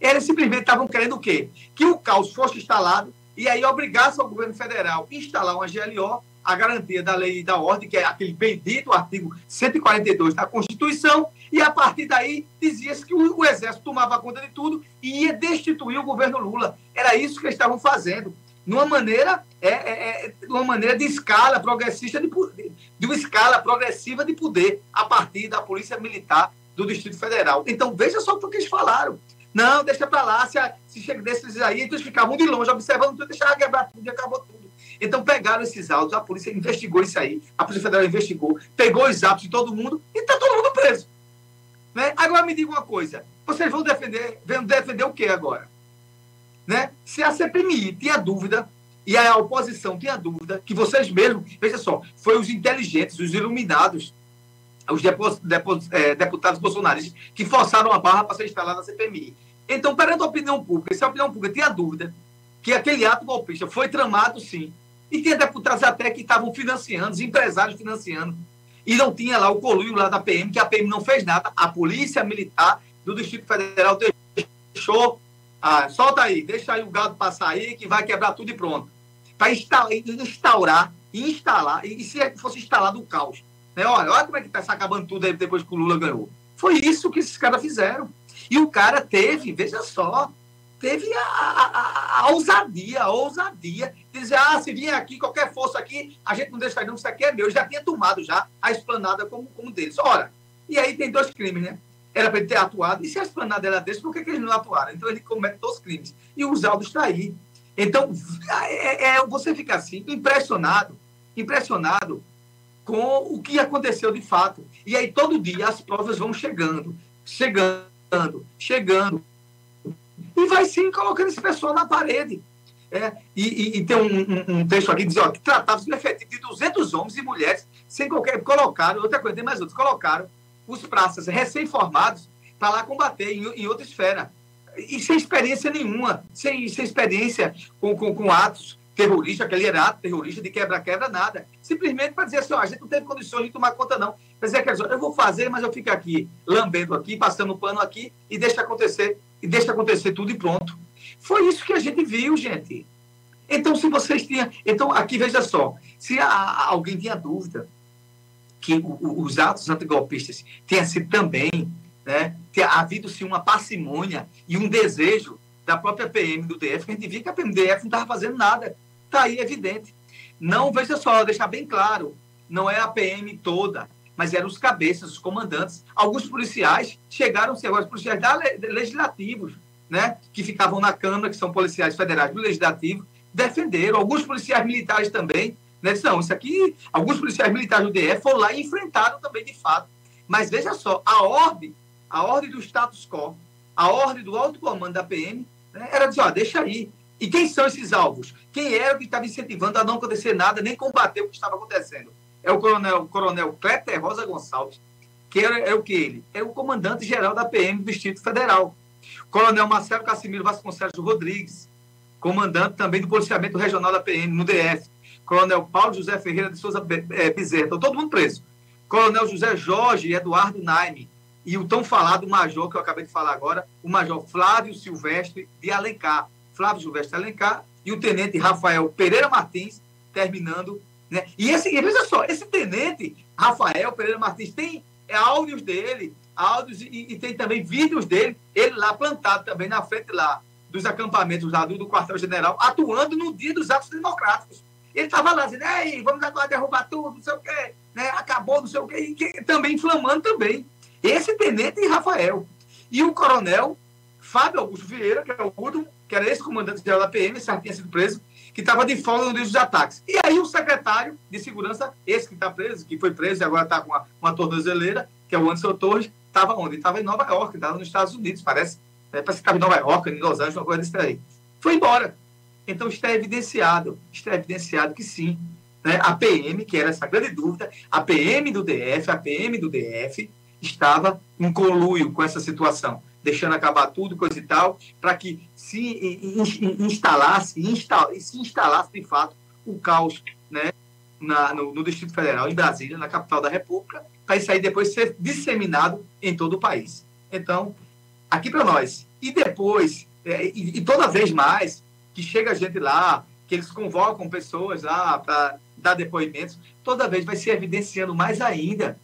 Eles simplesmente estavam querendo o quê? Que o caos fosse instalado e aí obrigasse o governo federal instalar uma GLO a garantia da lei e da ordem, que é aquele bendito artigo 142 da Constituição, e a partir daí dizia-se que o, o, Exército tomava conta de tudo e ia destituir o governo Lula. Era isso que eles estavam fazendo, numa maneira, é, é, é uma maneira de escala progressista, de, de uma escala progressiva de poder, a partir da Polícia Militar do Distrito Federal. Então, veja só o que eles falaram. Não, deixa para lá, se, se chega desses aí, eles ficavam de longe, observando tudo, deixaram quebrar tudo e acabou tudo. Então pegaram esses áudios, a polícia investigou isso aí, a Polícia Federal investigou, pegou os áudios de todo mundo e está todo mundo preso. Né? Agora me diga uma coisa, vocês vão defender, vão defender o que agora? Né? Se a CPMI tinha dúvida e a oposição tinha dúvida, que vocês mesmos, veja só, foi os inteligentes, os iluminados, os é, deputados bolsonaristas que forçaram a barra para ser instalada na CPMI. Então, perante a opinião pública, se a opinião pública tinha dúvida que aquele ato golpista foi tramado, sim, e tinha deputados até que estavam financiando, empresários financiando. E não tinha lá o colúrio lá da PM, que a PM não fez nada. A Polícia Militar do Distrito Federal deixou. Ah, solta aí, deixa aí o gado passar aí, que vai quebrar tudo e pronto. Para instaurar, instalar, e se fosse instalado o caos. Né? Olha, olha como é que está acabando tudo aí depois que o Lula ganhou. Foi isso que esses caras fizeram. E o cara teve, veja só, teve a, a, a, ousadia, a ousadia de dizer, ah, se vier aqui, qualquer força aqui, a gente não deixa não, isso aqui é meu. Já tinha tomado já a esplanada como, como deles. Ora, e aí tem dois crimes, né? Era para ele ter atuado. E se a esplanada era desse, por que, que eles não atuaram? Então ele comete dois crimes. E os áudios está aí. Então, é, é, você fica assim, impressionado, impressionado com o que aconteceu de fato. E aí, todo dia, as provas vão chegando, chegando, chegando e vai sim colocando esse pessoal na parede. É, e, e, e, tem um, um, um, texto aqui que diz ó, que tratava-se de 200 homens e mulheres, sem qualquer. Colocaram, outra coisa, tem mais outros, colocaram os praças recém-formados para lá combater em, em, outra esfera. E sem experiência nenhuma, sem, sem experiência com, com, com atos terroristas, aquele era ato terrorista de quebra-quebra, nada. Simplesmente para dizer assim: ó, a gente não teve condições de tomar conta, não. Quer dizer, eu vou fazer, mas eu fico aqui, lambendo aqui, passando pano aqui, e deixa acontecer e deixa acontecer tudo e pronto. Foi isso que a gente viu, gente. Então, se vocês tinham. Então, aqui veja só: se a, alguém tinha dúvida que o, o, os atos antigolpistas tenham sido também, né, ter havido-se uma parcimônia e um desejo da própria PM do DF, que a gente via que a PMDF não estava fazendo nada. Está aí evidente. Não, veja só, deixar bem claro: não é a PM toda, mas eram os cabeças, os comandantes. Alguns policiais chegaram a ser agora policiais legislativos, né, que ficavam na Câmara, que são policiais federais do Legislativo, defenderam. Alguns policiais militares também, né, não, isso aqui, alguns policiais militares do DF foram lá e enfrentaram também, de fato. Mas veja só, a ordem, a ordem do status quo, a ordem do alto comando da PM, né, era dizer, ó, deixa aí. E quem são esses alvos? Quem era o que estava incentivando a não acontecer nada, nem combater o que estava acontecendo? É o coronel, o coronel Cléter Rosa Gonçalves, que era, é o que ele? É o comandante-geral da PM do Distrito Federal. Coronel Marcelo Cassimiro Vasconcelos Rodrigues, comandante também do policiamento regional da PM no DF. Coronel Paulo José Ferreira de Souza é, Bezerra, estão todo mundo preso. Coronel José Jorge Eduardo Naime e o tão falado major, que eu acabei de falar agora, o major Flávio Silvestre de Alencar. Flávio Silvestre Alencar e o tenente Rafael Pereira Martins, terminando. Né? E esse, veja só, esse tenente Rafael Pereira Martins tem áudios dele, áudios e, e, tem também vídeos dele, ele lá plantado também na frente lá dos acampamentos lá do, do quartel-general, atuando no dia dos atos democráticos. Ele estava lá dizendo, Ei, vamos agora derrubar tudo, não sei o quê, né? acabou, não sei o quê, e que, também inflamando também. Esse tenente Rafael. E o coronel Fábio Augusto Vieira, que é o último, que era esse comandante-geral da PM, esse tinha sido preso, que estava de folga no dia dos ataques. E aí o secretário de segurança, esse que está preso, que foi preso e agora está com uma, tornozeleira, que é o Anderson Torres, estava onde? Estava em Nova York, estava nos Estados Unidos, parece. É, parece que estava em Nova York, em Los Angeles, uma coisa desse aí. Foi embora. Então está evidenciado, está evidenciado que sim, né, a PM, que era essa grande dúvida, a PM do DF, a PM do DF estava em conluio com essa situação, deixando acabar tudo, coisa e tal, para que se instalasse, instal, se instalasse de fato o caos né, na, no, no Distrito Federal, em Brasília, na capital da República, para isso aí depois ser disseminado em todo o país. Então, aqui para nós. E depois, é, e, e, toda vez mais que chega gente lá, que eles convocam pessoas lá para dar depoimentos, toda vez vai se evidenciando mais ainda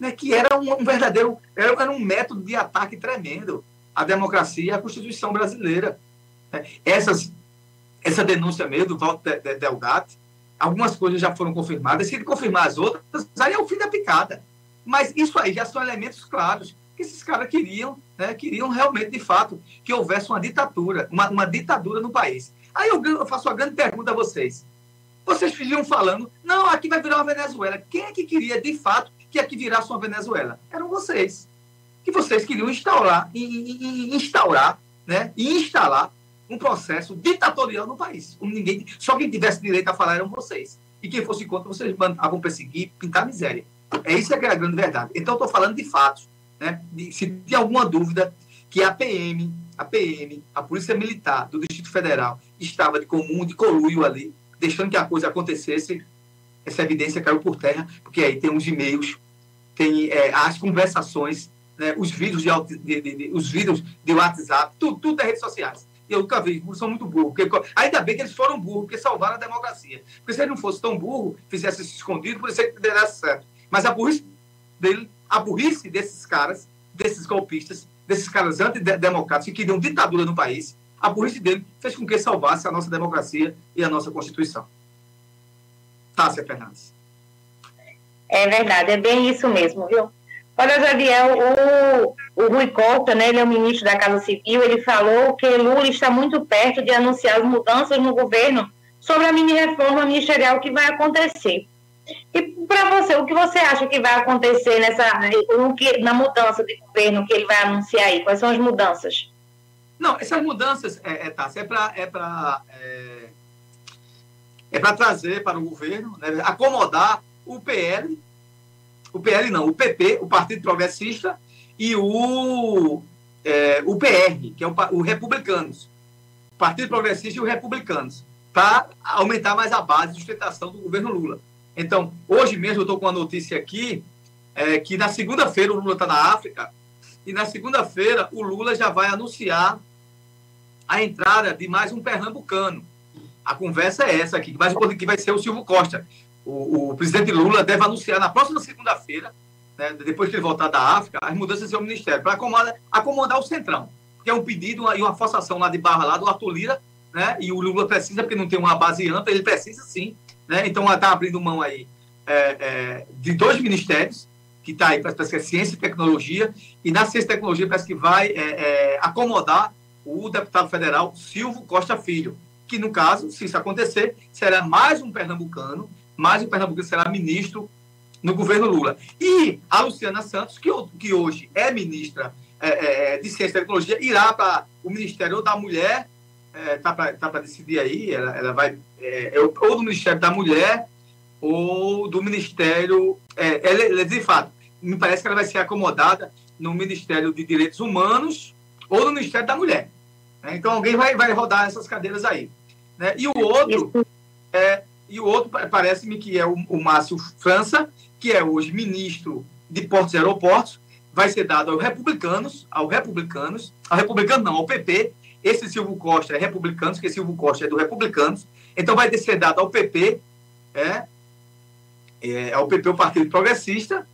né, que era um, verdadeiro, era, um método de ataque tremendo à democracia e à Constituição brasileira. É, essas, essa denúncia mesmo do Walter Delgatti, algumas coisas já foram confirmadas, se ele confirmar as outras, aí é o fim da picada. Mas isso aí já são elementos claros que esses caras queriam, né, queriam realmente, de fato, que houvesse uma ditadura, uma, uma ditadura no país. Aí eu, eu faço uma grande pergunta a vocês. Vocês viviam falando, não, aqui vai virar uma Venezuela. Quem é que queria, de fato, que aqui virasse uma Venezuela? Eram vocês. Que vocês queriam instaurar, instaurar né, e instalar um processo ditatorial no país. Ninguém, só quem tivesse direito a falar eram vocês. E quem fosse contra, vocês mandavam perseguir, pintar miséria. É isso que é a grande verdade. Então, estou falando de fatos. Né? De, se tem alguma dúvida que a PM, a PM, a Polícia Militar do Distrito Federal estava de comum, de coluio ali, deixando que a coisa acontecesse, essa evidência caiu por terra, porque aí tem os e-mails, tem é, as conversações, né, os vídeos de, de, de, de, os vídeos de WhatsApp, tudo, tudo é redes sociais. E eu nunca vi, são muito burros. Porque, ainda bem que eles foram burros, porque salvaram a democracia. Porque se ele não fosse tão burro, fizesse isso escondido, por isso que desse certo. Mas a burrice dele, a burrice desses caras, desses golpistas, desses caras antidemocráticos que queriam ditadura no país, a burrice dele fez com que salvasse a nossa democracia e a nossa Constituição. Tássia Fernandes. É verdade, é bem isso mesmo, viu? Olha, Javier, o, o Rui Costa, né, ele é o ministro da Casa Civil, ele falou que Lula está muito perto de anunciar as mudanças no governo sobre a mini-reforma ministerial que vai acontecer. E para você, o que você acha que vai acontecer nessa, que, na mudança de governo que ele vai anunciar aí? Quais são as mudanças? Não, essas mudanças, é, é, tá, é para é é, é para trazer para o governo, né, acomodar o PL, o PL não, o PP, o Partido Progressista, e o, é, o PR, que é o, o Republicanos. Partido Progressista e o Republicanos, para aumentar mais a base de sustentação do governo Lula. Então, hoje mesmo eu estou com uma notícia aqui, é, que na segunda-feira o Lula está na África, e na segunda-feira o Lula já vai anunciar a entrada de mais um pernambucano. A conversa é essa aqui, mas que vai ser o Silvio Costa. O, o presidente Lula deve anunciar na próxima segunda-feira, né, depois que ele voltar da África, as mudanças do seu ministério, para acomodar, acomodar o Centrão. Que é um pedido e uma forçação lá de barra lá do Arthur Lira, né, e o Lula precisa, porque não tem uma base ampla, ele precisa sim. Né, então está abrindo mão aí é, é, de dois ministérios, que está aí, parece que é ciência e tecnologia, e na ciência e tecnologia parece que vai é, é acomodar o deputado federal Silvio Costa Filho, que no caso, se isso acontecer, será mais um pernambucano, mais um pernambucano será ministro no governo Lula. E a Luciana Santos, que, que hoje é ministra é, é, é de Ciência e Tecnologia, irá para o Ministério da Mulher, está é, tá para decidir aí, ela, ela vai, é, é ou do Ministério da Mulher ou do Ministério, ela, ela, de fato, me parece que ela vai ser acomodada no Ministério de Direitos Humanos ou no Ministério da Mulher. Né? Então alguém vai, vai rodar essas cadeiras aí. Né? E o outro, é, e o outro parece-me que é o, o Márcio França, que é hoje ministro de Portos e Aeroportos, vai ser dado aos republicanos, aos republicanos, ao republicano não, ao PP. Esse Silvio Costa é republicano, porque Silvio Costa é do republicanos. Então vai ser dado ao PP, é, é, ao PP, o Partido Progressista,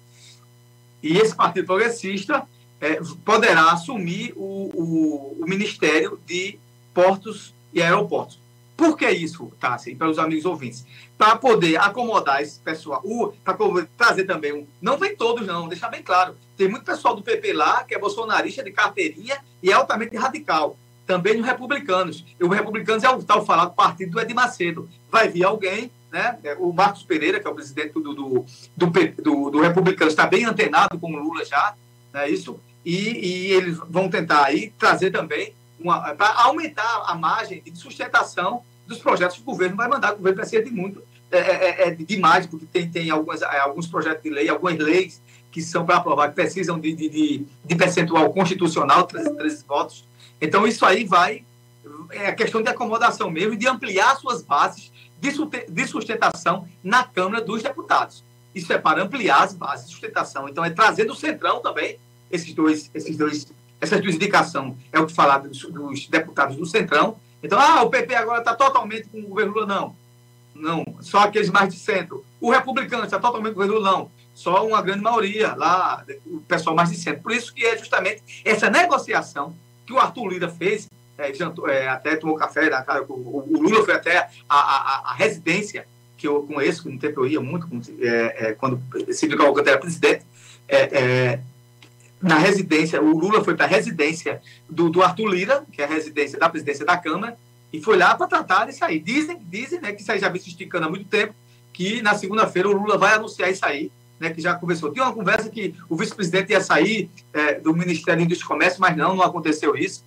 e esse Partido Progressista é, poderá assumir o, o, o, Ministério de Portos e Aeroportos. Por que isso, Tassi, para os amigos ouvintes? Para poder acomodar esse pessoal, para trazer também um. Não vem todos, não, deixar bem claro. Tem muito pessoal do PP lá que é bolsonarista de carteirinha e é altamente radical. Também nos republicanos. E o republicanos é o tal falado partido do Ed Macedo. Vai vir alguém né? É, o Marcos Pereira, que é o presidente do, do, do, do, do Republicano, está bem antenado com o Lula já, né? isso, e, e eles vão tentar aí trazer também para aumentar a margem de sustentação dos projetos que o governo vai mandar. O governo ser de muito, é, é, é, é demais, porque tem, tem algumas, é, alguns projetos de lei, algumas leis que são para aprovar, que precisam de, de, de, de percentual constitucional, 13, 13 votos. Então, isso aí vai. É a questão de acomodação mesmo e de ampliar suas bases de sustentação na Câmara dos Deputados. Isso é para ampliar as bases de sustentação. Então, é trazer do Centrão também esses dois, esses dois, essas duas indicações. É o que falar dos, dos deputados do Centrão. Então, ah, o PP agora está totalmente com o governo Lula. Não. Não, só aqueles mais de centro. O republicano está totalmente com o governo Lula. Não. Só uma grande maioria lá, o pessoal mais de centro. Por isso que é justamente essa negociação que o Arthur Lira fez, é, jantou, é, até tomou café na cara, o, o Lula foi até a, a, a, residência que eu conheço, que no tempo eu ia muito, é, é, quando Silvio Cavalcante era presidente, é, é, na residência, o Lula foi para a residência do, do Arthur Lira, que é a residência da presidência da Câmara, e foi lá para tratar disso aí. Dizem, dizem né, que isso aí já vem se esticando há muito tempo, que na segunda-feira o Lula vai anunciar isso aí, né, que já conversou. Tinha uma conversa que o vice-presidente ia sair é, do Ministério da Indústria e Comércio, mas não, não aconteceu isso.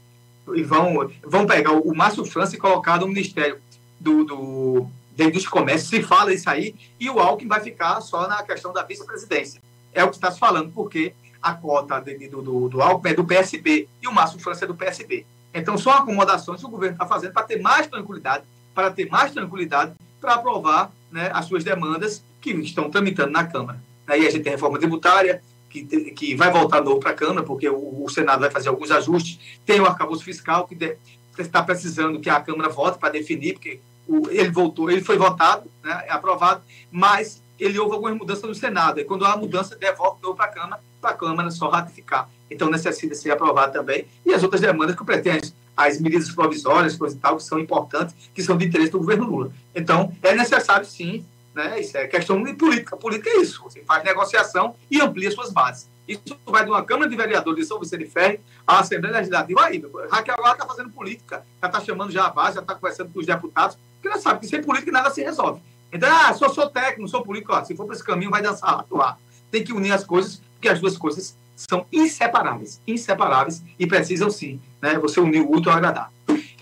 E vão, vão pegar o, Márcio França e colocar no Ministério do, do, da Indústria e Comércio, se fala isso aí, e o Alckmin vai ficar só na questão da vice-presidência. É o que está se falando, porque a cota de, do, do, do Alckmin é do PSB e o Márcio França é do PSB. Então, são acomodações que o governo está fazendo para ter mais tranquilidade, para ter mais tranquilidade para aprovar né, as suas demandas que estão tramitando na Câmara. Aí a gente tem reforma tributária, que, que vai voltar novo para a Câmara, porque o, o, Senado vai fazer alguns ajustes. Tem o arcabouço fiscal, que está precisando que a Câmara vote para definir, porque o, ele voltou, ele foi votado, né, é aprovado, mas ele houve algumas mudanças no Senado. E quando há mudança, devolve novo para a Câmara, para a Câmara só ratificar. Então, necessita ser aprovado também. E as outras demandas que pretendem, as medidas provisórias, coisas e tal, que são importantes, que são de interesse do governo Lula. Então, é necessário, sim, né? Isso é questão de política. Política é isso. Você faz negociação e amplia suas bases. Isso vai de uma Câmara de Vereadores de São Vicente Ferre à Assembleia Legislativa. Aí, Raquel agora está fazendo política, já está chamando já a base, já está conversando com os deputados, porque ela sabe que sem política nada se resolve. Então, ah, sou, sou técnico, sou político, ó, se for para esse caminho, vai dançar, atuar. Tem que unir as coisas, porque as duas coisas são inseparáveis, inseparáveis e precisam sim, né? Você unir o útil ao agradável.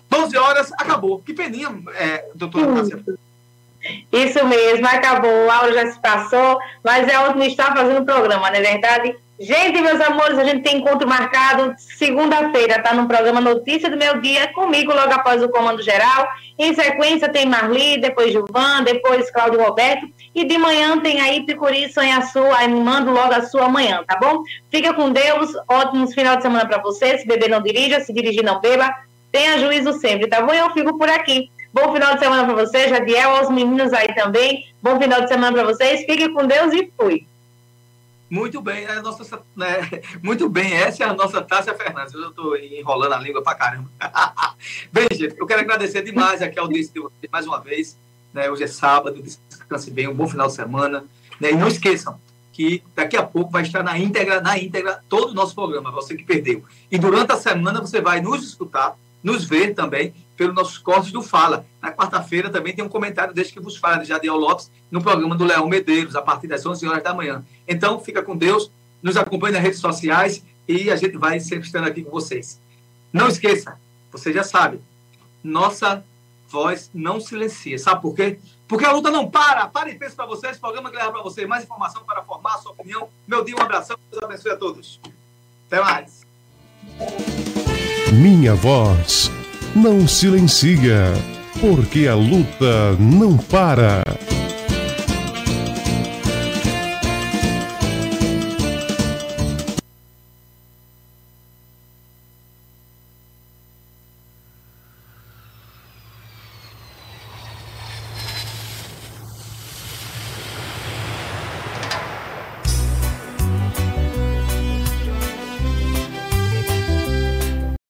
12 horas, acabou. Que peninha, é, doutora Cássia. Isso mesmo, acabou, a aula já se passou, mas é ótimo estar fazendo o programa, não é verdade? Gente, meus amores, a gente tem encontro marcado segunda-feira, tá no programa Notícia do Meu Dia, comigo logo após o Comando Geral. Em sequência tem Marli, depois Gilvan, depois Cláudio Roberto. E de manhã tem aí Picuri Sonha Sua, aí mando logo a sua manhã, tá bom? Fica com Deus, ótimos final de semana para você. Se beber não dirija, se dirigir não beba. Tenha juízo sempre, tá bom? Eu fico por aqui. Bom final de semana para você, Jadiel, aos meninos aí também. Bom final de semana para vocês. Fique com Deus e fui. Muito bem, é nossa, né, muito bem, essa é a nossa Tássia Fernandes. Eu estou enrolando a língua para caramba. bem, gente, eu quero agradecer demais aqui ao audiência de vocês mais uma vez. Né, hoje é sábado, descanse bem, um bom final de semana. Né, e não esqueçam que daqui a pouco vai estar na íntegra, na íntegra, todo o nosso programa, você que perdeu. E durante a semana você vai nos escutar, nos ver também pelos nossos cortes do Fala. Na quarta-feira também tem um comentário deste que vos fala, de Jadiel Lopes, no programa do Leão Medeiros, a partir das 11 horas da manhã. Então, fica com Deus, nos acompanhe nas redes sociais e a gente vai sempre estando aqui com vocês. Não esqueça, você já sabe, nossa voz não silencia. Sabe por quê? Porque a luta não para. Para e pensa para vocês. Programa que leva para você mais informação para formar a sua opinião. Meu dia, um abração. Deus abençoe a todos. Até mais. Minha voz não silencia, porque a luta não para.